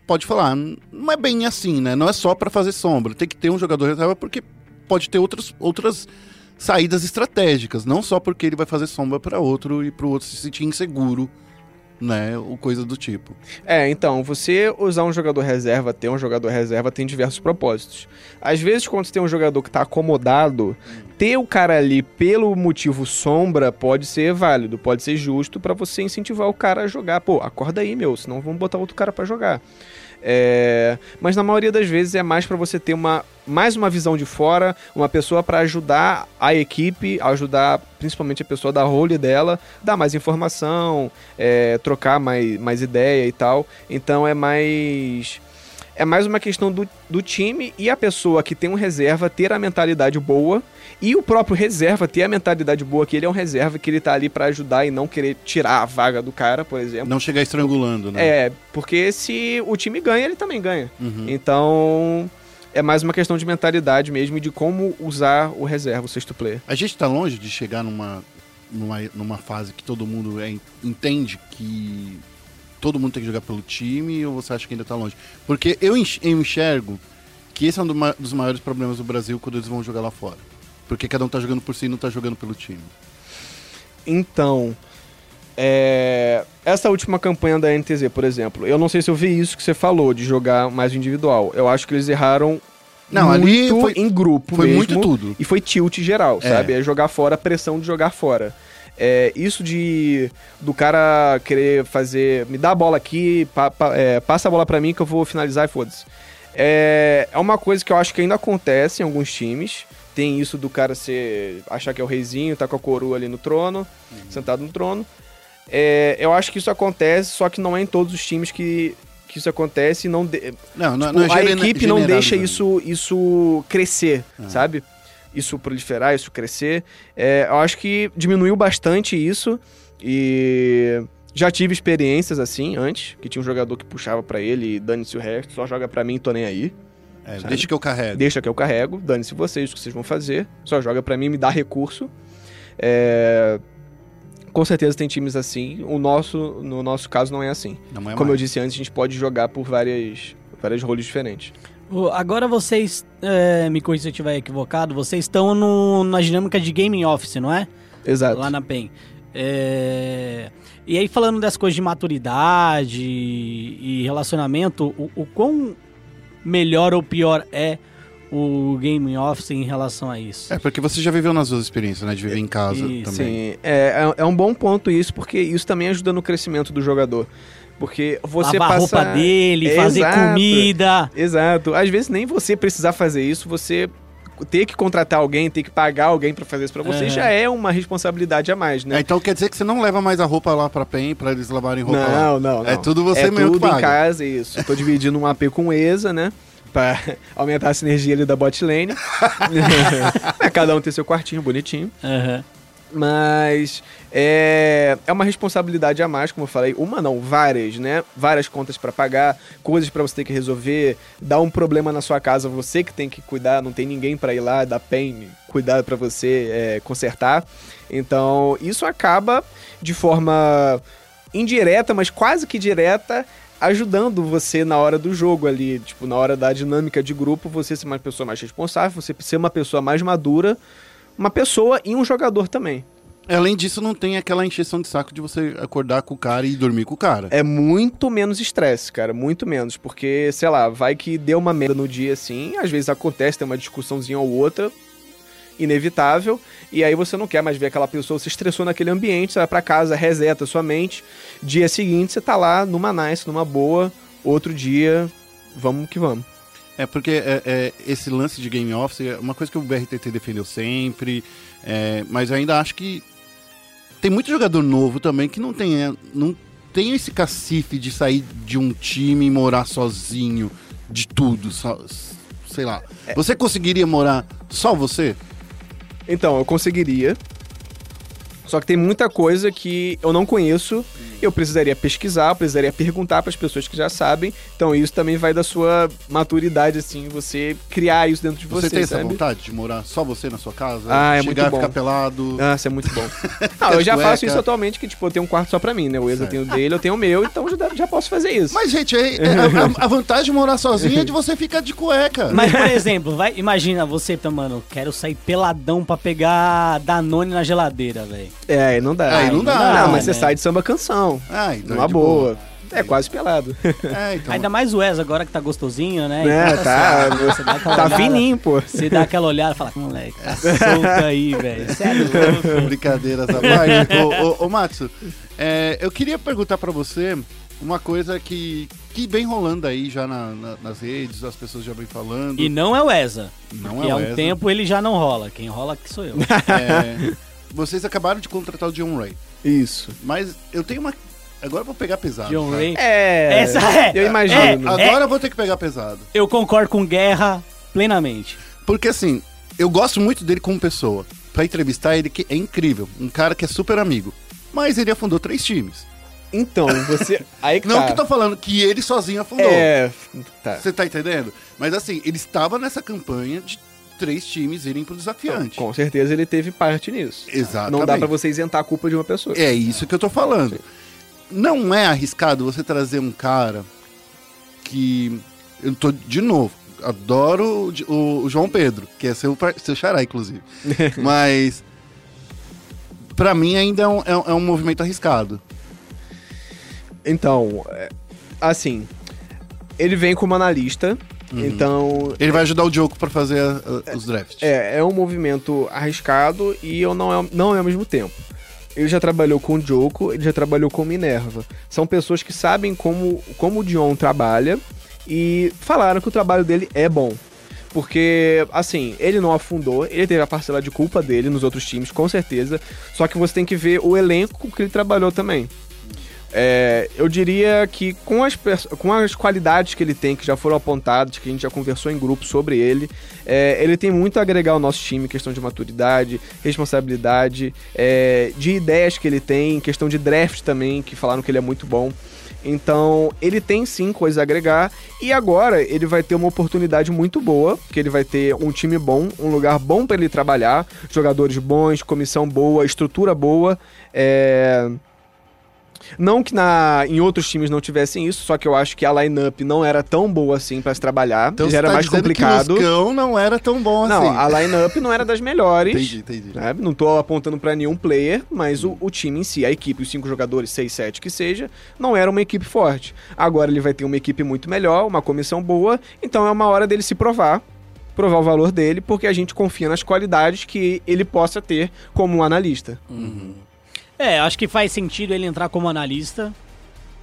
pode falar, não é bem assim, né? Não é só pra fazer sombra, tem que ter um jogador reserva porque pode ter outras, outras saídas estratégicas, não só porque ele vai fazer sombra pra outro e pro outro se sentir inseguro, né? Ou coisa do tipo. É, então, você usar um jogador reserva, ter um jogador reserva, tem diversos propósitos. Às vezes, quando você tem um jogador que tá acomodado, ter o cara ali pelo motivo sombra pode ser válido, pode ser justo pra você incentivar o cara a jogar. Pô, acorda aí, meu, senão vamos botar outro cara pra jogar. É, Mas na maioria das vezes é mais pra você ter uma mais uma visão de fora, uma pessoa pra ajudar a equipe, ajudar principalmente a pessoa da role dela, dar mais informação, é, trocar mais, mais ideia e tal. Então é mais. É mais uma questão do, do time e a pessoa que tem um reserva ter a mentalidade boa e o próprio reserva ter a mentalidade boa que ele é um reserva que ele tá ali pra ajudar e não querer tirar a vaga do cara, por exemplo. Não chegar estrangulando, né? É, porque se o time ganha, ele também ganha. Uhum. Então, é mais uma questão de mentalidade mesmo e de como usar o reserva, o sexto player. A gente tá longe de chegar numa, numa, numa fase que todo mundo é, entende que todo mundo tem que jogar pelo time ou você acha que ainda tá longe? Porque eu enx- eu enxergo que esse é um dos maiores problemas do Brasil quando eles vão jogar lá fora. Porque cada um tá jogando por si e não tá jogando pelo time. Então, é, essa última campanha da NTZ, por exemplo, eu não sei se eu vi isso que você falou, de jogar mais individual. Eu acho que eles erraram Não, ali muito foi- em grupo Foi mesmo, muito tudo. E foi tilt geral, É. sabe? É jogar fora, a pressão de jogar fora. É, isso de do cara querer fazer, me dá a bola aqui, pa- pa- é, passa a bola pra mim que eu vou finalizar e foda-se. É, é uma coisa que eu acho que ainda acontece em alguns times. Tem isso do cara ser achar que é o reizinho, tá com a coroa ali no trono, sentado no trono. É, eu acho que isso acontece, só que não é em todos os times que, que isso acontece não de- Não, não, Tipo, não é a equipe não deixa isso, isso crescer, Ah. sabe? Isso proliferar, isso crescer. É, eu acho que diminuiu bastante isso e já tive experiências assim antes, que tinha um jogador que puxava pra ele e dane-se o resto, só joga pra mim, tô nem aí. É, sabe? deixa que eu carrego. Deixa que eu carrego, dane-se vocês, o que vocês vão fazer, só joga pra mim, me dá recurso. É, Com certeza tem times assim, o nosso, no nosso caso não é assim. Não é Como eu mais. disse antes, a gente pode jogar por várias, várias roles diferentes. Agora vocês, é, me corrija se eu estiver equivocado, vocês estão no- na dinâmica de gaming office, não é? Exato. Lá na PEN. É, E aí, falando das coisas de maturidade e relacionamento, o, o quão melhor ou pior é o gaming office em relação a isso? É, porque você já viveu nas duas experiências, né? De viver em casa Isso, também. Sim, é, é, é um bom ponto isso, porque isso também ajuda no crescimento do jogador. Porque você Lavar a passa... roupa dele, fazer Exato. comida. Exato. Às vezes nem você precisar fazer isso, você ter que contratar alguém, ter que pagar alguém pra fazer isso pra você, Aham. já é uma responsabilidade a mais, É, né? então quer dizer que você não leva mais a roupa lá pra PEN pra eles lavarem roupa lá. Não, não, não. É tudo você é mesmo que tudo em casa, isso. Tô dividindo um AP com o ESA, né? Pra aumentar a sinergia ali da bot lane. É, Cada um tem seu quartinho bonitinho. Aham. Mas é, é uma responsabilidade a mais, como eu falei. Uma não, várias, né? Várias contas pra pagar, coisas pra você ter que resolver, dá um problema na sua casa, você que tem que cuidar, não tem ninguém pra ir lá, dar pen, cuidar pra você é, consertar. Então, isso acaba de forma indireta, mas quase que direta, ajudando você na hora do jogo ali, tipo, na hora da dinâmica de grupo, você ser uma pessoa mais responsável, você ser uma pessoa mais madura, uma pessoa e um jogador também. Além disso, não tem aquela encheção de saco de você acordar com o cara e dormir com o cara. É muito menos estresse, cara, muito menos, porque, sei lá, vai que deu uma merda no dia assim, às vezes acontece, tem uma discussãozinha ou outra, inevitável, e aí você não quer mais ver aquela pessoa, se estressou naquele ambiente, você vai pra casa, reseta sua mente, dia seguinte você tá lá numa nice, numa boa, outro dia, vamos que vamos. É porque é, é, esse lance de game office é uma coisa que o BRTT defendeu sempre, é, mas eu ainda acho que tem muito jogador novo também que não tem, é, não tem esse cacife de sair de um time e morar sozinho de tudo, sei lá. Você conseguiria morar só você? Então, eu conseguiria. Só que tem muita coisa que eu não conheço. Eu precisaria pesquisar, eu precisaria perguntar para as pessoas que já sabem. Então, isso também vai da sua maturidade, assim, você criar isso dentro de Você, você, tem essa sabe? vontade de morar só você na sua casa? Ah, é Chegar muito e ficar bom. pelado? Ah, isso é muito bom. Não, eu já Cueca. faço isso atualmente, que tipo, eu tenho um quarto só pra mim, né? O Eza Certo. tem o dele, eu tenho o meu, então já, já posso fazer isso. Mas, gente, é- é- a, a vantagem de morar sozinho é de você ficar de cueca. Mas, por exemplo, vai, imagina você, tá, mano, quero sair peladão pra pegar Danone na geladeira, velho. É, aí não dá. Aí não dá, Não, mas né? você sai de samba canção. Ah, então Numa é de boa. É quase pelado. É, então. Ainda mais o Wes agora que tá gostosinho, né? É, tá. assim, Tá olhada- fininho, pô. Você dá aquela olhada e fala, moleque, tá solto aí, velho. Sério, louco. Brincadeiras à parte. ô, ô, ô, Matsu, é, eu queria perguntar pra você uma coisa que, que vem rolando aí já na- na- nas redes, as pessoas já vem falando. E não é o Eza. não E é há o um Wesley. tempo ele já não rola. Quem rola aqui sou eu. É, vocês acabaram de contratar o John Ray. Isso. Mas eu tenho uma. Agora eu vou pegar pesado. John tá? Ray. É. Essa é. Eu imagino. É, Agora eu vou ter que pegar pesado. Eu concordo com Guerra plenamente. Porque assim, eu gosto muito dele como pessoa. Pra entrevistar ele, que é incrível. Um cara que é super amigo. Mas ele afundou três times. Então, você. Aí que Não tá. que eu tô falando que ele sozinho afundou. É. Tá. Você tá entendendo? Mas assim, ele estava nessa campanha de três times irem pro desafiante. Com certeza ele teve parte nisso. Exatamente. Não dá pra você isentar a culpa de uma pessoa. É isso que eu tô falando. Não é arriscado você trazer um cara que. Eu tô de novo. Adoro o, João Pedro, que é seu, seu xará, inclusive. Mas. Pra mim ainda é um, é um- é um movimento arriscado. Então, é, assim. Ele vem como analista. Uhum. Então. Ele vai ajudar o Diogo pra fazer a- a- os drafts. É, é um movimento arriscado e eu não é, não é ao mesmo tempo. Ele já trabalhou com o Joko, ele já trabalhou com o Minerva. São pessoas que sabem como, como o Dion trabalha e falaram que o trabalho dele é bom. Porque, assim, ele não afundou, ele teve a parcela de culpa dele nos outros times, com certeza. Só que você tem que ver o elenco que ele trabalhou também. É, eu diria que com as, com as qualidades que ele tem, que já foram apontadas, que a gente já conversou em grupo sobre ele, é, ele tem muito a agregar ao nosso time, questão de maturidade, responsabilidade, é, de ideias que ele tem, questão de draft também, que falaram que ele é muito bom. Então, ele tem sim coisa a agregar e agora ele vai ter uma oportunidade muito boa, que ele vai ter um time bom, um lugar bom para ele trabalhar, jogadores bons, comissão boa, estrutura boa. É... Não que na, em outros times não tivessem isso, só que eu acho que a lineup não era tão boa assim pra se trabalhar, Então era tá mais complicado. que o não era tão bom Não, assim. a lineup não era das melhores. Entendi, entendi. né? Não tô apontando pra nenhum player, mas o, o time em si, a equipe, os cinco jogadores, seis, sete que seja, não era uma equipe forte. Agora ele vai ter uma equipe muito melhor, uma comissão boa, então é uma hora dele se provar, provar o valor dele, porque a gente confia nas qualidades que ele possa ter como um analista. É, acho que faz sentido ele entrar como analista,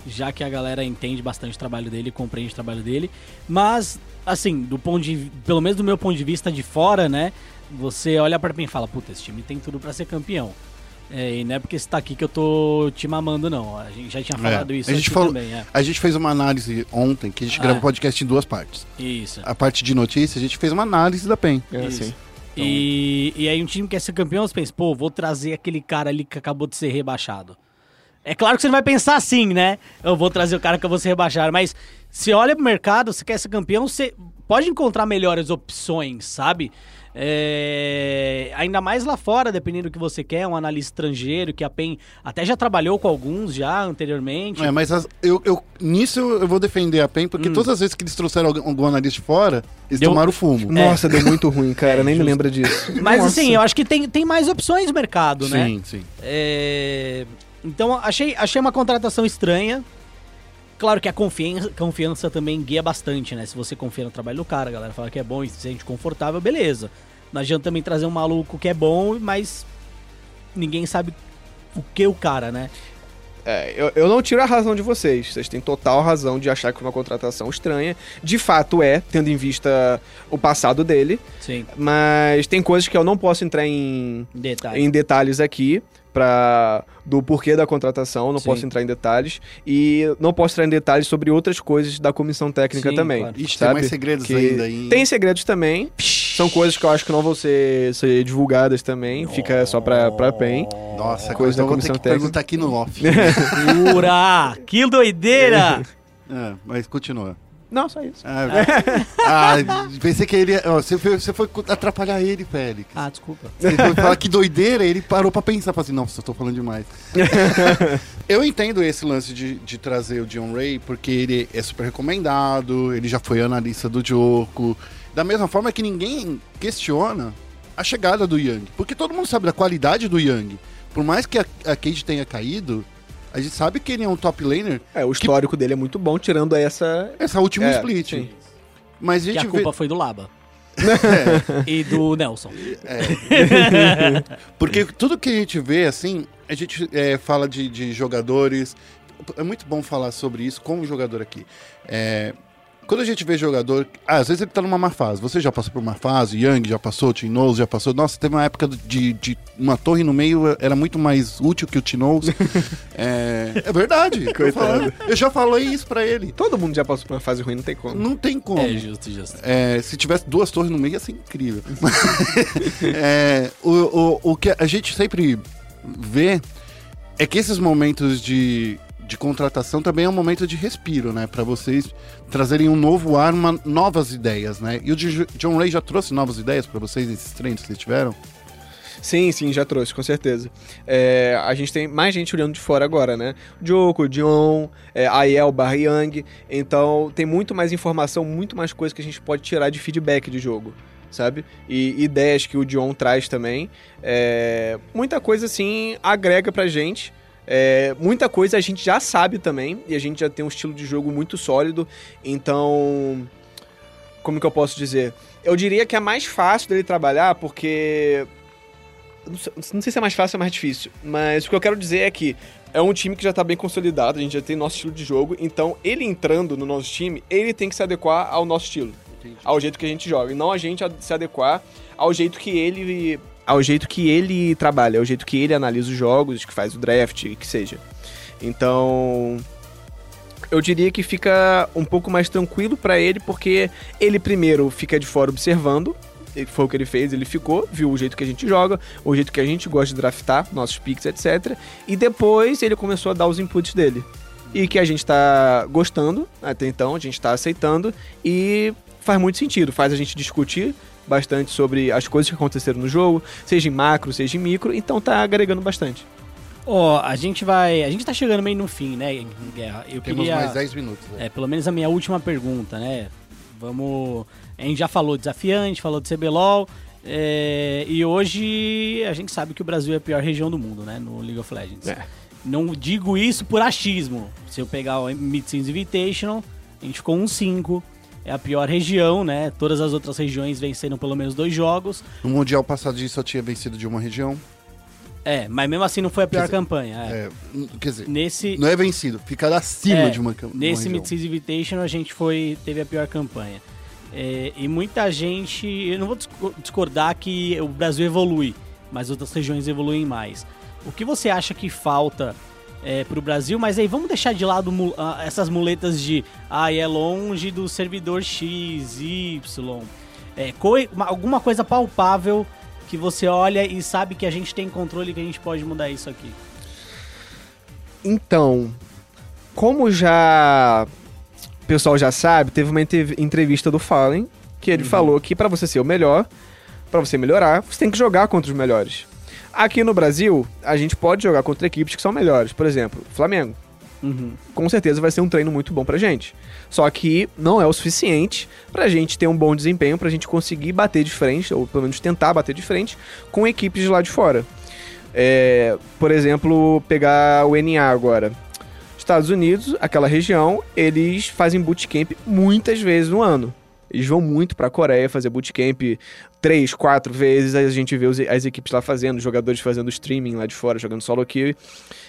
já que a galera entende bastante o trabalho dele, compreende o trabalho dele. Mas, assim, do ponto de, pelo menos do meu ponto de vista de fora, né? Você olha pra mim e fala, puta, esse time tem tudo pra ser campeão. É, e não é porque você tá aqui que eu tô te mamando, não. A gente já tinha falado É, isso a gente falou- também, é. A gente fez uma análise ontem, que a gente Ah. gravou o podcast em duas partes. Isso. A parte de notícias, a gente fez uma análise da PEN. É Isso. assim. E, e aí um time quer ser campeão, você pensa, pô, vou trazer aquele cara ali que acabou de ser rebaixado. É claro que você não vai pensar assim, né? Eu vou trazer o cara que eu vou ser rebaixado, mas se olha pro mercado, você quer ser campeão, você pode encontrar melhores opções, sabe? É, Ainda mais lá fora, dependendo do que você quer, um analista estrangeiro, que a PEN até já trabalhou com alguns já anteriormente. É, mas as- eu, eu- nisso eu vou defender a PEN, porque todas as vezes que eles trouxeram algum, algum analista de fora, eles Deu- tomaram fumo. Nossa, deu muito ruim, cara, nem me lembra disso. Mas Nossa. assim, eu acho que tem, tem mais opções no mercado, né? Sim, sim. É, Então, achei, achei uma contratação estranha. Claro que a confiança, confiança também guia bastante, né? Se você confia no trabalho do cara, a galera fala que é bom e se sente confortável, beleza. Não adianta também trazer um maluco que é bom, mas ninguém sabe o que o cara, né? É, eu, eu não tiro a razão de vocês. Vocês têm total razão de achar que foi uma contratação estranha. De fato é, tendo em vista o passado dele. Sim. Mas tem coisas que eu não posso entrar em, Detalhe. em detalhes aqui. Pra, do porquê da contratação, não Sim. posso entrar em detalhes. E não posso entrar em detalhes sobre outras coisas da comissão técnica Sim, também. claro. Ixi, tem mais segredos Que ainda aí. Tem segredos também. São coisas que eu acho que não vão ser, ser divulgadas também. Fica só pra, pra PEN. Nossa, Coisa coisa da eu vou ter comissão que técnica. perguntar aqui no off. Pura! Que doideira! É, mas continua. Não, só isso. Ah, ah, pensei que ele. ó, você, foi, você foi atrapalhar ele, Félix. Ah, desculpa. Você foi falar que doideira, ele parou pra pensar, falou assim, nossa, eu tô falando demais. eu entendo esse lance de, de trazer o John Ray, porque ele é super recomendado, ele já foi analista do jogo. Da mesma forma que ninguém questiona a chegada do Young. Porque todo mundo sabe da qualidade do Young. Por mais que a, a Cage tenha caído, a gente sabe que ele é um top laner É, o histórico dele é muito bom, tirando essa. essa última É, split. sim. Mas a Que gente a vê... culpa foi do Laba. e do Nelson. Porque tudo que a gente vê, assim, a gente é, fala de, de jogadores. É muito bom falar sobre isso como jogador aqui. Quando a gente vê jogador. Ah, às vezes ele tá numa má fase. Você já passou por uma fase, Young já passou, Tinoz já passou. Nossa, teve uma época de, de uma torre no meio, era muito mais útil que o Tinoz. é, é verdade. Coitado. eu já falei isso pra ele. Todo mundo já passou por uma fase ruim, não tem como. Não tem como. É, justo, justo. É, se tivesse duas torres no meio, ia ser incrível. É, o, o, o que a gente sempre vê é que esses momentos de, de contratação também é um momento de respiro, né? Pra vocês trazerem um novo ar, uma- novas ideias, né? E o John Ray já trouxe novas ideias pra vocês nesses treinos que tiveram? Sim, sim, já trouxe, com certeza. É, a gente tem mais gente olhando de fora agora, né? Joko, Dion, é, Aiel, Young. Então tem muito mais informação, muito mais coisa que a gente pode tirar de feedback de jogo, sabe? E ideias que o Dion traz também. É, muita coisa, assim, agrega pra gente. É, muita coisa a gente já sabe também, e a gente já tem um estilo de jogo muito sólido. Então, como que eu posso dizer? Eu diria que é mais fácil dele trabalhar, porque não sei, não sei se é mais fácil ou mais difícil, mas o que eu quero dizer é que é um time que já tá bem consolidado, a gente já tem nosso estilo de jogo, então ele entrando no nosso time, ele tem que se adequar ao nosso estilo, ao jeito que a gente joga, e não a gente se adequar ao jeito que ele ao jeito que ele trabalha, ao jeito que ele analisa os jogos, que faz o draft, que seja. Então, eu diria que fica um pouco mais tranquilo pra ele, porque ele primeiro fica de fora observando, foi o que ele fez, ele ficou, viu o jeito que a gente joga, o jeito que a gente gosta de draftar, nossos picks, etc. E depois ele começou a dar os inputs dele. E que a gente tá gostando, até então, a gente tá aceitando, e faz muito sentido, faz a gente discutir bastante sobre as coisas que aconteceram no jogo, seja em macro, seja em micro, então tá agregando bastante. Ó, a gente vai. A gente tá chegando meio no fim, né, Guerra? Eu Temos queria. mais 10 minutos. né? É, pelo menos a minha última pergunta, né? Vamos. A gente já falou de desafiante, falou de CBLOL. é, e hoje a gente sabe que o Brasil é a pior região do mundo, né? No League of Legends. É. Não digo isso por achismo. Se eu pegar o Mid-Season Invitational, a gente ficou um 5. É a pior região, né? Todas as outras regiões venceram pelo menos dois jogos. No Mundial passado só tinha vencido de uma região. É, mas mesmo assim não foi a pior dizer, campanha. é. É, quer dizer, Nesse, não é vencido, ficar acima É, de uma, cam- de uma Nesse. Mid-Season Invitation a gente foi, teve a pior campanha. É, e muita gente. Eu não vou disco- discordar que o Brasil evolui, mas outras regiões evoluem mais. O que você acha que falta é, pro Brasil? Mas aí vamos deixar de lado ah, essas muletas de. Ah, é longe do servidor X, Y. É, uma- alguma coisa palpável que você olha e sabe que a gente tem controle e que a gente pode mudar isso aqui. Então, como já o pessoal já sabe, teve uma entrev- entrevista do Fallen que ele falou que pra você ser o melhor, pra você melhorar, você tem que jogar contra os melhores. Aqui no Brasil, a gente pode jogar contra equipes que são melhores. Por exemplo, Flamengo. Uhum. Com certeza vai ser um treino muito bom pra gente. Só que não é o suficiente pra gente ter um bom desempenho, pra gente conseguir bater de frente, ou pelo menos tentar bater de frente, com equipes de lá de fora. É, por exemplo, pegar o NA agora. Estados Unidos, aquela região, eles fazem bootcamp muitas vezes no ano. Eles vão muito pra Coreia fazer bootcamp três, quatro vezes, a gente vê os- as equipes lá fazendo, jogadores fazendo streaming lá de fora, jogando solo kill.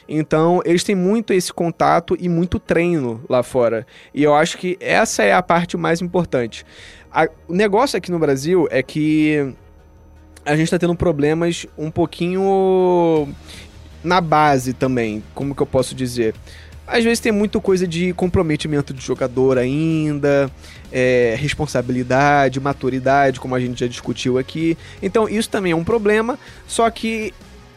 Então, eles têm muito esse contato e muito treino lá fora. E eu acho que essa é a parte mais importante. A- o negócio aqui no Brasil é que a gente tá tendo problemas um pouquinho na base também, como que eu posso dizer? Às vezes tem muita coisa de comprometimento de jogador ainda, é, responsabilidade, maturidade, como a gente já discutiu aqui. Então isso também é um problema, só que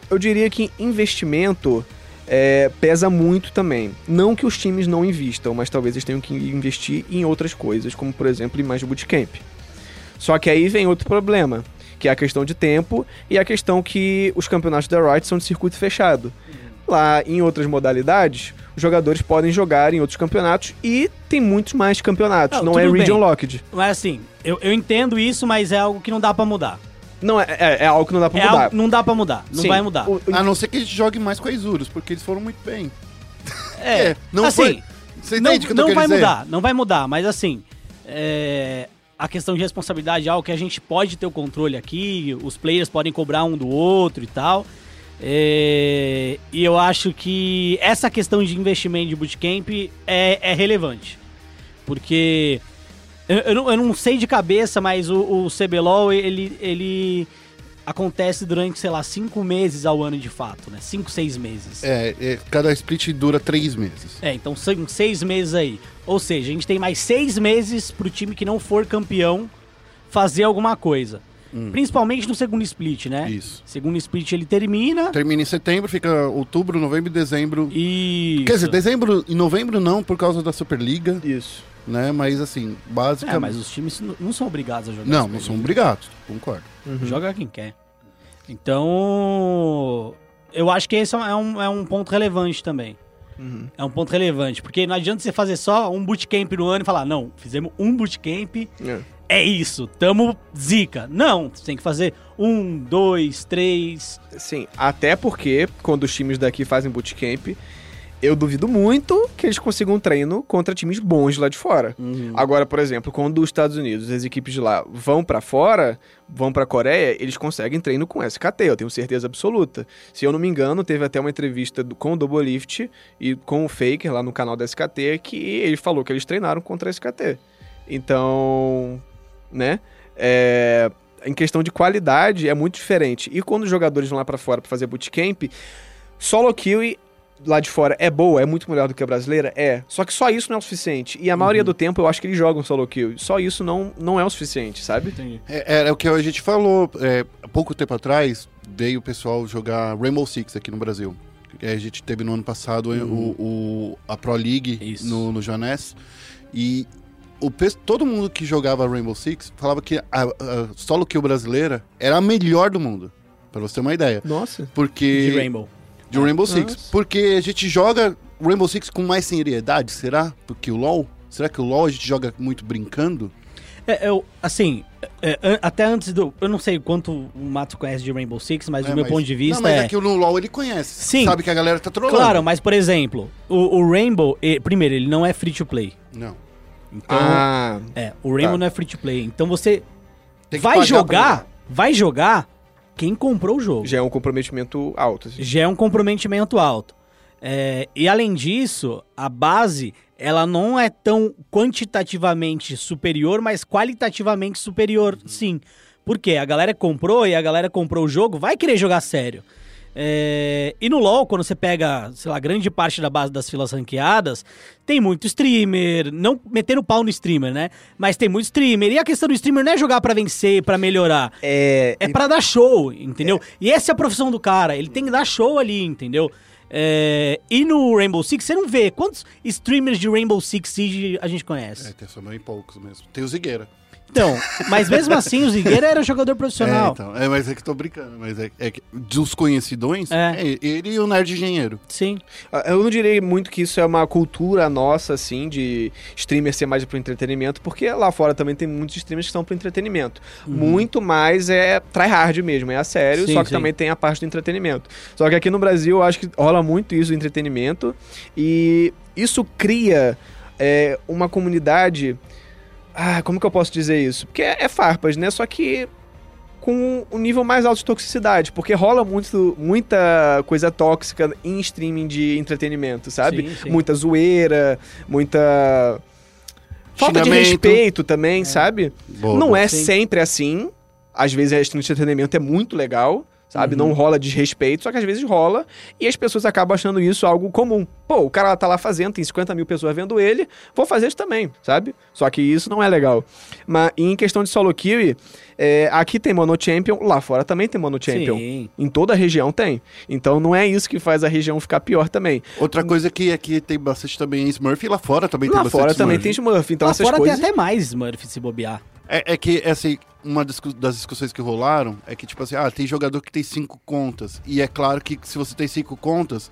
eu diria que investimento é, pesa muito também. Não que os times não investam, mas talvez eles tenham que investir em outras coisas, como por exemplo em mais bootcamp. Só que aí vem outro problema, que é a questão de tempo e a questão que os campeonatos da Riot são de circuito fechado. Lá em outras modalidades, jogadores podem jogar em outros campeonatos e tem muitos mais campeonatos, Não, não, é region bem. locked. Mas assim, eu, eu entendo isso, mas é algo que não dá pra mudar. Não, é, é, é algo que não dá pra É mudar. algo, não dá pra mudar. Não Sim, vai mudar. o- o- A não ser que a gente jogue mais com a Isurus, porque eles foram muito bem. É, É, não assim, foi- Você não, entende não querendo vai dizer? mudar, não vai mudar, mas assim, é, a questão de responsabilidade é algo que a gente pode ter o controle aqui, os players podem cobrar um do outro e tal. É, e eu acho que essa questão de investimento de bootcamp é, é relevante. Porque eu, eu não, eu não sei de cabeça, mas o, o CBLOL, ele, ele acontece durante, sei lá, cinco meses ao ano de fato, né? Cinco, seis meses. É, é, cada split dura três meses. É, então são seis meses aí. Ou seja, a gente tem mais seis meses pro time que não for campeão fazer alguma coisa. Principalmente no segundo split, né? Isso. Segundo split ele termina Termina em setembro, fica outubro, novembro e dezembro. e. Quer dizer, dezembro e novembro não, por causa da Superliga, Isso. né? Mas assim, É, basicamente. mas os times não são obrigados a jogar. Não, não são obrigados, concordo. Joga quem quer. Então. Eu acho que esse é um, é um ponto relevante também. Uhum. É um ponto relevante. Porque não adianta você fazer só um bootcamp no ano e falar, não, fizemos um bootcamp É. é isso, tamo zica. Não, você tem que fazer um, dois, três. Sim, até porque quando os times daqui fazem bootcamp, eu duvido muito que eles consigam um treino contra times bons lá de fora. Agora, por exemplo, quando os Estados Unidos, as equipes de lá vão pra fora, vão pra Coreia, eles conseguem treino com SKT, eu tenho certeza absoluta. Se eu não me engano, teve até uma entrevista do- com o Double Lift e com o Faker lá no canal da SKT que ele falou que eles treinaram contra a SKT. Então, né? É, em questão de qualidade é muito diferente. E quando os jogadores vão lá pra fora pra fazer bootcamp, solo kill lá de fora é boa, é muito melhor do que a brasileira? É. Só que só isso não é o suficiente. E a maioria do tempo eu acho que eles jogam solo kill. Só isso não, não é o suficiente, sabe? É, era o que a gente falou. É, há pouco tempo atrás, veio o pessoal jogar Rainbow Six aqui no Brasil. É, A gente teve no ano passado o, o- a Pro League Isso. no, no Janés. E o, todo mundo que jogava Rainbow Six falava que a, a solo kill brasileira era a melhor do mundo. Pra você ter uma ideia. Nossa. Porque. De Rainbow. de Rainbow Six. Nossa. Porque a gente joga Rainbow Six com mais seriedade, será? Porque o LoL? Será que o LoL a gente joga muito brincando? É, eu, assim, é, an- até antes do. Eu não sei quanto o Matos conhece de Rainbow Six, mas É, do meu mas- ponto de vista Não, mas é. aqui no LoL ele conhece. Sim. Sabe que a galera tá trolando. Claro, mas por exemplo, o, o Rainbow, primeiro, ele não é free to play. Não. Então, Ah, é, o Rainbow tá. não é free to play. Então você vai jogar, vai jogar quem comprou o jogo. já é um comprometimento alto. assim. já é um comprometimento alto. É, e além disso, a base ela não é tão quantitativamente superior, mas qualitativamente superior, sim. Porque a galera comprou e a galera comprou o jogo, vai querer jogar sério. É, e no LoL, quando você pega, sei lá, grande parte da base das filas ranqueadas, tem muito streamer, não metendo pau no streamer, né? Mas tem muito streamer. E a questão do streamer não é jogar pra vencer, pra melhorar. É, É pra dar show, entendeu? E essa é a profissão do cara. Ele tem que dar show ali, entendeu? É, E no Rainbow Six, você não vê. Quantos streamers de Rainbow Six Siege a gente conhece? É, tem só bem poucos mesmo. Tem o Zigueira. Então, mas mesmo assim, o Zigueira era jogador É, profissional. então. É, mas é que tô brincando. Mas é, é que dos conhecidões, É. é, ele e o Nerd Engenheiro. Sim. Ah, Eu não direi muito que isso é uma cultura nossa, assim, de streamer ser mais pro entretenimento, porque lá fora também tem muitos streamers que são pro entretenimento. Muito mais é tryhard mesmo, é a sério, Sim, só que sim. também tem a parte do entretenimento. Só que aqui no Brasil eu acho que rola muito isso, o entretenimento, e isso cria é, uma comunidade. Ah, como que eu posso dizer isso? Porque é, é farpas, né? Só que com um nível mais alto de toxicidade, porque rola muito, muita coisa tóxica em streaming de entretenimento, sabe? Sim, sim. Muita zoeira, muita falta de respeito também, sabe? Boa, não é Sim. sempre assim. Às vezes a stream de entretenimento é muito legal, sabe? Não rola desrespeito, só que às vezes rola e as pessoas acabam achando isso algo comum. Pô, o cara tá lá fazendo, tem 50 mil pessoas vendo ele, vou fazer isso também, sabe? Só que isso não é legal. Mas em questão de solo kill, é, aqui tem Mono Champion, lá fora também tem Mono Champion. Sim. Em toda a região tem. Então não é isso que faz a região ficar pior também. Outra coisa que aqui tem bastante também é Smurf e lá fora também tem lá bastante fora também Smurf. tem Smurf, então Lá essas fora coisas... tem até mais Smurf se bobear. É, é que, assim, uma das discussões que rolaram é que, tipo assim, ah, tem jogador que tem cinco contas. E é claro que se você tem cinco contas,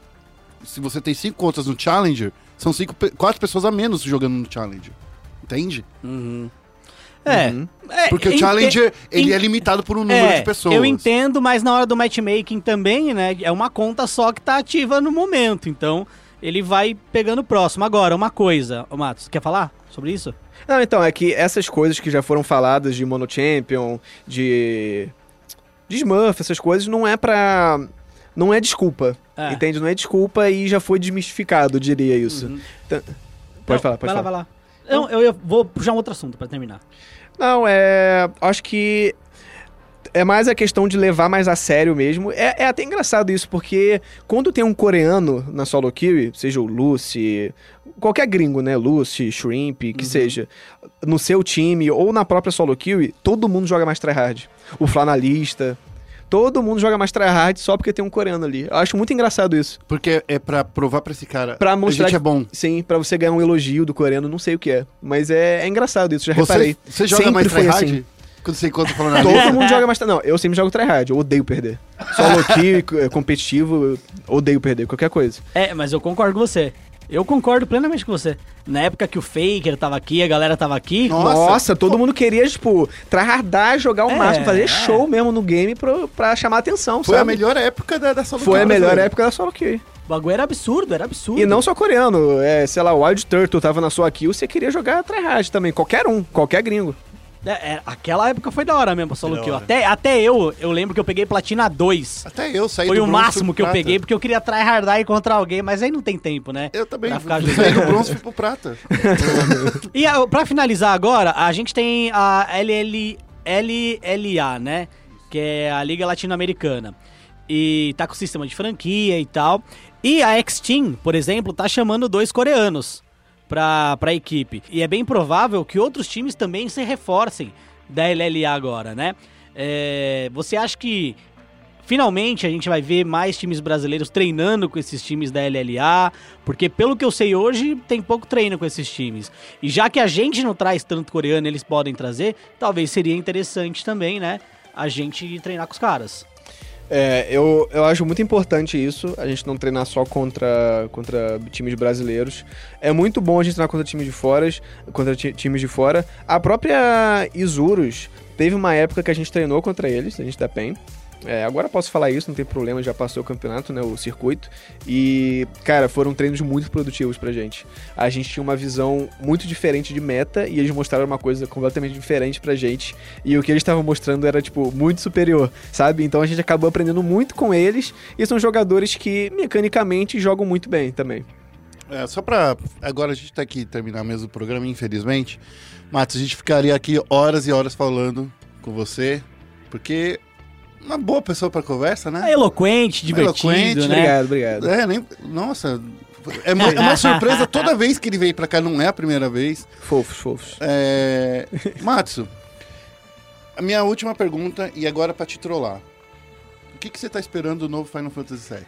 se você tem cinco contas no Challenger, são cinco, quatro pessoas a menos jogando no Challenger. Entende? É. Uhum. é, Porque o Challenger, ele é limitado por um número É, de pessoas. eu entendo, mas na hora do matchmaking também, né? É uma conta só que tá ativa no momento. Então, ele vai pegando próximo. Agora, uma coisa, ô Matos, quer falar sobre isso? Não, então, é que essas coisas que já foram faladas de Mono Champion, de. de Smurf, essas coisas, não é pra. Não é desculpa. É. Entende? Não é desculpa e já foi desmistificado, diria isso. Então- Pode Não, falar, pode vai falar. lá, vai lá. Não, eu, eu vou puxar um outro assunto pra terminar. Não, é. Acho que. É mais a questão de levar mais a sério mesmo. É, é até engraçado isso, porque quando tem um coreano na solo kill, seja o Lucy, qualquer gringo, né? Lucy, Shrimp, Uhum. que seja, no seu time ou na própria solo kill, todo mundo joga mais tryhard. O flanalista. Todo mundo joga mais tryhard só porque tem um coreano ali. Eu acho muito engraçado isso. Porque é pra provar pra esse cara. Pra a mostrar gente que- é bom. Sim, pra você ganhar um elogio do coreano, não sei o que é. Mas é, é engraçado isso, já Você, reparei. você joga Sempre mais tryhard? assim. Quando você encontra falando na Todo mundo joga mais. Não, eu sempre jogo tryhard, eu odeio perder. Solo kill, eh, competitivo, eu odeio perder, qualquer coisa. É, mas eu concordo com você. Eu concordo plenamente com você. Na época que o Faker tava aqui, a galera tava aqui. Nossa. Nossa, todo mundo queria, tipo, tryhardar, jogar o É, máximo, fazer é. show mesmo no game pro, pra chamar atenção, Foi a sabe? melhor época da, da solo Foi a melhor brasileira. época da solo kill. O bagulho era absurdo, era absurdo. E não só coreano, é, sei lá, o Wild Turtle tava na sua kill, você queria jogar tryhard também, qualquer um, qualquer gringo. É, é, aquela época foi da hora mesmo, solo da kill. Até, até eu, eu lembro que eu peguei platina 2. Até eu saí Foi o máximo que eu prata. peguei, porque eu queria tryhardar e encontrar alguém, mas aí não tem tempo, né? Eu também. Pra ficar Saí do bronze e fui pro prata. E a, pra finalizar agora, a gente tem a LL, LLA, né? Que é a Liga Latino-Americana. E tá com sistema de franquia e tal. E a X-Team, por exemplo, tá chamando dois coreanos pra, pra equipe. E é bem provável que outros times também se reforcem da LLA agora, né? É, você acha que finalmente a gente vai ver mais times brasileiros treinando com esses times da LLA, porque pelo que eu sei hoje, tem pouco treino com esses times. E já que a gente não traz tanto coreano, eles podem trazer, talvez seria interessante também, né, a gente treinar com os caras. É, eu, eu acho muito importante isso, a gente não treinar só contra, contra times brasileiros. É muito bom a gente treinar contra times de fora, contra ti- times de fora. A própria Isurus teve uma época que a gente treinou contra eles, a gente da PEN. É, agora posso falar isso, não tem problema, já passou o campeonato, né, o circuito. E, cara, foram treinos muito produtivos pra gente. A gente tinha uma visão muito diferente de meta e eles mostraram uma coisa completamente diferente pra gente. E o que eles estavam mostrando era, tipo, muito superior, sabe? Então a gente acabou aprendendo muito com eles e são jogadores que, mecanicamente, jogam muito bem também. É, só pra. Agora a gente tá aqui terminar mesmo o programa, infelizmente. Matos, a gente ficaria aqui horas e horas falando com você, porque uma boa pessoa pra conversa, né? É eloquente, divertido, Eloquente, né? Obrigado, obrigado. É, nem. Nossa. É uma, é uma surpresa toda vez que ele veio pra cá, não é a primeira vez. Fofos, fofos. É. Matsu, a minha última pergunta, e agora pra te trollar. O que, que você tá esperando do novo Final Fantasy VII?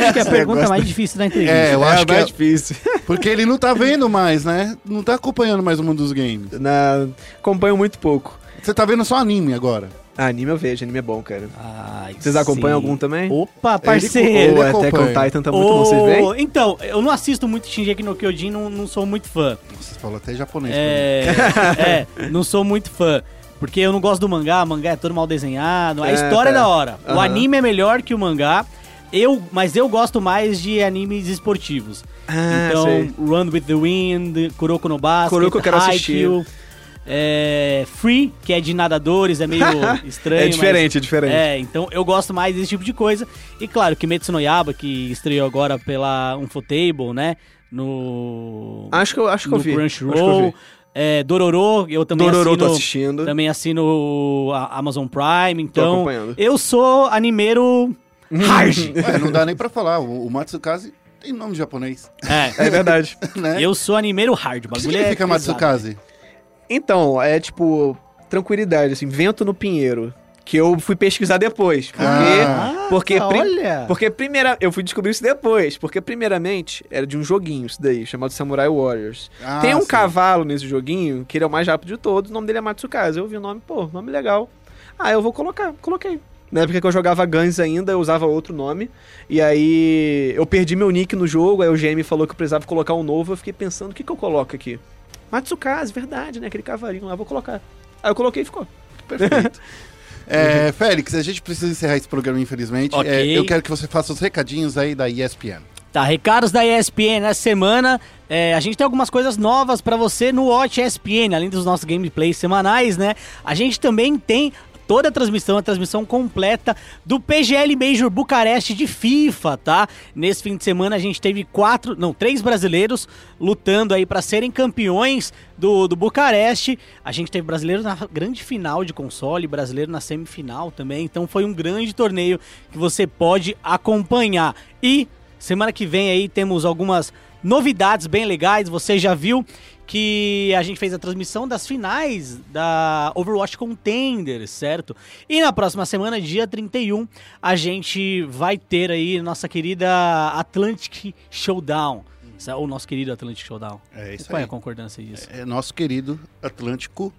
Acho que é a pergunta mais difícil da entrevista. É, eu acho que mais é- difícil. Porque ele não tá vendo mais, né? Não tá acompanhando mais o mundo dos games. Na... Acompanho muito pouco. Você tá vendo só anime agora. Ah, anime eu vejo, anime é bom, cara. Ai, Vocês acompanham sim. algum também? Opa, Ele- parceiro! ele Attack on acompanha. Titan tá muito bom, vocês veem? Então, eu não assisto muito Shingeki no Kyojin, não, não sou muito fã. Você falou até japonês. É, é, não sou muito fã. Porque eu não gosto do mangá, mangá é todo mal desenhado. A É, história tá. é da hora. O Aham. anime é melhor que o mangá. Eu, mas eu gosto mais de animes esportivos. Ah, então, sei. Run with the Wind, Kuroko no Basket, Kuroko eu quero assistir. É, Free, que é de nadadores, é meio estranho. É mas- diferente, é diferente. É, então eu gosto mais desse tipo de coisa. E claro, Kimetsu no Yaba, que estreou agora pela Ufotable, né? No. Acho que eu, acho que no eu vi. Crunchyroll. Acho que eu vi. É, Dororo, eu também Dororo tô assino. assistindo. Também assino a Amazon Prime, Tô então. acompanhando. Eu sou animeiro hard. Ué, não dá nem pra falar. O, o Matsukaze tem nome japonês, é. É verdade. né? Eu sou animeiro hard. O O que bagulho significa é pesado. Então, é tipo, tranquilidade, assim, vento no pinheiro. Que eu fui pesquisar depois. Porque. Ah. porque, pri- olha. porque primeira, eu fui descobrir isso depois. Porque, primeiramente, era de um joguinho isso daí, chamado Samurai Warriors. Ah, Tem um sim. cavalo nesse joguinho, que ele é o mais rápido de todos, o nome dele é Matsukaze. Eu vi o nome, pô, nome legal. Ah, eu vou colocar, coloquei. Na época que eu jogava Guns ainda, eu usava outro nome. E aí eu perdi meu nick no jogo, aí o GM falou que eu precisava colocar um novo. Eu fiquei pensando, o que, que eu coloco aqui? Matsukaze, verdade, né? Aquele cavalinho lá, vou colocar. Aí eu coloquei e ficou. Perfeito. É, Félix, a gente precisa encerrar esse programa, infelizmente. Ok. É, eu quero que você faça os recadinhos aí da ESPN. Tá, recados da ESPN essa semana. É, a gente tem algumas coisas novas pra você no Watch ESPN, além dos nossos gameplays semanais, né? A gente também tem toda a transmissão, a transmissão completa do PGL Major Bucareste de FIFA, tá? Nesse fim de semana a gente teve quatro, não, três brasileiros lutando aí pra serem campeões do, do Bucareste. A gente teve brasileiro na grande final de console, brasileiro na semifinal também. Então foi um grande torneio que você pode acompanhar. E Semana que vem aí temos algumas novidades bem legais. Você já viu que a gente fez a transmissão das finais da Overwatch Contender, certo? E na próxima semana, dia 31, a gente vai ter aí nossa querida Atlantic Showdown. O nosso querido Atlantic Showdown. É isso Qual é aí. a concordância disso? É nosso querido Atlântico.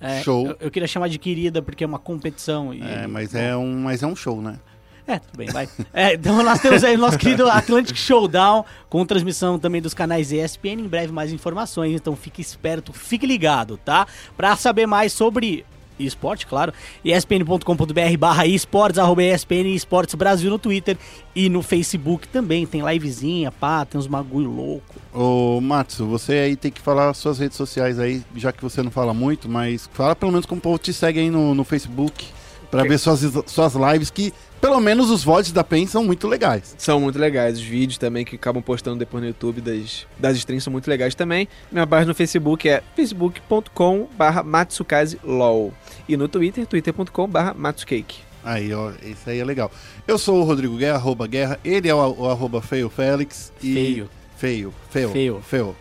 É, show. Eu, eu queria chamar de querida porque é uma competição. E, É, mas é um, mas é um show, né? É, tudo bem, vai. É, então nós temos aí o nosso querido Atlantic Showdown, com transmissão também dos canais ESPN, em breve mais informações, então fique esperto, fique ligado, tá? Pra saber mais sobre esporte, claro, espn.com.br barra esportes, arroba ESPN Esportes Brasil no Twitter e no Facebook também, tem livezinha, pá, tem uns bagulho louco. Ô, Matsu, você aí tem que falar suas redes sociais aí, já que você não fala muito, mas fala pelo menos como o povo te segue aí no, no Facebook, pra ver suas, suas lives, que pelo menos os VODs da PEN são muito legais. São muito legais. Os vídeos também que acabam postando depois no YouTube das, das streams são muito legais também. Minha página no Facebook é facebook.com.br matsukazilol. E no Twitter, twitter.com.br matsukake. Aí, ó, isso aí é legal. Eu sou o Rodrigo Guerra, arroba Guerra, ele é o, o arroba Feio Félix. E... Feio. Feio, feio. Feio. Feio.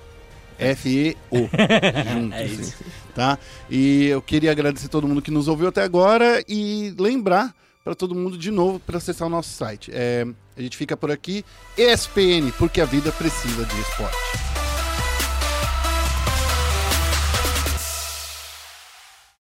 F-E-O. junto, É assim, isso. tá? E eu queria agradecer todo mundo que nos ouviu até agora e lembrar para todo mundo de novo para acessar o nosso site. É, a gente fica por aqui. ESPN, porque a vida precisa de esporte.